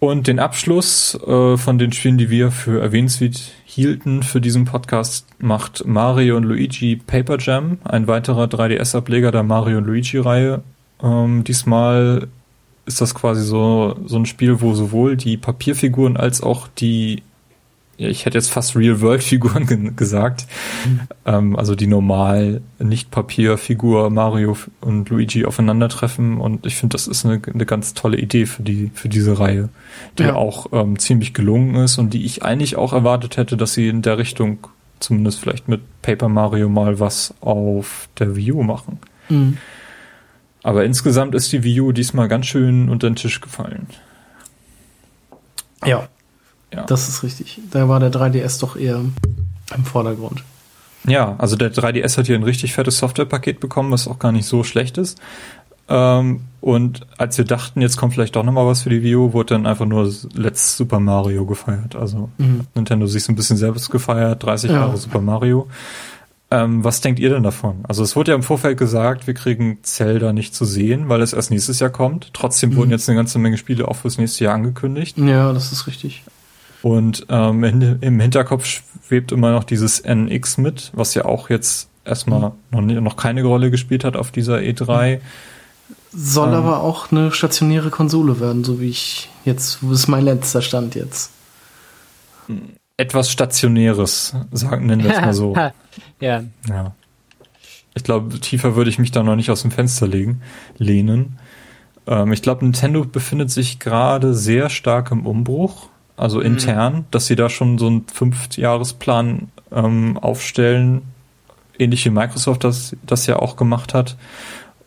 Und den Abschluss äh, von den Spielen, die wir für erwähnenswert hielten für diesen Podcast, macht Mario und Luigi Paper Jam, ein weiterer 3DS-Ableger der Mario und Luigi-Reihe. Ähm, diesmal ist das quasi so, so ein Spiel, wo sowohl die Papierfiguren als auch die, ich hätte jetzt fast Real-World-Figuren ge gesagt, ähm, also die normal nicht Papierfigur Mario und Luigi aufeinandertreffen und ich finde, das ist eine, eine ganz tolle Idee für die, für diese Reihe, die Ja. auch ähm, ziemlich gelungen ist und die ich eigentlich auch erwartet hätte, dass sie in der Richtung zumindest vielleicht mit Paper Mario mal was auf der Wii U machen. Mhm. Aber insgesamt ist die Wii U diesmal ganz schön unter den Tisch gefallen. Ja, Ja. das ist richtig. Da war der 3DS doch eher im Vordergrund. Ja, also der 3DS hat hier ein richtig fettes Softwarepaket bekommen, was auch gar nicht so schlecht ist. Ähm, und als wir dachten, jetzt kommt vielleicht doch nochmal was für die Wii U, wurde dann einfach nur Let's Super Mario gefeiert. Also Mhm. Nintendo sich so ein bisschen selbst gefeiert, 30 Ja. Jahre Super Mario. Ähm, was denkt ihr denn davon? Also es wurde ja im Vorfeld gesagt, wir kriegen Zelda nicht zu sehen, weil es erst nächstes Jahr kommt. Trotzdem wurden Mhm. jetzt eine ganze Menge Spiele auch fürs nächste Jahr angekündigt. Ja, das ist richtig. Und ähm, in, im Hinterkopf schwebt immer noch dieses NX mit, was ja auch jetzt erstmal noch, nie, noch keine Rolle gespielt hat auf dieser E3. Soll Ähm. aber auch eine stationäre Konsole werden, so wie ich jetzt, wo ist mein letzter Stand jetzt? Etwas Stationäres, sagen, nennen wir es mal so. ja. Ja. Ich glaube, tiefer würde ich mich da noch nicht aus dem Fenster legen, lehnen. Ähm, ich glaube, Nintendo befindet sich gerade sehr stark im Umbruch, also intern, dass sie da schon so einen Fünfjahresplan ähm, aufstellen, ähnlich wie Microsoft das, das ja auch gemacht hat.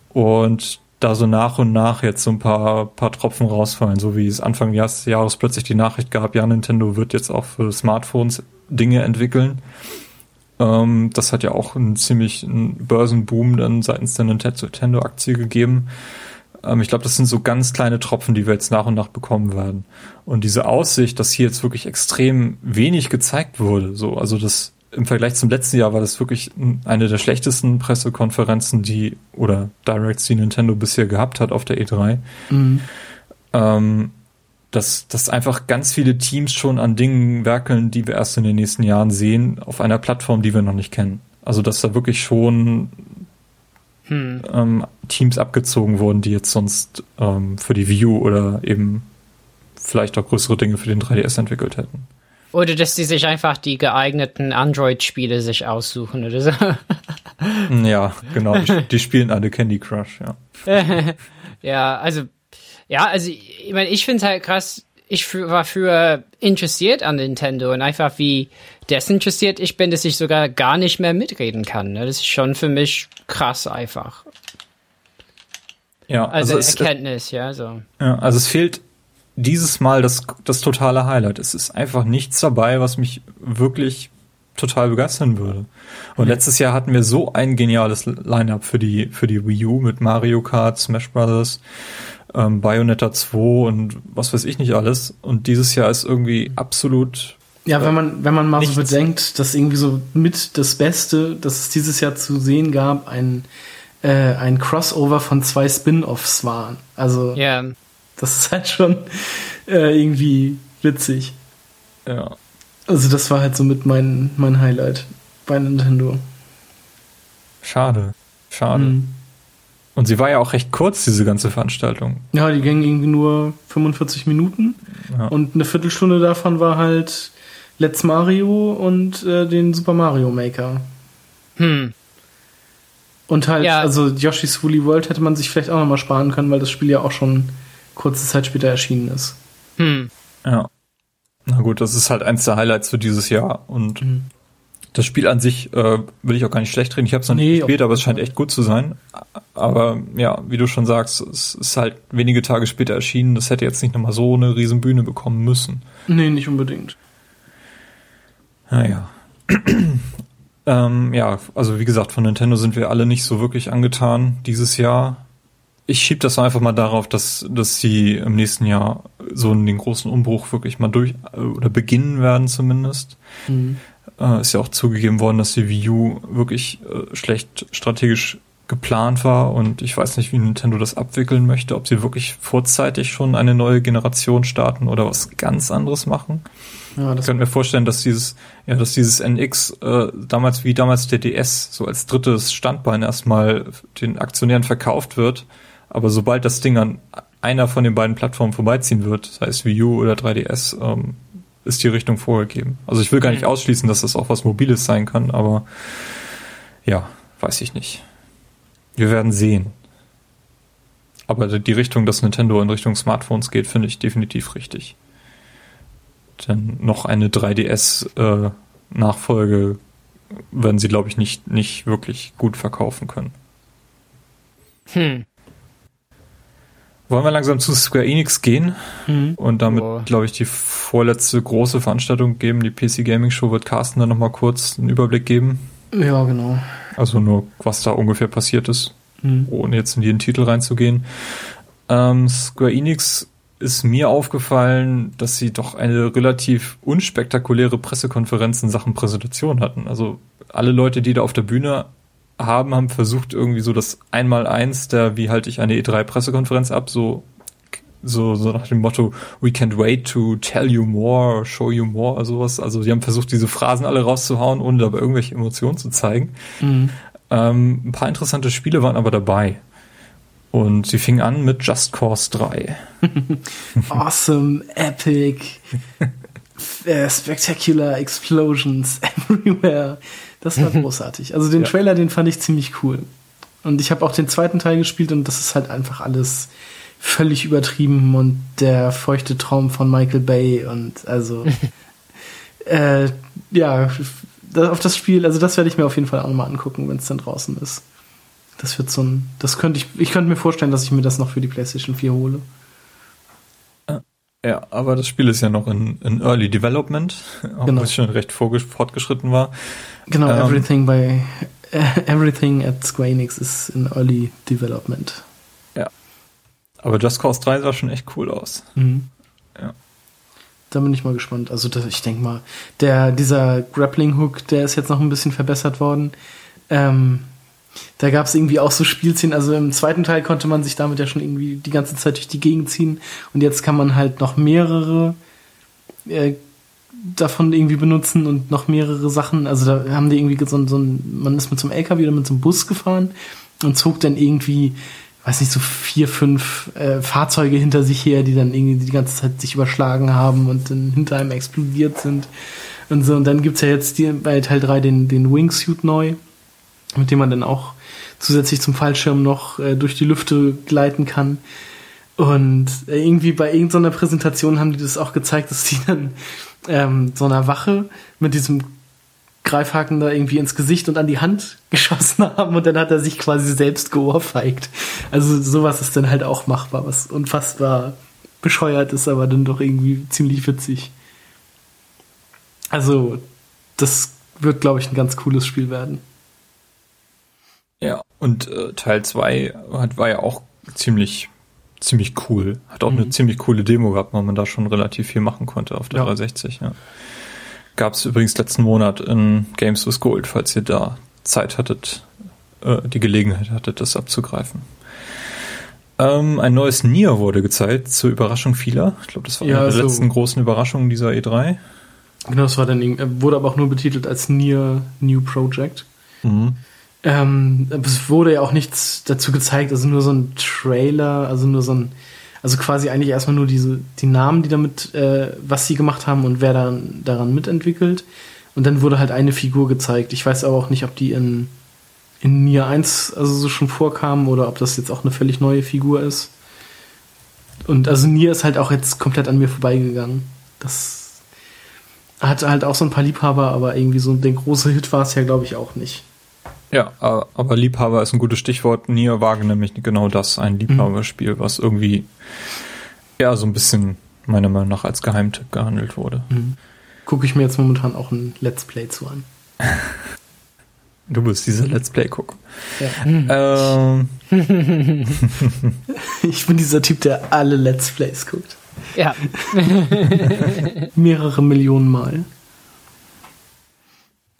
Und da so nach und nach jetzt so ein paar, paar Tropfen rausfallen, so wie es Anfang des Jahres plötzlich die Nachricht gab, ja, Nintendo wird jetzt auch für Smartphones Dinge entwickeln. Ähm, das hat ja auch einen ziemlich einen Börsenboom dann seitens der Nintendo-Aktie gegeben. Ähm, ich glaube, das sind so ganz kleine Tropfen, die wir jetzt nach und nach bekommen werden. Und diese Aussicht, dass hier jetzt wirklich extrem wenig gezeigt wurde, so, also das im Vergleich zum letzten Jahr war das wirklich eine der schlechtesten Pressekonferenzen, die oder Directs, die Nintendo bisher gehabt hat auf der E3 Mhm. ähm, dass, dass einfach ganz viele Teams schon an Dingen werkeln, die wir erst in den nächsten Jahren sehen, auf einer Plattform, die wir noch nicht kennen. Also dass da wirklich schon Hm. ähm, Teams abgezogen wurden, die jetzt sonst ähm, für die View oder eben vielleicht auch größere Dinge für den 3DS entwickelt hätten. Oder dass die sich einfach die geeigneten Android-Spiele sich aussuchen oder so. Ja, genau. Die, die spielen alle Candy Crush, ja. ja, also, ja, also, ich meine, ich finde halt krass, ich für, war für interessiert an Nintendo und einfach wie desinteressiert ich bin, dass ich sogar gar nicht mehr mitreden kann. Ne? Das ist schon für mich krass einfach. Ja, Also, es, Erkenntnis, ja, so. Ja, also es fehlt dieses Mal das, das totale Highlight. Es ist einfach nichts dabei, was mich wirklich total begeistern würde. Und letztes Jahr hatten wir so ein geniales Line-up für die, für die Wii U mit Mario Kart, Smash Brothers, ähm, Bayonetta 2 und was weiß ich nicht alles. Und dieses Jahr ist irgendwie absolut Ja, wenn man, wenn man mal so Nichts. bedenkt, dass irgendwie so mit das Beste, das es dieses Jahr zu sehen gab, ein, äh, ein Crossover von zwei Spin-Offs waren. Also, Ja, das ist halt schon äh, irgendwie witzig. ja, Also, das war halt so mit mein, mein Highlight bei Nintendo. schade. Schade. Mhm. Und sie war ja auch recht kurz, diese ganze Veranstaltung. Ja, die gingen irgendwie nur 45 Minuten Ja. und eine Viertelstunde davon war halt Let's Mario und äh, den Super Mario Maker. hm. Und halt, Ja. also Yoshi's Woolly World hätte man sich vielleicht auch nochmal sparen können, weil das Spiel ja auch schon kurze Zeit später erschienen ist. Hm. Ja. Na gut, das ist halt eins der Highlights für dieses Jahr und mhm. das Spiel an sich äh, will ich auch gar nicht schlecht reden. Ich habe es noch nee, nicht gespielt, aber es scheint echt gut zu sein. Aber ja, wie du schon sagst, es ist halt wenige Tage später erschienen. Das hätte jetzt nicht nochmal so eine riesen Bühne bekommen müssen. Nee, nicht unbedingt. Naja. ähm, ja, also wie gesagt, von Nintendo sind wir alle nicht so wirklich angetan dieses Jahr ich schiebe das einfach mal darauf, dass, dass sie im nächsten Jahr so den großen Umbruch wirklich mal durch oder beginnen werden zumindest. Mhm. Äh, ist ja auch zugegeben worden, dass die Wii U wirklich äh, schlecht strategisch geplant war und ich weiß nicht, wie Nintendo das abwickeln möchte, ob sie wirklich vorzeitig schon eine neue Generation starten oder was ganz anderes machen. Ja, ich könnte mir vorstellen, dass dieses, ja, dass dieses NX äh, damals wie damals der DS so als drittes Standbein erstmal den Aktionären verkauft wird aber sobald das Ding an einer von den beiden Plattformen vorbeiziehen wird, sei es Wii U oder 3DS, ähm, ist die Richtung vorgegeben. Also ich will gar nicht mhm. ausschließen, dass das auch was Mobiles sein kann, aber ja, weiß ich nicht. Wir werden sehen. Aber die Richtung, dass Nintendo in Richtung Smartphones geht, finde ich definitiv richtig. Denn noch eine 3DS-Nachfolge äh, werden sie, glaube ich, nicht, nicht wirklich gut verkaufen können. Hm. Wollen wir langsam zu Square Enix gehen mhm. und damit, glaube ich, die vorletzte große Veranstaltung geben. Die PC Gaming Show wird Carsten dann nochmal kurz einen Überblick geben. Ja, genau. Also nur, was da ungefähr passiert ist, mhm. ohne jetzt in den Titel reinzugehen. Ähm, Square Enix ist mir aufgefallen, dass sie doch eine relativ unspektakuläre Pressekonferenz in Sachen Präsentation hatten. Also alle Leute, die da auf der Bühne haben, haben versucht, irgendwie so das Einmaleins der, wie halte ich eine E3-Pressekonferenz ab, so, so, so nach dem Motto, we can't wait to tell you more, show you more, sowas. Also die haben versucht, diese Phrasen alle rauszuhauen, ohne dabei irgendwelche Emotionen zu zeigen. Mhm. Ähm, ein paar interessante Spiele waren aber dabei. Und sie fing an mit Just Cause 3. awesome, epic, uh, spectacular explosions everywhere. Das war großartig. Also den ja. Trailer, den fand ich ziemlich cool. Und ich habe auch den zweiten Teil gespielt und das ist halt einfach alles völlig übertrieben und der feuchte Traum von Michael Bay und also äh, ja, auf das Spiel, also das werde ich mir auf jeden Fall auch nochmal angucken, wenn es dann draußen ist. Das wird so ein, das könnte ich, ich könnte mir vorstellen, dass ich mir das noch für die PlayStation 4 hole. Ja, aber das Spiel ist ja noch in, in Early Development, auch genau. es schon recht fortgeschritten war. Genau, ähm, everything by everything at Square Enix ist in Early Development. Ja. Aber Just Cause 3 sah schon echt cool aus. Mhm. Ja. Da bin ich mal gespannt. Also das, ich denke mal, der, dieser Grappling Hook, der ist jetzt noch ein bisschen verbessert worden. Ähm, da gab es irgendwie auch so Spielszenen. Also im zweiten Teil konnte man sich damit ja schon irgendwie die ganze Zeit durch die Gegend ziehen. Und jetzt kann man halt noch mehrere äh, davon irgendwie benutzen und noch mehrere Sachen. Also da haben die irgendwie so, so ein, man ist mit so einem LKW oder mit so einem Bus gefahren und zog dann irgendwie, weiß nicht, so vier, fünf äh, Fahrzeuge hinter sich her, die dann irgendwie die ganze Zeit sich überschlagen haben und dann hinter einem explodiert sind und so. Und dann gibt's ja jetzt die, bei Teil 3 den, den Wingsuit neu mit dem man dann auch zusätzlich zum Fallschirm noch äh, durch die Lüfte gleiten kann. Und äh, irgendwie bei irgendeiner Präsentation haben die das auch gezeigt, dass die dann ähm, so einer Wache mit diesem Greifhaken da irgendwie ins Gesicht und an die Hand geschossen haben und dann hat er sich quasi selbst geohrfeigt. Also sowas ist dann halt auch machbar, was unfassbar bescheuert ist, aber dann doch irgendwie ziemlich witzig. Also das wird, glaube ich, ein ganz cooles Spiel werden. Ja, und äh, Teil 2 war ja auch ziemlich ziemlich cool. Hat auch mhm. eine ziemlich coole Demo gehabt, weil man da schon relativ viel machen konnte auf der ja. 360. Ja. Gab es übrigens letzten Monat in Games with Gold, falls ihr da Zeit hattet, äh, die Gelegenheit hattet, das abzugreifen. Ähm, ein neues Nier wurde gezeigt, zur Überraschung vieler. Ich glaube, das war ja, eine der so. letzten großen Überraschungen dieser E3. Genau, das war dann, wurde aber auch nur betitelt als Nier New Project. Mhm. Ähm, es wurde ja auch nichts dazu gezeigt, also nur so ein Trailer, also nur so ein, also quasi eigentlich erstmal nur diese, die Namen, die damit, äh, was sie gemacht haben und wer dann daran mitentwickelt. Und dann wurde halt eine Figur gezeigt. Ich weiß aber auch nicht, ob die in, in Nier 1 also so schon vorkam oder ob das jetzt auch eine völlig neue Figur ist. Und also Nier ist halt auch jetzt komplett an mir vorbeigegangen. Das Hat halt auch so ein paar Liebhaber, aber irgendwie so der große Hit war es ja, glaube ich, auch nicht. Ja, aber Liebhaber ist ein gutes Stichwort. Nier war nämlich genau das, ein Liebhaberspiel, was irgendwie ja so ein bisschen meiner Meinung nach als Geheimtipp gehandelt wurde. Mhm. Gucke ich mir jetzt momentan auch ein Let's Play zu an. Du bist dieser Let's Play-Guck. Ja. Ähm. ich bin dieser Typ, der alle Let's Plays guckt. Ja. Mehrere Millionen Mal.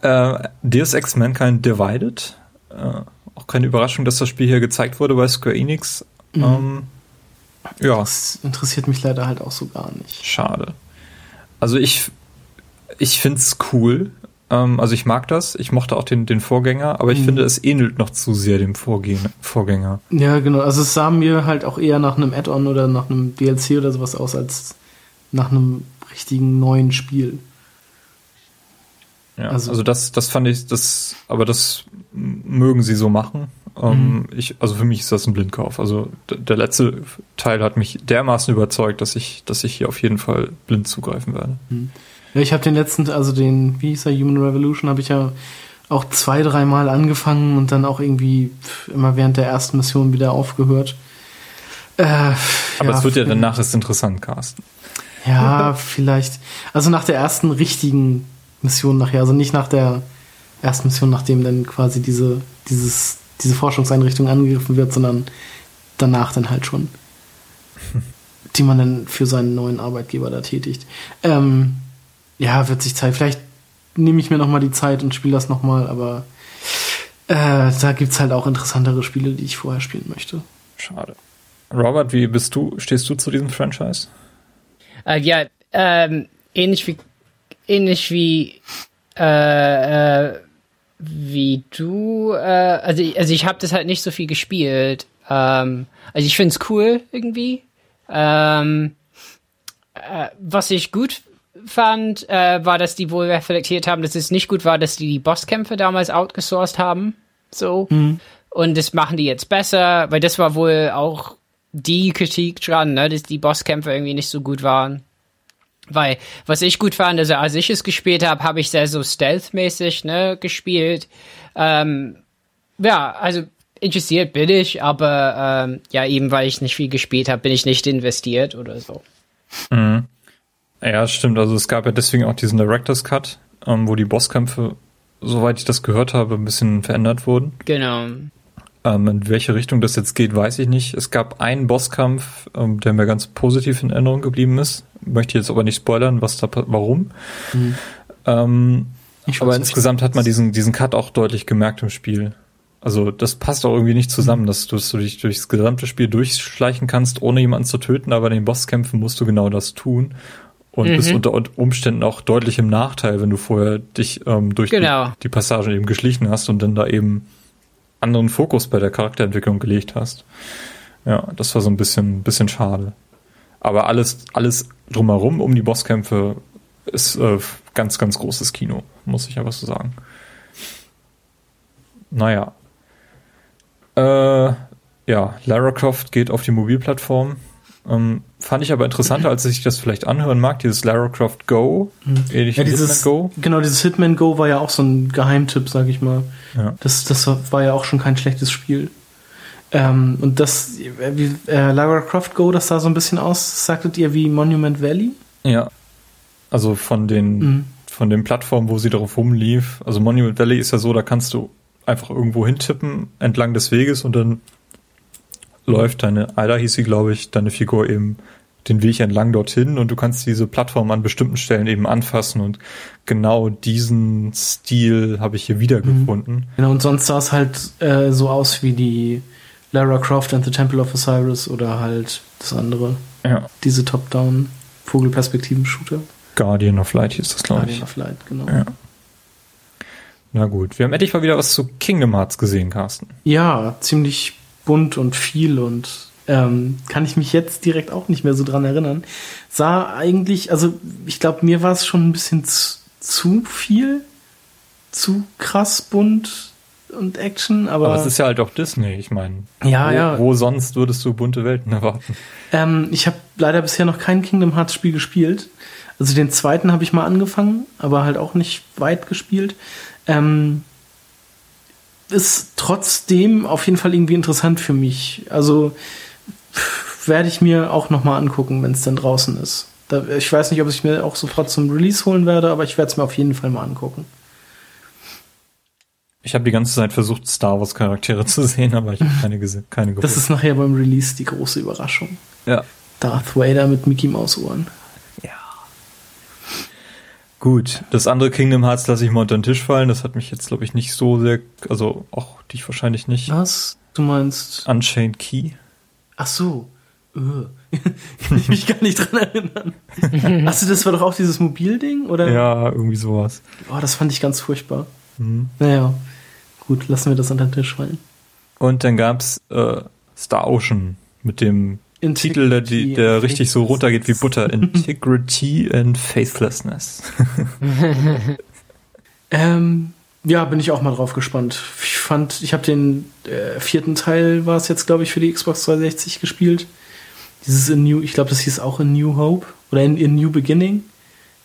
Äh, Deus Ex Mankind Divided. Äh, auch keine Überraschung, dass das Spiel hier gezeigt wurde bei Square Enix. Mhm. Ähm, ja. Das interessiert mich leider halt auch so gar nicht. Schade. Also ich, ich finde es cool. Ähm, also ich mag das. Ich mochte auch den, den Vorgänger, aber ich mhm. finde, es ähnelt noch zu sehr dem Vorgänger. Ja, genau. Also es sah mir halt auch eher nach einem Add-on oder nach einem DLC oder sowas aus, als nach einem richtigen neuen Spiel. Ja, also, also das, das fand ich, das, aber das mögen sie so machen. Ähm, mhm. ich, also für mich ist das ein Blindkauf. Also der letzte Teil hat mich dermaßen überzeugt, dass ich, dass ich hier auf jeden Fall blind zugreifen werde. Mhm. Ja, ich habe den letzten, also den, wie hieß der, Human Revolution, habe ich ja auch zwei, dreimal angefangen und dann auch irgendwie immer während der ersten Mission wieder aufgehört. Äh, aber ja, es wird ja danach ist interessant, Carsten. Ja, vielleicht. Also nach der ersten richtigen Mission nachher, also nicht nach der ersten Mission, nachdem dann quasi diese, dieses, diese Forschungseinrichtung angegriffen wird, sondern danach dann halt schon. die man dann für seinen neuen Arbeitgeber da tätigt. Ähm, ja, wird sich Zeit. Vielleicht nehme ich mir nochmal die Zeit und spiele das nochmal, aber äh, da es halt auch interessantere Spiele, die ich vorher spielen möchte. Schade. Robert, wie bist du, stehst du zu diesem Franchise? Uh, ja, ähm, ähnlich wie ähnlich wie äh, äh, wie du. Äh, also, also ich habe das halt nicht so viel gespielt. Ähm, also ich finde es cool irgendwie. Ähm, äh, was ich gut fand, äh, war, dass die wohl reflektiert haben, dass es nicht gut war, dass die die Bosskämpfe damals outgesourced haben. So. Mhm. Und das machen die jetzt besser, weil das war wohl auch die Kritik dran, ne, dass die Bosskämpfe irgendwie nicht so gut waren. Weil, was ich gut fand, also als ich es gespielt habe, habe ich sehr so stealth-mäßig, ne, gespielt. Ähm, ja, also interessiert bin ich, aber ähm, ja, eben weil ich nicht viel gespielt habe, bin ich nicht investiert oder so. Mhm. Ja, stimmt. Also es gab ja deswegen auch diesen Director's Cut, ähm, wo die Bosskämpfe, soweit ich das gehört habe, ein bisschen verändert wurden. Genau. Ähm, in welche Richtung das jetzt geht, weiß ich nicht. Es gab einen Bosskampf, ähm, der mir ganz positiv in Erinnerung geblieben ist. Möchte jetzt aber nicht spoilern, was da, warum. Mhm. Ähm, aber insgesamt hat man diesen, diesen Cut auch deutlich gemerkt im Spiel. Also das passt auch irgendwie nicht zusammen, mhm. dass, du, dass du dich durchs gesamte Spiel durchschleichen kannst, ohne jemanden zu töten, aber in den Bosskämpfen musst du genau das tun und mhm. bist unter Umständen auch deutlich im Nachteil, wenn du vorher dich ähm, durch genau. die, die Passagen eben geschlichen hast und dann da eben anderen Fokus bei der Charakterentwicklung gelegt hast. Ja, das war so ein bisschen, bisschen schade. Aber alles, alles drumherum um die Bosskämpfe ist äh, ganz, ganz großes Kino, muss ich einfach so sagen. Naja. Äh, ja, Lara Croft geht auf die Mobilplattform. Ähm, fand ich aber interessanter, als ich das vielleicht anhören mag, dieses Lara Croft Go, mhm. ähnlich ja, dieses, Hitman Go. Genau, dieses Hitman Go war ja auch so ein Geheimtipp, sag ich mal. Ja. Das, das war ja auch schon kein schlechtes Spiel. Ähm, und das, wie, äh, Lara Croft Go, das sah so ein bisschen aus, sagtet ihr, wie Monument Valley? Ja. Also von den, mhm. von den Plattformen, wo sie darauf rumlief. Also Monument Valley ist ja so, da kannst du einfach irgendwo hintippen entlang des Weges und dann läuft deine, Ada hieß sie, glaube ich, deine Figur eben den Weg entlang dorthin und du kannst diese Plattform an bestimmten Stellen eben anfassen und genau diesen Stil habe ich hier wiedergefunden. Mhm. Genau, und sonst sah es halt äh, so aus wie die Lara Croft and the Temple of Osiris oder halt das andere. Ja. Diese Top-Down Vogelperspektiven-Shooter. Guardian of Light hieß das, glaube ich. Guardian of Light, genau. Ja. Na gut, wir haben endlich mal wieder was zu Kingdom Hearts gesehen, Carsten. Ja, ziemlich bunt und viel und ähm, kann ich mich jetzt direkt auch nicht mehr so dran erinnern. Sah eigentlich, also ich glaube, mir war es schon ein bisschen zu, zu viel, zu krass bunt und Action, aber. Aber es ist ja halt auch Disney, ich meine. Ja, wo, ja. Wo sonst würdest du bunte Welten erwarten? Ähm, ich habe leider bisher noch kein Kingdom Hearts Spiel gespielt. Also den zweiten habe ich mal angefangen, aber halt auch nicht weit gespielt. Ähm, ist trotzdem auf jeden Fall irgendwie interessant für mich. Also werde ich mir auch noch mal angucken, wenn es dann draußen ist. Da, ich weiß nicht, ob ich mir auch sofort zum Release holen werde, aber ich werde es mir auf jeden Fall mal angucken. Ich habe die ganze Zeit versucht, Star Wars Charaktere zu sehen, aber ich habe keine, gesehen, keine gefunden. Das ist nachher beim Release die große Überraschung. Ja. Darth Vader mit Mickey Maus Ohren. Ja. Gut, das andere Kingdom Hearts lasse ich mal unter den Tisch fallen. Das hat mich jetzt, glaube ich, nicht so sehr, also auch dich wahrscheinlich nicht. Was? Du meinst? Unchained Key. Ach so. Kann ich mich gar nicht dran erinnern. Achso, das war doch auch dieses Mobilding, oder? Ja, irgendwie sowas. Boah, das fand ich ganz furchtbar. Mhm. Naja, gut, lassen wir das unter den Tisch fallen. Und dann gab's äh, Star Ocean mit dem Integrity Titel, der, die, der richtig so runtergeht wie Butter. Integrity and Faithlessness. ähm, ja, bin ich auch mal drauf gespannt. Ich fand, ich habe den äh, vierten Teil, war es jetzt, glaube ich, für die Xbox 360 gespielt. Dieses in New, ich glaube, das hieß auch in New Hope oder in, in New Beginning.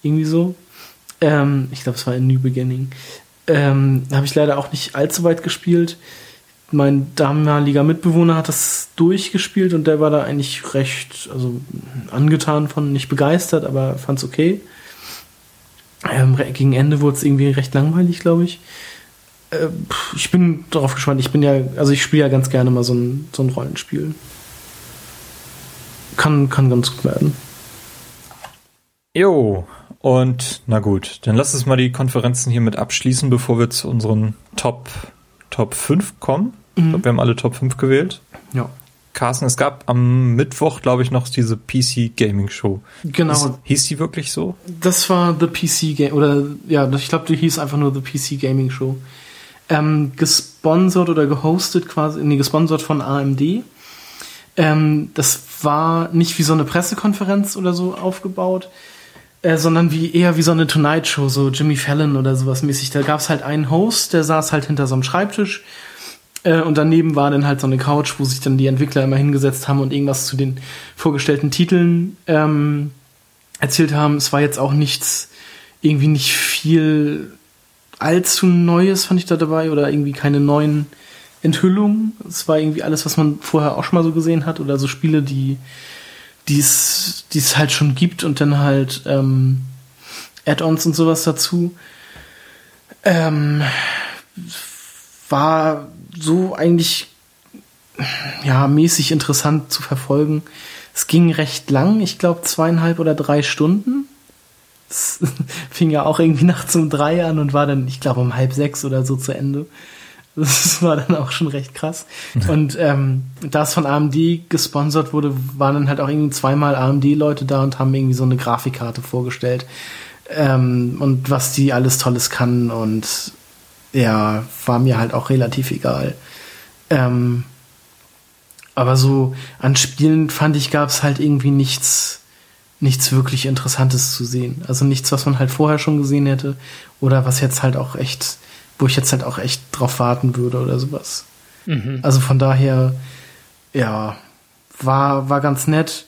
Irgendwie so. Ähm, ich glaube, es war in New Beginning. Ähm, habe ich leider auch nicht allzu weit gespielt. Mein damaliger Mitbewohner hat das durchgespielt und der war da eigentlich recht, also angetan von, nicht begeistert, aber fand's okay. Ähm, gegen Ende wurde es irgendwie recht langweilig, glaube ich. Äh, ich bin darauf gespannt. Ich bin ja, also ich spiele ja ganz gerne mal so ein, so ein Rollenspiel. Kann, kann ganz gut werden. Jo, und na gut, dann lass uns mal die Konferenzen hiermit abschließen, bevor wir zu unseren Top, Top 5 kommen. Mhm. Ich glaube, wir haben alle Top 5 gewählt. Ja. Carsten, es gab am Mittwoch, glaube ich, noch diese PC Gaming Show. Genau. Ist, hieß die wirklich so? Das war The PC Game, oder ja, ich glaube, die hieß einfach nur The PC Gaming Show. Ähm, gesponsert oder gehostet quasi, nee, gesponsert von AMD. Ähm, das war nicht wie so eine Pressekonferenz oder so aufgebaut, äh, sondern wie eher wie so eine Tonight Show, so Jimmy Fallon oder sowas mäßig. Da gab es halt einen Host, der saß halt hinter so einem Schreibtisch äh, und daneben war dann halt so eine Couch, wo sich dann die Entwickler immer hingesetzt haben und irgendwas zu den vorgestellten Titeln ähm, erzählt haben. Es war jetzt auch nichts, irgendwie nicht viel allzu Neues fand ich da dabei oder irgendwie keine neuen Enthüllungen. Es war irgendwie alles, was man vorher auch schon mal so gesehen hat oder so Spiele, die die es halt schon gibt und dann halt ähm, Add-ons und sowas dazu. Ähm, war so eigentlich ja mäßig interessant zu verfolgen. Es ging recht lang, ich glaube zweieinhalb oder drei Stunden. Es fing ja auch irgendwie nachts um drei an und war dann, ich glaube, um halb sechs oder so zu Ende. Das war dann auch schon recht krass. Und ähm, da es von AMD gesponsert wurde, waren dann halt auch irgendwie zweimal AMD-Leute da und haben irgendwie so eine Grafikkarte vorgestellt. Ähm, und was die alles Tolles kann und ja, war mir halt auch relativ egal. Ähm, aber so an Spielen fand ich, gab es halt irgendwie nichts, nichts wirklich Interessantes zu sehen. Also nichts, was man halt vorher schon gesehen hätte oder was jetzt halt auch echt, wo ich jetzt halt auch echt drauf warten würde oder sowas. Mhm. Also von daher, ja, war, war ganz nett.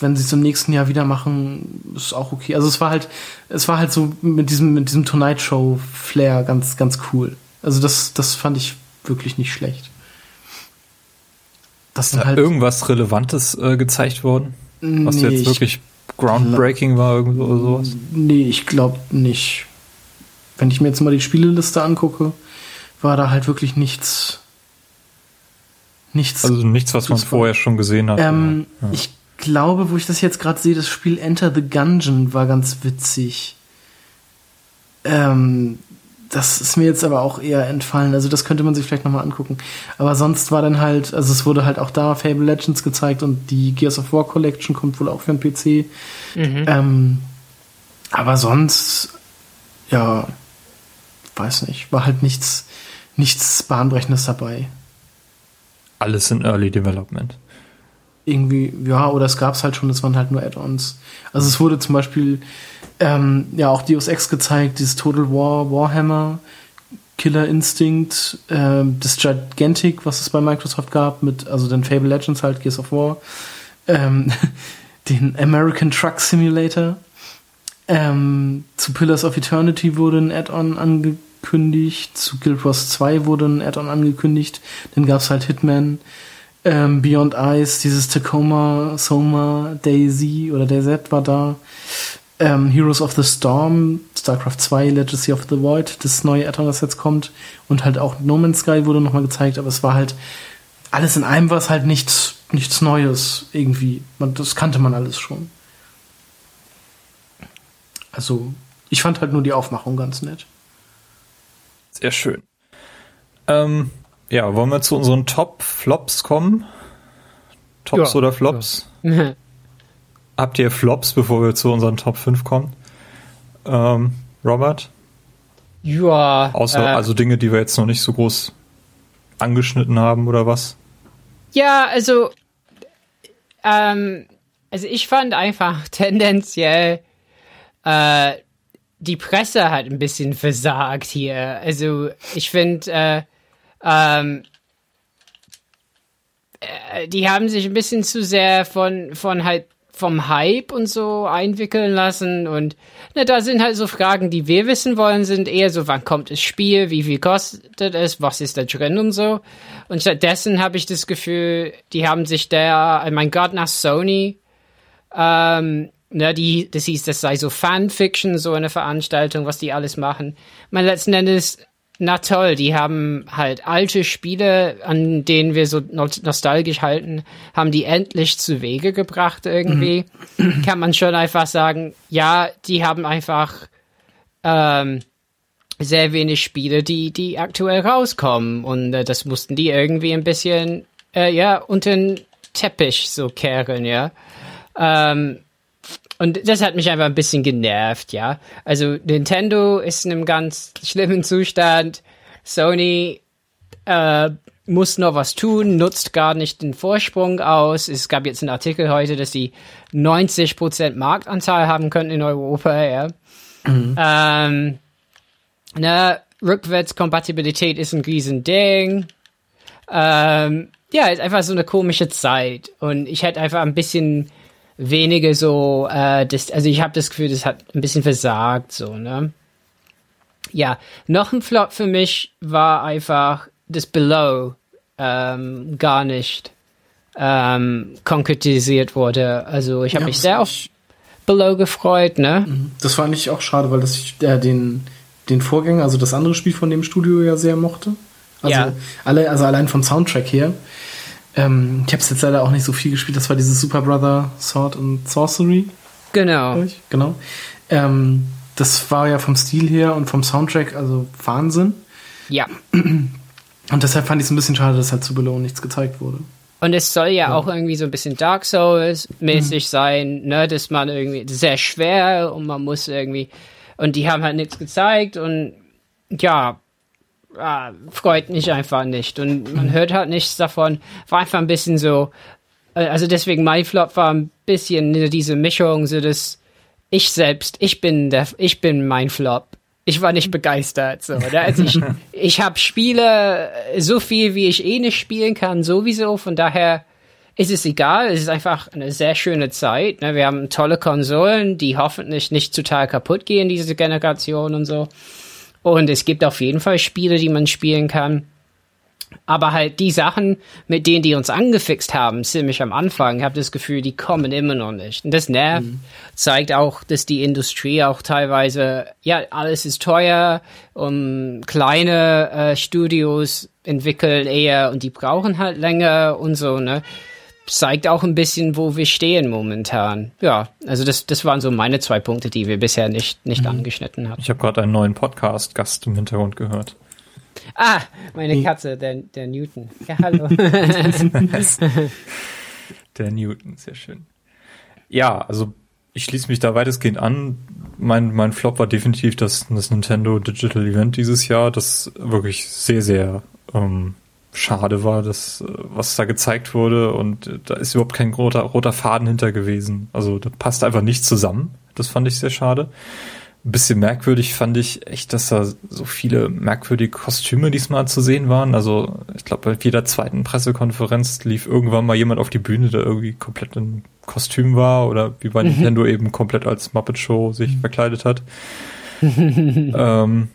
wenn sie es im nächsten Jahr wieder machen, ist auch okay. Also es war halt, es war halt so mit diesem, mit diesem Tonight Show Flair ganz, ganz cool. Also das, das fand ich wirklich nicht schlecht. Das ist da halt irgendwas Relevantes äh, gezeigt worden? Was nee, jetzt wirklich groundbreaking war irgendwo oder sowas? Nee, ich glaube nicht. Wenn ich mir jetzt mal die Spieleliste angucke, war da halt wirklich nichts. Nichts. Also nichts, was man vorher schon gesehen hat. Ähm, ja. Ich glaube, wo ich das jetzt gerade sehe, das Spiel Enter the Gungeon war ganz witzig. Ähm, das ist mir jetzt aber auch eher entfallen. Also das könnte man sich vielleicht nochmal angucken. Aber sonst war dann halt, also es wurde halt auch da Fable Legends gezeigt und die Gears of War Collection kommt wohl auch für den PC. Mhm. Ähm, aber sonst, ja, weiß nicht, war halt nichts, nichts Bahnbrechendes dabei. Alles in Early Development. Irgendwie, ja, oder es gab es halt schon, es waren halt nur Add-ons. Also es wurde zum Beispiel ähm, ja auch Deus Ex gezeigt, dieses Total War, Warhammer, Killer Instinct, ähm, das Gigantic, was es bei Microsoft gab, mit, also den Fable Legends halt, Gears of War. Ähm, den American Truck Simulator. Ähm, zu Pillars of Eternity wurde ein Add-on angekündigt. Zu Guild Wars 2 wurde ein Add-on angekündigt. Dann gab's halt Hitman, ähm, Beyond Ice, dieses Tacoma, Soma, Daisy oder DayZ war da. Ähm, Heroes of the Storm, StarCraft 2, Legacy of the Void, das neue Add-on, das jetzt kommt. Und halt auch No Man's Sky wurde nochmal gezeigt, aber es war halt alles in einem war es halt nichts, nichts Neues irgendwie. Man, das kannte man alles schon. Also, ich fand halt nur die Aufmachung ganz nett. Sehr schön. Ähm, ja, wollen wir zu unseren Top-Flops kommen? Tops ja, oder Flops? Ja. Habt ihr Flops, bevor wir zu unseren Top 5 kommen? Ähm, Robert? Ja. Außer, äh, also Dinge, die wir jetzt noch nicht so groß angeschnitten haben oder was? Ja, also, ähm, also ich fand einfach tendenziell, äh, die Presse hat ein bisschen versagt hier. Also ich finde, äh, ähm, äh, die haben sich ein bisschen zu sehr von, von halt vom Hype und so einwickeln lassen und ne, da sind halt so Fragen, die wir wissen wollen, sind eher so, wann kommt das Spiel, wie viel kostet es, was ist da drin und so. Und stattdessen habe ich das Gefühl, die haben sich da, mein Gott, nach Sony, ähm, ne, die, das hieß, das sei so Fanfiction, so eine Veranstaltung, was die alles machen. Man letzten Endes na toll, die haben halt alte Spiele, an denen wir so nostalgisch halten, haben die endlich zu Wege gebracht irgendwie. Mhm. Kann man schon einfach sagen, ja, die haben einfach ähm, sehr wenig Spiele, die, die aktuell rauskommen. Und äh, das mussten die irgendwie ein bisschen, äh, ja, unter den Teppich so kehren, ja. Ähm, und das hat mich einfach ein bisschen genervt, ja. Also Nintendo ist in einem ganz schlimmen Zustand. Sony äh, muss noch was tun, nutzt gar nicht den Vorsprung aus. Es gab jetzt einen Artikel heute, dass sie 90% Marktanteil haben könnten in Europa, ja. Mhm. Ähm, ne, Rückwärtskompatibilität ist ein Riesending. Ähm, ja, ist einfach so eine komische Zeit. Und ich hätte einfach ein bisschen wenige so, äh, das, also ich habe das Gefühl, das hat ein bisschen versagt, so, ne? Ja, noch ein Flop für mich war einfach das Below ähm, gar nicht ähm, konkretisiert wurde. Also ich habe ja, mich sehr auf Below gefreut, ne? Mhm. Das fand ich auch schade, weil das äh, den, den Vorgänger, also das andere Spiel von dem Studio ja sehr mochte. Also ja. alle, also allein vom Soundtrack her. Ähm, ich habe es jetzt leider auch nicht so viel gespielt. Das war dieses Super Brother Sword and Sorcery. Genau. Genau. Ähm, das war ja vom Stil her und vom Soundtrack also Wahnsinn. Ja. Und deshalb fand ich es ein bisschen schade, dass halt zu Below nichts gezeigt wurde. Und es soll ja, ja, auch irgendwie so ein bisschen Dark Souls-mäßig mhm. sein, ne, dass man irgendwie sehr schwer und man muss irgendwie und die haben halt nichts gezeigt und ja, ah, freut mich einfach nicht. Und man hört halt nichts davon. War einfach ein bisschen so, äh, also deswegen mein Flop war ein bisschen diese Mischung, so dass ich selbst, ich bin der, ich bin mein Flop. Ich war nicht begeistert. So, oder? Also ich, ich habe Spiele so viel, wie ich eh nicht spielen kann, sowieso. Von daher ist es egal. Es ist einfach eine sehr schöne Zeit. Ne? Wir haben tolle Konsolen, die hoffentlich nicht total kaputt gehen, diese Generation und so. Und es gibt auf jeden Fall Spiele, die man spielen kann. Aber halt die Sachen, mit denen die uns angefixt haben, ziemlich am Anfang, habe das Gefühl, die kommen immer noch nicht. Und das nervt. Mhm. Zeigt auch, dass die Industrie auch teilweise, ja, alles ist teuer, um kleine äh, Studios entwickeln eher und die brauchen halt länger und so, ne? Zeigt auch ein bisschen, wo wir stehen momentan. Ja, also das, das waren so meine zwei Punkte, die wir bisher nicht, nicht mhm. angeschnitten haben. Ich habe gerade einen neuen Podcast-Gast im Hintergrund gehört. Ah, meine Katze, der, der Newton. Ja, hallo. der Newton, sehr schön. Ja, also ich schließe mich da weitestgehend an. Mein, mein Flop war definitiv das, das Nintendo Digital Event dieses Jahr, das wirklich sehr, sehr ähm, schade war, das, äh, was da gezeigt wurde und äh, da ist überhaupt kein roter, roter Faden hinter gewesen. Also da passt einfach nicht zusammen. Das fand ich sehr schade. Ein bisschen merkwürdig fand ich echt, dass da so viele merkwürdige Kostüme diesmal zu sehen waren. Also ich glaube, bei jeder zweiten Pressekonferenz lief irgendwann mal jemand auf die Bühne, der irgendwie komplett in Kostüm war oder wie bei mhm. Nintendo eben komplett als Muppet Show sich mhm. verkleidet hat. ähm,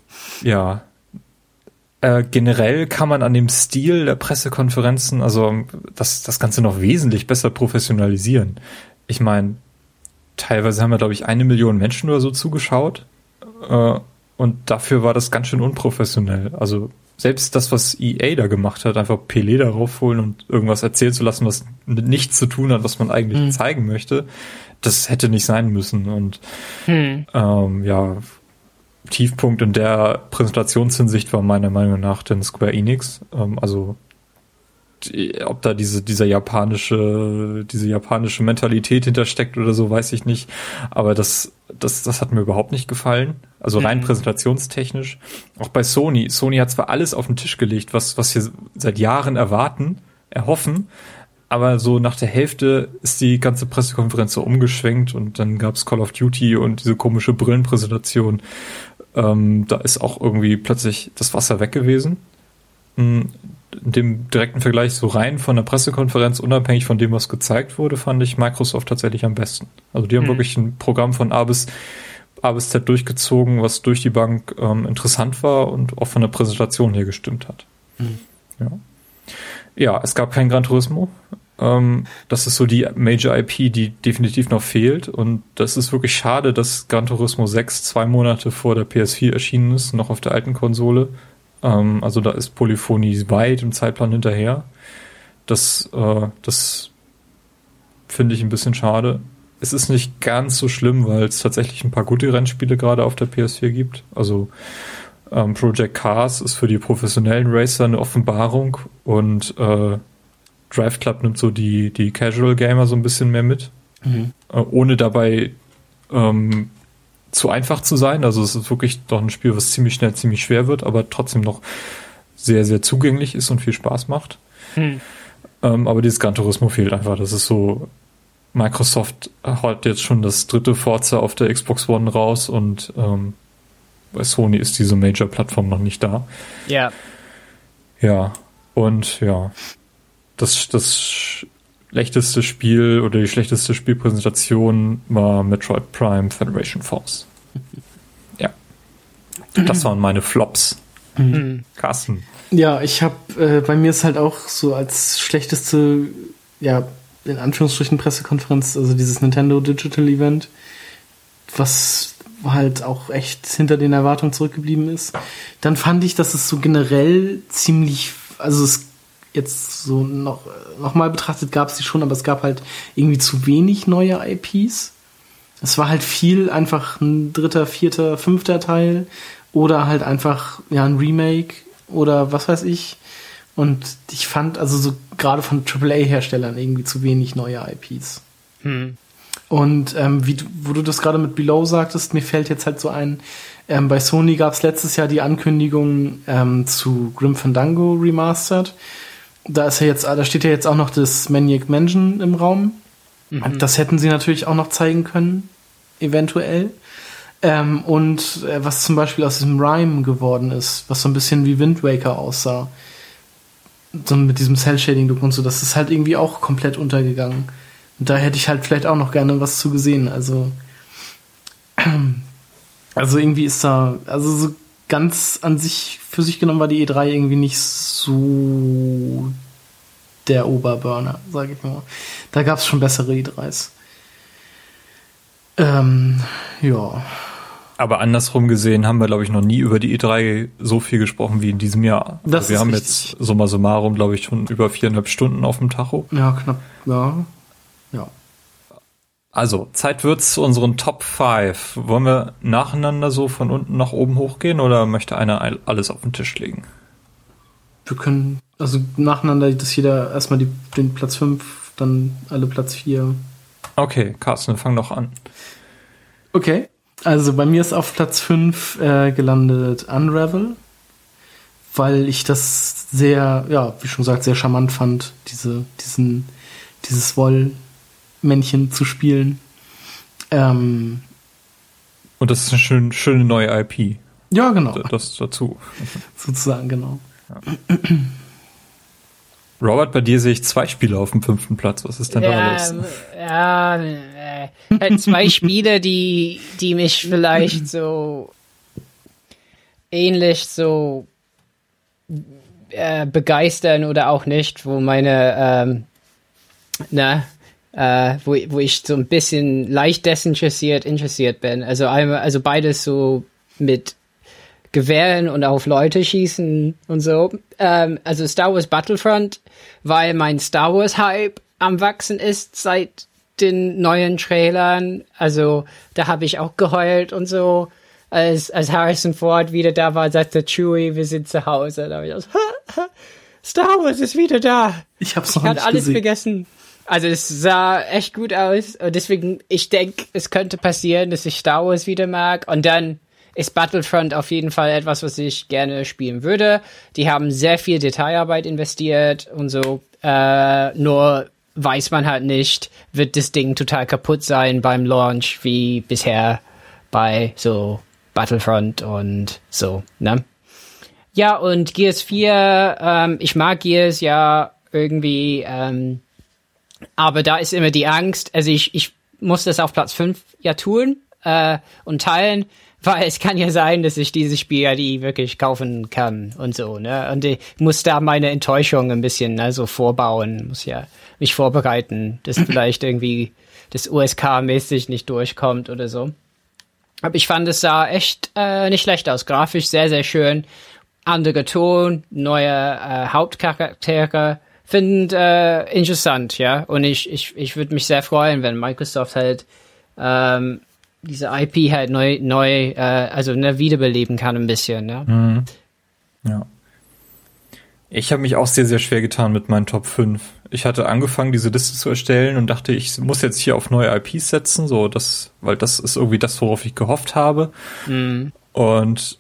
ja. Äh, generell kann man an dem Stil der Pressekonferenzen, also das, das Ganze noch wesentlich besser professionalisieren. Ich meine, teilweise haben wir, glaube ich, eine Million Menschen oder so zugeschaut. Äh, und dafür war das ganz schön unprofessionell. Also selbst das, was EA da gemacht hat, einfach Pelé darauf holen und irgendwas erzählen zu lassen, was mit nichts zu tun hat, was man eigentlich hm. zeigen möchte, das hätte nicht sein müssen. Und hm. ähm, ja, Tiefpunkt in der Präsentationshinsicht war meiner Meinung nach den Square Enix. Ähm, also ob da diese, dieser japanische, diese japanische Mentalität hintersteckt oder so, weiß ich nicht. Aber das, das, das hat mir überhaupt nicht gefallen. Also rein mhm. präsentationstechnisch. Auch bei Sony. Sony hat zwar alles auf den Tisch gelegt, was, was wir seit Jahren erwarten, erhoffen, aber so nach der Hälfte ist die ganze Pressekonferenz so umgeschwenkt und dann gab's Call of Duty und diese komische Brillenpräsentation. Ähm, da ist auch irgendwie plötzlich das Wasser weg gewesen. Hm, in dem direkten Vergleich so rein von der Pressekonferenz, unabhängig von dem, was gezeigt wurde, fand ich Microsoft tatsächlich am besten. Also die haben mhm. wirklich ein Programm von A bis, A bis Z durchgezogen, was durch die Bank ähm, interessant war und auch von der Präsentation her gestimmt hat. Mhm. Ja. ja, es gab kein Gran Turismo. Ähm, das ist so die Major IP, die definitiv noch fehlt. Und das ist wirklich schade, dass Gran Turismo 6 zwei Monate vor der PS4 erschienen ist, noch auf der alten Konsole ähm, also da ist Polyphonie weit im Zeitplan hinterher. Das, äh, das finde ich ein bisschen schade. Es ist nicht ganz so schlimm, weil es tatsächlich ein paar gute Rennspiele gerade auf der PS4 gibt. Also ähm, Project Cars ist für die professionellen Racer eine Offenbarung und äh, Drive Club nimmt so die, die Casual Gamer so ein bisschen mehr mit. Mhm. Äh, ohne dabei ähm, zu einfach zu sein. Also es ist wirklich doch ein Spiel, was ziemlich schnell ziemlich schwer wird, aber trotzdem noch sehr, sehr zugänglich ist und viel Spaß macht. Hm. Ähm, aber dieses Gran Turismo fehlt einfach. Das ist so, Microsoft hat jetzt schon das dritte Forza auf der Xbox One raus und ähm, bei Sony ist diese Major-Plattform noch nicht da. Ja. Ja, und ja, das, das schlechteste Spiel oder die schlechteste Spielpräsentation war Metroid Prime Federation Force. Ja. Das waren meine Flops. Mhm. Carsten. Ja, ich habe, äh, bei mir ist halt auch so als schlechteste, ja, in Anführungsstrichen Pressekonferenz, also dieses Nintendo Digital Event, was halt auch echt hinter den Erwartungen zurückgeblieben ist. Dann fand ich, dass es so generell ziemlich, also es jetzt so noch, noch mal betrachtet gab es die schon, aber es gab halt irgendwie zu wenig neue IPs. Es war halt viel einfach ein dritter, vierter, fünfter Teil oder halt einfach ja ein Remake oder was weiß ich. Und ich fand also so gerade von AAA-Herstellern irgendwie zu wenig neue IPs. Hm. Und ähm, wie, wo du das gerade mit Below sagtest, mir fällt jetzt halt so ein, ähm, bei Sony gab es letztes Jahr die Ankündigung ähm, zu Grim Fandango Remastered da ist ja jetzt, da steht ja jetzt auch noch das Maniac Mansion im Raum. Mhm. Das hätten sie natürlich auch noch zeigen können, eventuell. Ähm, und äh, was zum Beispiel aus diesem Rhyme geworden ist, was so ein bisschen wie Wind Waker aussah. So mit diesem Cell-Shading-Look und so, das ist halt irgendwie auch komplett untergegangen. Und da hätte ich halt vielleicht auch noch gerne was zu gesehen. Also, also irgendwie ist da, also so ganz an sich, für sich genommen war die E3 irgendwie nicht so der Oberburner, sage ich mal. Da gab es schon bessere E3s. Ähm, ja. Aber andersrum gesehen haben wir, glaube ich, noch nie über die E3 so viel gesprochen wie in diesem Jahr. Das also wir haben richtig. jetzt summa summarum, glaube ich, schon über viereinhalb Stunden auf dem Tacho. Ja, knapp, ja. Ja. Also, Zeit wird's zu unseren Top 5. Wollen wir nacheinander so von unten nach oben hochgehen oder möchte einer alles auf den Tisch legen? Wir können, also nacheinander, dass jeder erstmal die, den Platz 5, dann alle Platz 4. Okay, Carsten, fang doch an. Okay, also bei mir ist auf Platz 5 äh, gelandet Unravel, weil ich das sehr, ja, wie schon gesagt, sehr charmant fand, diese, diesen, dieses Woll, Männchen zu spielen. Ähm, Und das ist eine schön, schöne neue IP. Ja, genau. Das dazu. Sozusagen, genau. Robert, bei dir sehe ich zwei Spiele auf dem fünften Platz. Was ist denn da Ja, los? ja, äh, zwei Spiele, die, die mich vielleicht so ähnlich so äh, begeistern oder auch nicht, wo meine, ähm, na, äh, wo, wo ich so ein bisschen leicht desinteressiert interessiert bin. Also einmal, also beides so mit Gewehren und auf Leute schießen und so. Ähm, also Star Wars Battlefront, weil mein Star Wars Hype am wachsen ist seit den neuen Trailern. Also da habe ich auch geheult und so. Als, als Harrison Ford wieder da war, sagte Chewie, wir sind zu Hause. Da habe ich auch so, Star Wars ist wieder da. Ich hab's Ich noch hatte nicht alles gesehen. vergessen. Also es sah echt gut aus. Und deswegen, ich denke, es könnte passieren, dass ich Star Wars wieder mag. Und dann ist Battlefront auf jeden Fall etwas, was ich gerne spielen würde. Die haben sehr viel Detailarbeit investiert und so. Äh, nur weiß man halt nicht, wird das Ding total kaputt sein beim Launch wie bisher bei so Battlefront und so, ne? Ja, und Gears 4, ähm, ich mag Gears ja irgendwie, ähm, aber da ist immer die Angst, also ich, ich muss das auf Platz 5 ja tun äh, und teilen, weil es kann ja sein, dass ich dieses Spiel ja die wirklich kaufen kann und so, ne? Und ich muss da meine Enttäuschung ein bisschen ne, so vorbauen, muss ja mich vorbereiten, dass vielleicht irgendwie das USK-mäßig nicht durchkommt oder so. Aber ich fand, es sah echt äh, nicht schlecht aus. Grafisch sehr, sehr schön. Anderer Ton, neue äh, Hauptcharaktere. Find äh, interessant, ja. Und ich, ich, ich würde mich sehr freuen, wenn Microsoft halt ähm, diese IP halt neu, neu äh, also ne, wiederbeleben kann ein bisschen, ja. Ja. Ich habe mich auch sehr, sehr schwer getan mit meinen Top 5. Ich hatte angefangen, diese Liste zu erstellen und dachte, ich muss jetzt hier auf neue IPs setzen, so das, weil das ist irgendwie das, worauf ich gehofft habe. Und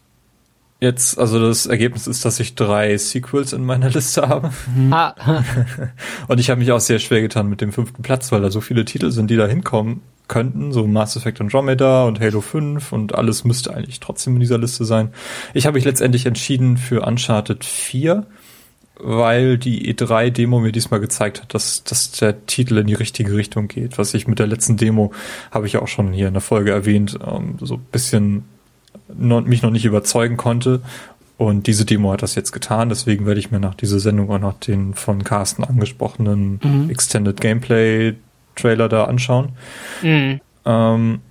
jetzt, also das Ergebnis ist, dass ich drei Sequels in meiner Liste habe. Ah, Und ich habe mich auch sehr schwer getan mit dem fünften Platz, weil da so viele Titel sind, die da hinkommen könnten, so Mass Effect Andromeda und Halo 5 und alles müsste eigentlich trotzdem in dieser Liste sein. Ich habe mich letztendlich entschieden für Uncharted 4, weil die E3-Demo mir diesmal gezeigt hat, dass, dass der Titel in die richtige Richtung geht. Was ich mit der letzten Demo, habe ich auch schon hier in der Folge erwähnt, ähm, so ein bisschen noch, mich noch nicht überzeugen konnte. Und diese Demo hat das jetzt getan, deswegen werde ich mir nach dieser Sendung auch noch den von Carsten angesprochenen Extended Gameplay Trailer da anschauen. mh. Ähm,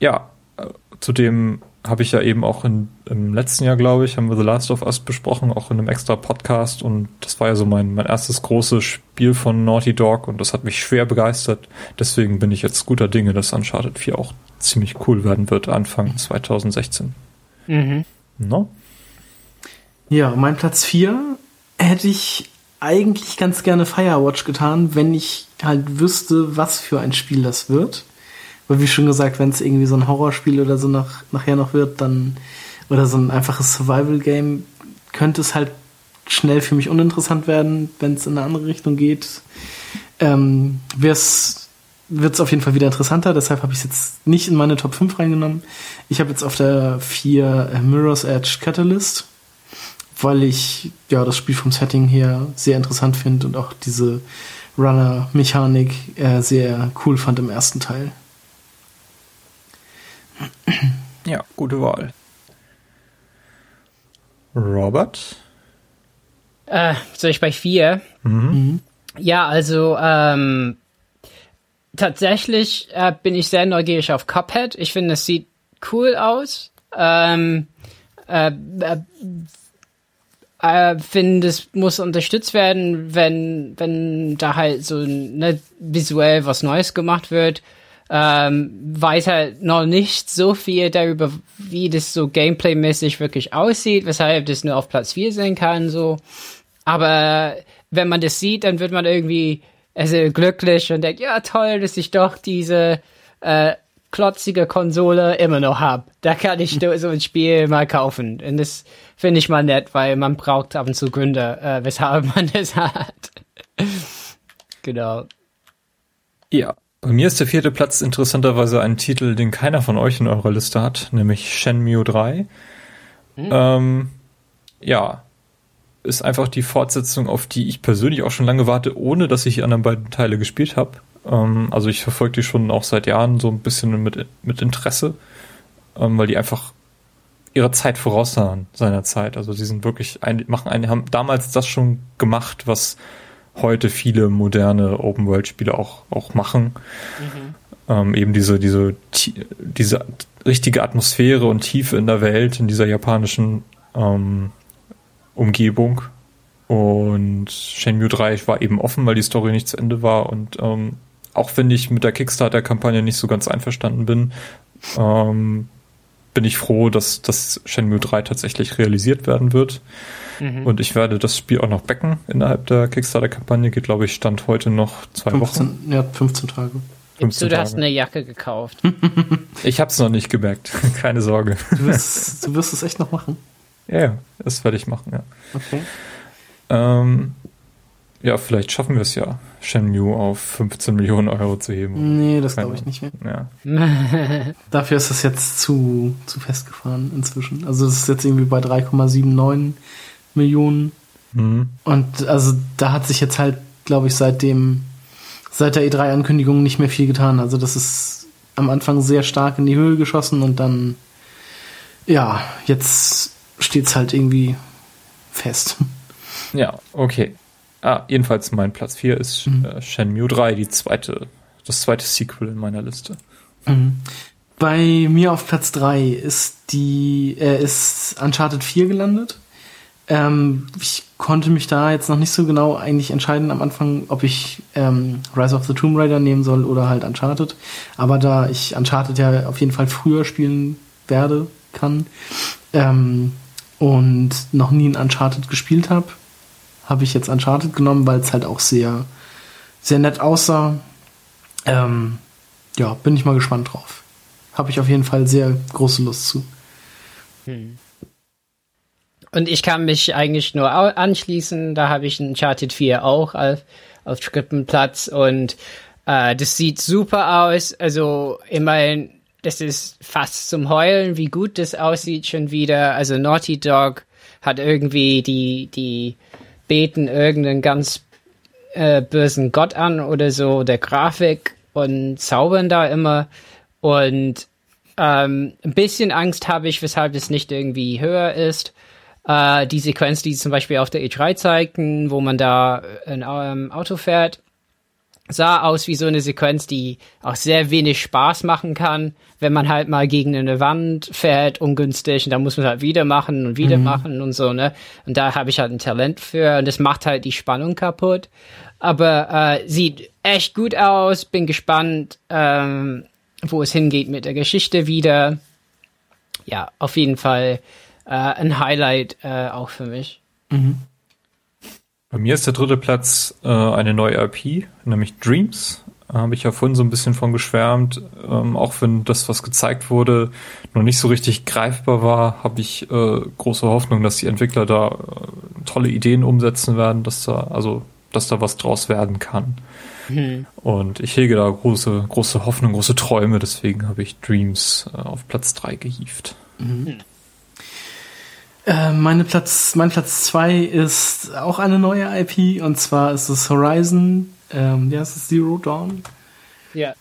ja, äh, zudem habe ich ja eben auch in, im letzten Jahr, glaube ich, haben wir The Last of Us besprochen, auch in einem extra Podcast. Und das war ja so mein, mein erstes großes Spiel von Naughty Dog und das hat mich schwer begeistert. Deswegen bin ich jetzt guter Dinge, dass Uncharted 4 auch ziemlich cool werden wird, Anfang 2016. Mhm. No? Ja, mein Platz 4 hätte ich eigentlich ganz gerne Firewatch getan, wenn ich halt wüsste, was für ein Spiel das wird. Weil wie schon gesagt, wenn es irgendwie so ein Horrorspiel oder so nach, nachher noch wird, dann oder so ein einfaches Survival-Game, könnte es halt schnell für mich uninteressant werden, wenn es in eine andere Richtung geht. Ähm, wird es auf jeden Fall wieder interessanter, deshalb habe ich es jetzt nicht in meine Top 5 reingenommen. Ich habe jetzt auf der 4 äh, Mirror's Edge Catalyst weil ich ja das Spiel vom Setting her sehr interessant finde und auch diese Runner-Mechanik äh, sehr cool fand im ersten Teil. Ja, gute Wahl. Robert? Äh, soll ich bei vier? Ja, also ähm, tatsächlich äh, bin ich sehr neugierig auf Cuphead. Ich finde, es sieht cool aus. Ähm, äh, äh, äh, finde, es muss unterstützt werden, wenn, wenn da halt so ne, visuell was Neues gemacht wird. Ähm, weiß halt noch nicht so viel darüber, wie das so Gameplay-mäßig wirklich aussieht, weshalb das nur auf Platz 4 sein kann, so. Aber wenn man das sieht, dann wird man irgendwie also glücklich und denkt, ja toll, dass ich doch diese äh, klotzige Konsole immer noch hab. Da kann ich so ein Spiel mal kaufen. Und das finde ich mal nett, weil man braucht ab und zu Gründe, äh, weshalb man das hat. genau. Ja, Bei mir ist der vierte Platz interessanterweise ein Titel, den keiner von euch in eurer Liste hat, nämlich Shenmue 3. Hm. Ähm, ja, ist einfach die Fortsetzung, auf die ich persönlich auch schon lange warte, ohne dass ich die anderen beiden Teile gespielt habe. Ähm, also ich verfolge die schon auch seit Jahren so ein bisschen mit, mit Interesse, ähm, weil die einfach ihre Zeit voraus sahen seiner Zeit. Also die sind wirklich ein, machen eine, haben damals das schon gemacht, was heute viele moderne Open-World-Spiele auch, auch machen. Mhm. Ähm, eben diese, diese, diese richtige Atmosphäre und Tiefe in der Welt, in dieser japanischen ähm, Umgebung. Und Shenmue 3 war eben offen, weil die Story nicht zu Ende war. Und ähm, auch wenn ich mit der Kickstarter-Kampagne nicht so ganz einverstanden bin, ähm, bin ich froh, dass das Shenmue 3 tatsächlich realisiert werden wird. Mhm. Und ich werde das Spiel auch noch backen innerhalb der Kickstarter-Kampagne. Geht, glaube ich, Stand heute noch zwei 15, Wochen. Ja, 15 Tage. 15 du, du hast eine Jacke gekauft. ich habe es noch nicht gemerkt. Keine Sorge. Du wirst, du wirst es echt noch machen? Ja, ja, das werde ich machen, ja. Okay. Ähm, ja, vielleicht schaffen wir es ja, Shenmue auf 15 Millionen Euro zu heben. Nee, das glaube ich nicht mehr. Ja. Dafür ist das jetzt zu, zu festgefahren inzwischen. Also es ist jetzt irgendwie bei 3,79 Millionen. Mhm. Und also da hat sich jetzt halt, glaube ich, seitdem, seit der E3-Ankündigung nicht mehr viel getan. Also das ist am Anfang sehr stark in die Höhe geschossen und dann, ja, jetzt steht es halt irgendwie fest. Ja, okay. Ah, jedenfalls mein Platz 4 ist mhm. äh, Shenmue 3, die zweite, das zweite Sequel in meiner Liste. Mhm. Bei mir auf Platz 3 ist die, äh, ist Uncharted 4 gelandet. Ähm, ich konnte mich da jetzt noch nicht so genau eigentlich entscheiden am Anfang, ob ich ähm, Rise of the Tomb Raider nehmen soll oder halt Uncharted. Aber da ich Uncharted ja auf jeden Fall früher spielen werde, kann, ähm, und noch nie ein Uncharted gespielt habe, habe ich jetzt Uncharted genommen, weil es halt auch sehr, sehr nett aussah. Ähm, ja, bin ich mal gespannt drauf. Habe ich auf jeden Fall sehr große Lust zu. Hm. Und ich kann mich eigentlich nur anschließen. Da habe ich Uncharted 4 auch auf, auf dritten Platz und äh, das sieht super aus. Also immerhin, das ist fast zum Heulen, wie gut das aussieht schon wieder. Also Naughty Dog hat irgendwie die, die beten irgendeinen ganz äh, bösen Gott an oder so, der Grafik und zaubern da immer. Und ähm, ein bisschen Angst habe ich, weshalb es nicht irgendwie höher ist. Äh, die Sequenz, die zum Beispiel auf der E3 zeigten, wo man da ein ähm, Auto fährt, sah aus wie so eine Sequenz, die auch sehr wenig Spaß machen kann, wenn man halt mal gegen eine Wand fährt, ungünstig, und da muss man halt wieder machen und wieder mhm. machen und so, ne? Und da habe ich halt ein Talent für und das macht halt die Spannung kaputt. Aber äh, sieht echt gut aus, bin gespannt, ähm, wo es hingeht mit der Geschichte wieder. Ja, auf jeden Fall äh, ein Highlight äh, auch für mich. Mhm. Bei mir ist der dritte Platz äh, eine neue IP, nämlich Dreams. Habe ich ja vorhin so ein bisschen von geschwärmt. Ähm, auch wenn das, was gezeigt wurde, noch nicht so richtig greifbar war, habe ich äh, große Hoffnung, dass die Entwickler da äh, tolle Ideen umsetzen werden, dass da, also, dass da was draus werden kann. Mhm. Und ich hege da große, große Hoffnung, große Träume, deswegen habe ich Dreams äh, auf Platz drei gehievt. Mhm. Äh, meine Platz, mein Platz zwei ist auch eine neue IP und zwar ist es Horizon, ähm, ja, es ist Zero Dawn. Ja.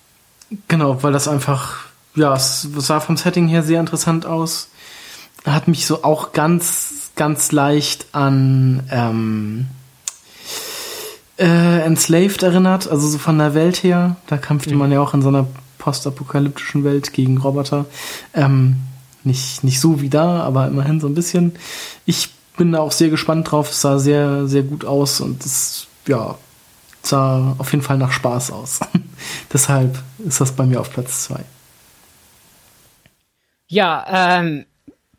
Genau, weil das einfach, ja, es, es sah vom Setting her sehr interessant aus. Hat mich so auch ganz, ganz leicht an ähm, äh, Enslaved erinnert, also so von der Welt her. Da kämpfte mhm. man ja auch in so einer postapokalyptischen Welt gegen Roboter. Ähm, nicht, nicht so wie da, aber immerhin so ein bisschen. Ich bin da auch sehr gespannt drauf. Es sah sehr, sehr gut aus und es, ja, sah auf jeden Fall nach Spaß aus. Deshalb ist das bei mir auf Platz zwei. Ja, ähm,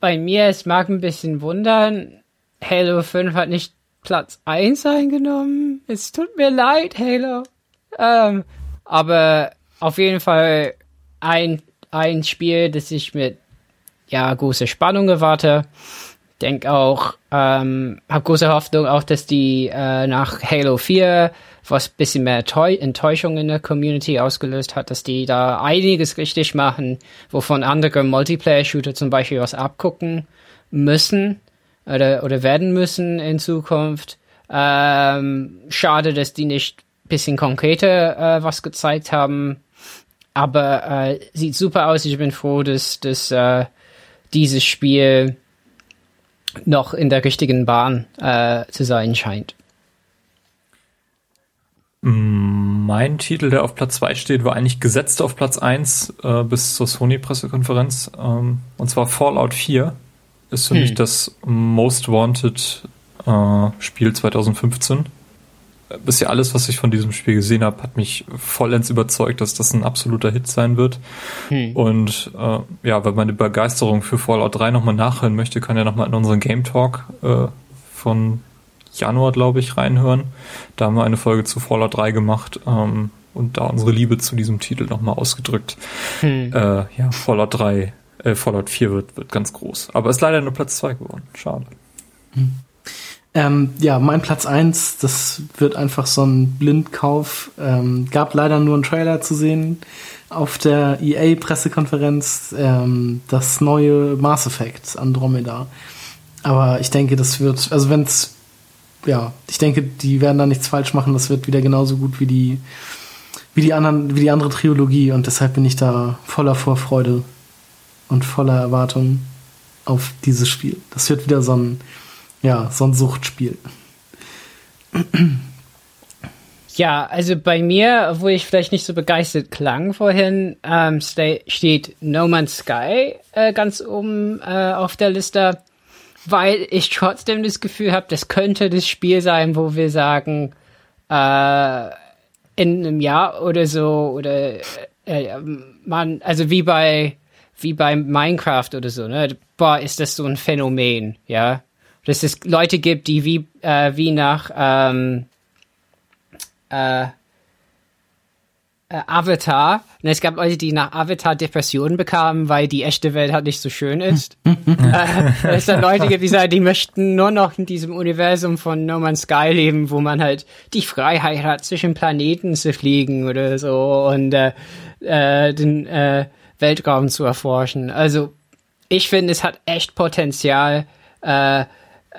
bei mir, es mag ein bisschen wundern, Halo 5 hat nicht Platz 1 eingenommen. Es tut mir leid, Halo. Ähm, aber auf jeden Fall ein, ein Spiel, das ich mit ja, große Spannung erwarte. denke auch, ähm, habe große Hoffnung auch, dass die äh, nach Halo 4, was bisschen mehr Enttäuschung in der Community ausgelöst hat, dass die da einiges richtig machen, wovon andere Multiplayer-Shooter zum Beispiel was abgucken müssen oder, oder werden müssen in Zukunft. Ähm, schade, dass die nicht bisschen konkreter äh, was gezeigt haben. Aber äh, sieht super aus. Ich bin froh, dass, dass äh, dieses Spiel noch in der richtigen Bahn äh, zu sein scheint. Mein Titel, der auf Platz 2 steht, war eigentlich gesetzt auf Platz 1 äh, bis zur Sony-Pressekonferenz. Ähm, und zwar Fallout 4 ist für hm. mich das Most Wanted äh, Spiel 2015 bisher alles, was ich von diesem Spiel gesehen habe, hat mich vollends überzeugt, dass das ein absoluter Hit sein wird. Hm. Und äh, ja, wenn man die Begeisterung für Fallout 3 nochmal nachhören möchte, kann ja nochmal in unseren Game Talk äh, von Januar, glaube ich, reinhören. Da haben wir eine Folge zu Fallout 3 gemacht ähm, und da unsere Liebe zu diesem Titel nochmal ausgedrückt. Hm. Äh, ja, Fallout 3, äh, Fallout 4 wird, wird ganz groß. Aber ist leider nur Platz 2 geworden. Schade. Hm. Ähm, ja, mein Platz eins, das wird einfach so ein Blindkauf. Ähm, gab leider nur einen Trailer zu sehen auf der EA-Pressekonferenz, ähm, das neue Mass Effect Andromeda. Aber ich denke, das wird, also wenn's, ja, ich denke, die werden da nichts falsch machen. Das wird wieder genauso gut wie die, wie die anderen, wie die andere Trilogie. Und deshalb bin ich da voller Vorfreude und voller Erwartung auf dieses Spiel. Das wird wieder so ein ja, so ein Suchtspiel. Ja, also bei mir, wo ich vielleicht nicht so begeistert klang vorhin, ähm, steht No Man's Sky äh, ganz oben äh, auf der Liste, weil ich trotzdem das Gefühl habe, das könnte das Spiel sein, wo wir sagen, äh, in einem Jahr oder so oder äh, man, also wie bei wie bei Minecraft oder so, ne? Boah, ist das so ein Phänomen, ja? Dass es Leute gibt, die wie, äh, wie nach ähm, äh, äh, Avatar. Und es gab Leute, die nach Avatar Depressionen bekamen, weil die echte Welt halt nicht so schön ist. äh, es dann Leute gibt, die sagen, die möchten nur noch in diesem Universum von No Man's Sky leben, wo man halt die Freiheit hat, zwischen Planeten zu fliegen oder so und äh, äh, den äh, Weltraum zu erforschen. Also ich finde, es hat echt Potenzial, äh,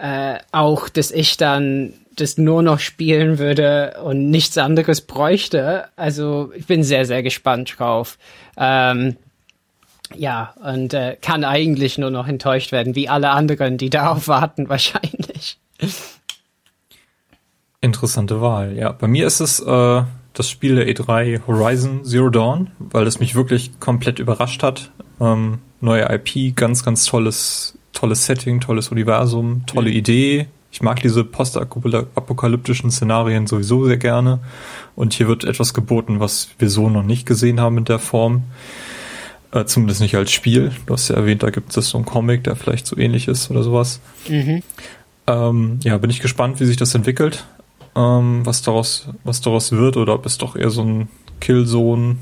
äh, auch, dass ich dann das nur noch spielen würde und nichts anderes bräuchte. Also ich bin sehr, sehr gespannt drauf. Ähm, ja, und äh, kann eigentlich nur noch enttäuscht werden, wie alle anderen, die darauf warten, wahrscheinlich. Interessante Wahl. Ja, bei mir ist es äh, das Spiel der E3 Horizon Zero Dawn, weil es mich wirklich komplett überrascht hat. Ähm, neue IP, ganz, ganz tolles tolles Setting, tolles Universum, tolle mhm. Idee. Ich mag diese postapokalyptischen Szenarien sowieso sehr gerne. Und hier wird etwas geboten, was wir so noch nicht gesehen haben in der Form. Äh, zumindest nicht als Spiel. Du hast ja erwähnt, da gibt es so einen Comic, der vielleicht so ähnlich ist oder sowas. Mhm. Ähm, ja, bin ich gespannt, wie sich das entwickelt. Ähm, was daraus, was daraus wird oder ob es doch eher so ein Killzone,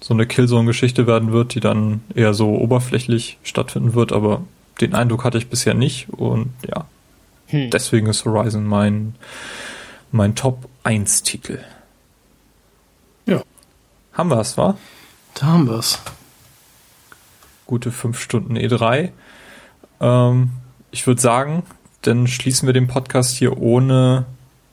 so eine Killzone-Geschichte werden wird, die dann eher so oberflächlich stattfinden wird, aber den Eindruck hatte ich bisher nicht und ja, hm. deswegen ist Horizon mein, mein Top 1 Titel. Ja. Haben wir es, wa? Da haben wir es. Gute 5 Stunden E3. Ähm, ich würde sagen, dann schließen wir den Podcast hier ohne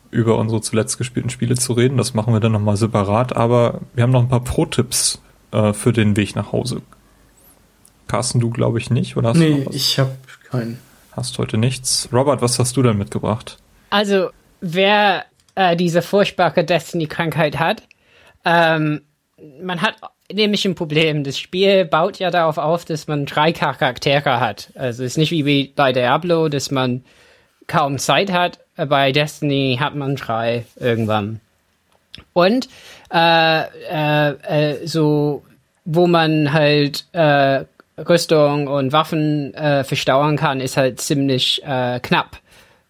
über unsere zuletzt gespielten Spiele zu reden. Das machen wir dann nochmal separat, aber wir haben noch ein paar Pro-Tipps äh, für den Weg nach Hause. Carsten, du glaube ich nicht, oder? Hast nee, ich habe keinen. Hast heute nichts. Robert, was hast du denn mitgebracht? Also, wer äh, diese furchtbare Destiny-Krankheit hat, ähm, man hat nämlich ein Problem. Das Spiel baut ja darauf auf, dass man drei Charaktere hat. Also es ist nicht wie bei Diablo, dass man kaum Zeit hat. Bei Destiny hat man drei irgendwann. Und äh, äh, äh, so, wo man halt äh, Rüstung und Waffen äh, verstauern kann, ist halt ziemlich äh, knapp.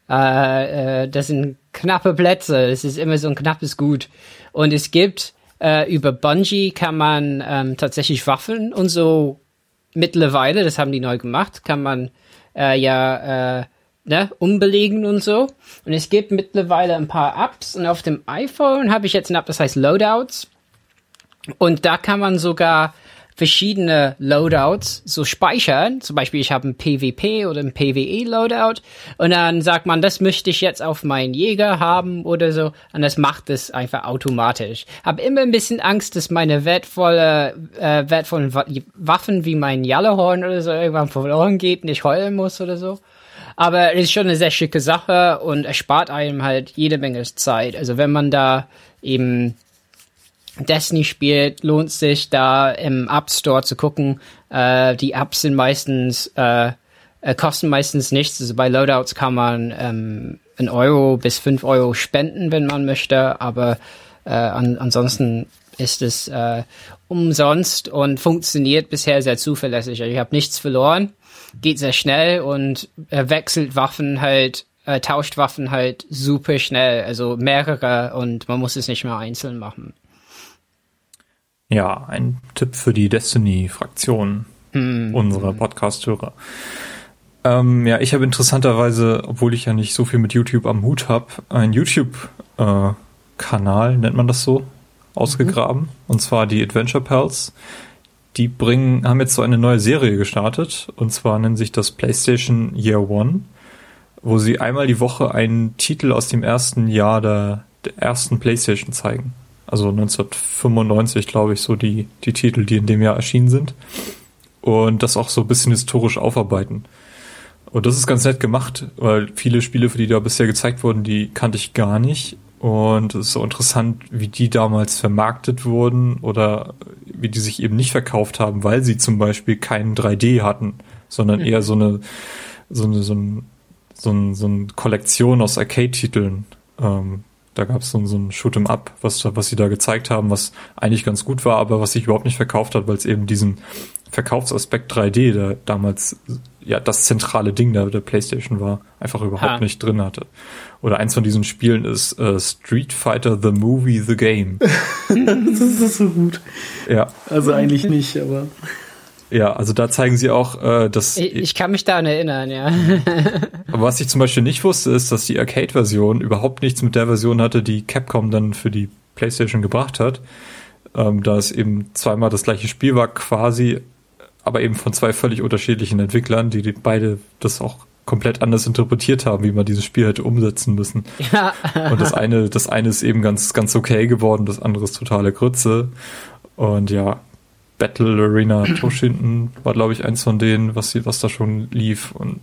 Äh, äh, das sind knappe Plätze. Es ist immer so ein knappes Gut. Und es gibt äh, über Bungie kann man ähm, tatsächlich Waffen und so mittlerweile, das haben die neu gemacht, kann man äh, ja äh, ne, umbelegen und so. Und es gibt mittlerweile ein paar Apps und auf dem iPhone habe ich jetzt eine App, das heißt Loadouts. Und da kann man sogar verschiedene Loadouts so speichern. Zum Beispiel, ich habe ein PvP oder ein PvE-Loadout und dann sagt man, das möchte ich jetzt auf meinen Jäger haben oder so und das macht es einfach automatisch. Habe immer ein bisschen Angst, dass meine wertvolle, äh, wertvollen Waffen wie mein Yellowhorn oder so irgendwann verloren geht und ich heulen muss oder so. Aber es ist schon eine sehr schicke Sache und erspart einem halt jede Menge Zeit. Also wenn man da eben Destiny spielt, lohnt sich da im App Store zu gucken. Äh, die Apps sind meistens, äh, äh, kosten meistens nichts. Also bei Loadouts kann man ähm, ein Euro bis fünf Euro spenden, wenn man möchte, aber äh, an, ansonsten ist es äh, umsonst und funktioniert bisher sehr zuverlässig. Also ich habe nichts verloren, geht sehr schnell und äh, wechselt Waffen halt, äh, tauscht Waffen halt super schnell, also mehrere und man muss es nicht mehr einzeln machen. Ja, ein Tipp für die Destiny-Fraktion hm. unserer Podcast-Hörer. Ähm, ja, ich habe interessanterweise, obwohl ich ja nicht so viel mit YouTube am Hut habe, einen YouTube-Kanal, äh, nennt man das so, ausgegraben. Mhm. Und zwar die Adventure Pals. Die bringen, haben jetzt so eine neue Serie gestartet. Und zwar nennt sich das PlayStation Year One, wo sie einmal die Woche einen Titel aus dem ersten Jahr der, der ersten PlayStation zeigen. Also 1995, glaube ich, so die, die Titel, die in dem Jahr erschienen sind. Und das auch so ein bisschen historisch aufarbeiten. Und das ist ganz nett gemacht, weil viele Spiele, für die da bisher gezeigt wurden, die kannte ich gar nicht. Und es ist so interessant, wie die damals vermarktet wurden oder wie die sich eben nicht verkauft haben, weil sie zum Beispiel keinen 3D hatten, sondern eher so eine, so eine, so ein, so, ein, so eine Kollektion aus Arcade-Titeln. Ähm, da gab es so, so ein Shoot'em Up, was, was sie da gezeigt haben, was eigentlich ganz gut war, aber was sich überhaupt nicht verkauft hat, weil es eben diesen Verkaufsaspekt 3D, der damals ja das zentrale Ding der, der PlayStation war, einfach überhaupt ha. nicht drin hatte. Oder eins von diesen Spielen ist äh, Street Fighter The Movie The Game. das ist so gut. Ja. Also eigentlich nicht, aber. Ja, also da zeigen sie auch, äh, dass. Ich, ich kann mich daran erinnern, ja. aber was ich zum Beispiel nicht wusste, ist, dass die Arcade-Version überhaupt nichts mit der Version hatte, die Capcom dann für die PlayStation gebracht hat. Ähm, da es eben zweimal das gleiche Spiel war, quasi, aber eben von zwei völlig unterschiedlichen Entwicklern, die, die beide das auch komplett anders interpretiert haben, wie man dieses Spiel hätte umsetzen müssen. Ja. Und das eine, das eine ist eben ganz, ganz okay geworden, das andere ist totale Grütze. Und ja, Battle Arena Toshinden war, glaube ich, eins von denen, was, was da schon lief. Und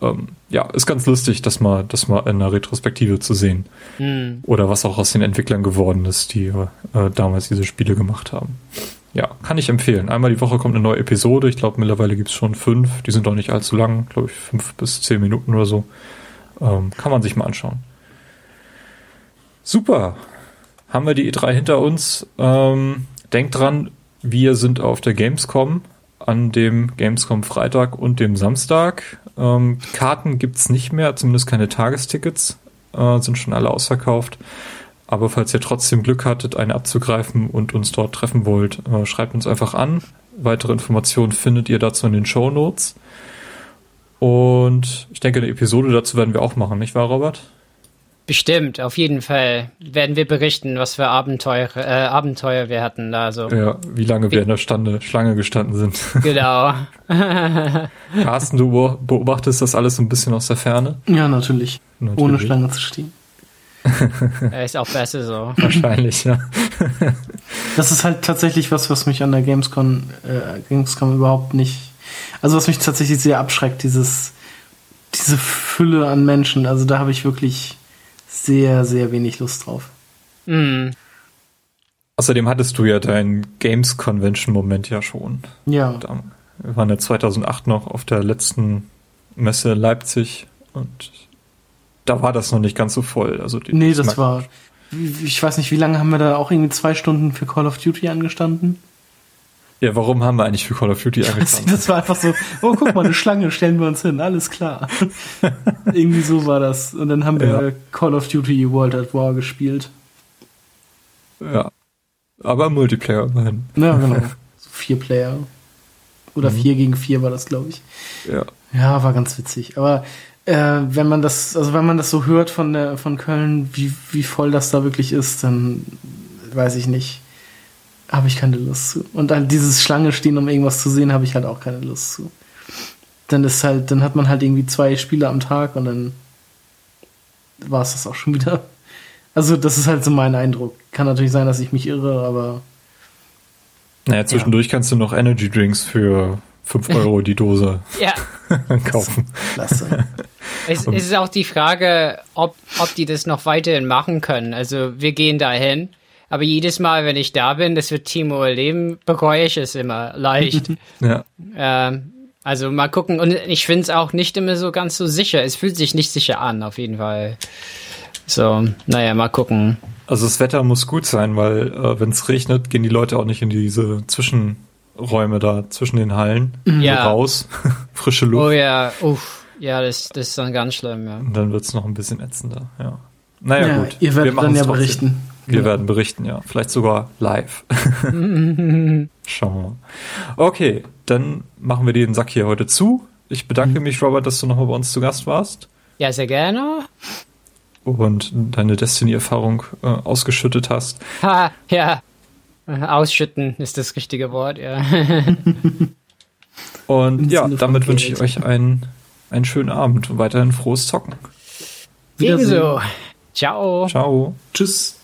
ähm, ja, ist ganz lustig, das mal, das mal in einer Retrospektive zu sehen. Mhm. Oder was auch aus den Entwicklern geworden ist, die äh, damals diese Spiele gemacht haben. Ja, kann ich empfehlen. Einmal die Woche kommt eine neue Episode. Ich glaube, mittlerweile gibt es schon fünf. Die sind auch nicht allzu lang, glaube ich, fünf bis zehn Minuten oder so. Ähm, kann man sich mal anschauen. Super. Haben wir die E3 hinter uns. Ähm, denkt dran, wir sind auf der Gamescom an dem Gamescom Freitag und dem Samstag. Ähm, Karten gibt's nicht mehr, zumindest keine Tagestickets, äh, sind schon alle ausverkauft. Aber falls ihr trotzdem Glück hattet, eine abzugreifen und uns dort treffen wollt, äh, schreibt uns einfach an. Weitere Informationen findet ihr dazu in den Show Notes. Und ich denke, eine Episode dazu werden wir auch machen, nicht wahr, Robert? Bestimmt, auf jeden Fall werden wir berichten, was für Abenteuer, äh, Abenteuer wir hatten da so. Ja, wie lange wir in der Stande, Schlange gestanden sind. Genau. Carsten, du beobachtest das alles so ein bisschen aus der Ferne? Ja, natürlich. natürlich. Ohne Schlange zu stehen. ist auch besser so. Wahrscheinlich, ja. das ist halt tatsächlich was, was mich an der Gamescom, äh, Gamescom überhaupt nicht, also was mich tatsächlich sehr abschreckt, dieses, diese Fülle an Menschen. Also da habe ich wirklich sehr, sehr wenig Lust drauf. Mhm. Außerdem hattest du ja deinen Games Convention Moment ja schon. Ja. Da, wir waren ja 2008 noch auf der letzten Messe in Leipzig und da war das noch nicht ganz so voll. Also die, nee, das, das war, ich weiß nicht, wie lange haben wir da auch irgendwie zwei Stunden für Call of Duty angestanden? Ja, warum haben wir eigentlich für Call of Duty angefangen? Das war einfach so, oh, guck mal, eine Schlange, stellen wir uns hin, alles klar. Irgendwie so war das. Und dann haben wir ja. Call of Duty World at War gespielt. Ja. Aber Multiplayer immerhin. Ja, genau. So vier Player. oder 4 gegen 4 war das, glaube ich. Ja. Ja, war ganz witzig. Aber äh, wenn man das, also wenn man das so hört von der von Köln, wie, wie voll das da wirklich ist, dann weiß ich nicht. Habe ich keine Lust zu. Und dann dieses Schlange stehen, um irgendwas zu sehen, habe ich halt auch keine Lust zu. Dann ist halt, dann hat man halt irgendwie zwei Spiele am Tag und dann war es das auch schon wieder. Also, das ist halt so mein Eindruck. Kann natürlich sein, dass ich mich irre, aber. Naja, zwischendurch ja. kannst du noch Energy Drinks für 5 Euro die Dose ja. kaufen. Klasse. Es, es, ist auch die Frage, ob, ob die das noch weiterhin machen können. Also wir gehen dahin, aber jedes Mal, wenn ich da bin, das wird Timo erleben, bereue ich es immer leicht. ja. Ähm, also mal gucken. Und ich finde es auch nicht immer so ganz so sicher. Es fühlt sich nicht sicher an, auf jeden Fall. So, naja, mal gucken. Also das Wetter muss gut sein, weil äh, wenn es regnet, gehen die Leute auch nicht in diese Zwischenräume da zwischen den Hallen ja. raus. Frische Luft. Oh ja, uff. Ja, das, das ist dann ganz schlimm, ja. Und dann wird es noch ein bisschen ätzender, ja. Naja, ja, gut. Ihr werdet dann ja trotzdem. Wir ja. werden berichten, ja. Vielleicht sogar live. Schauen wir mal. Okay, dann machen wir den Sack hier heute zu. Ich bedanke mhm. mich, Robert, dass du nochmal bei uns zu Gast warst. Ja, sehr gerne. Und deine Destiny-Erfahrung äh, ausgeschüttet hast. Ha, ja. Ausschütten ist das richtige Wort, ja. und ja, damit wünsche ich euch einen, einen schönen Abend und weiterhin frohes Zocken. Ebenso. Ciao. Ciao. Tschüss.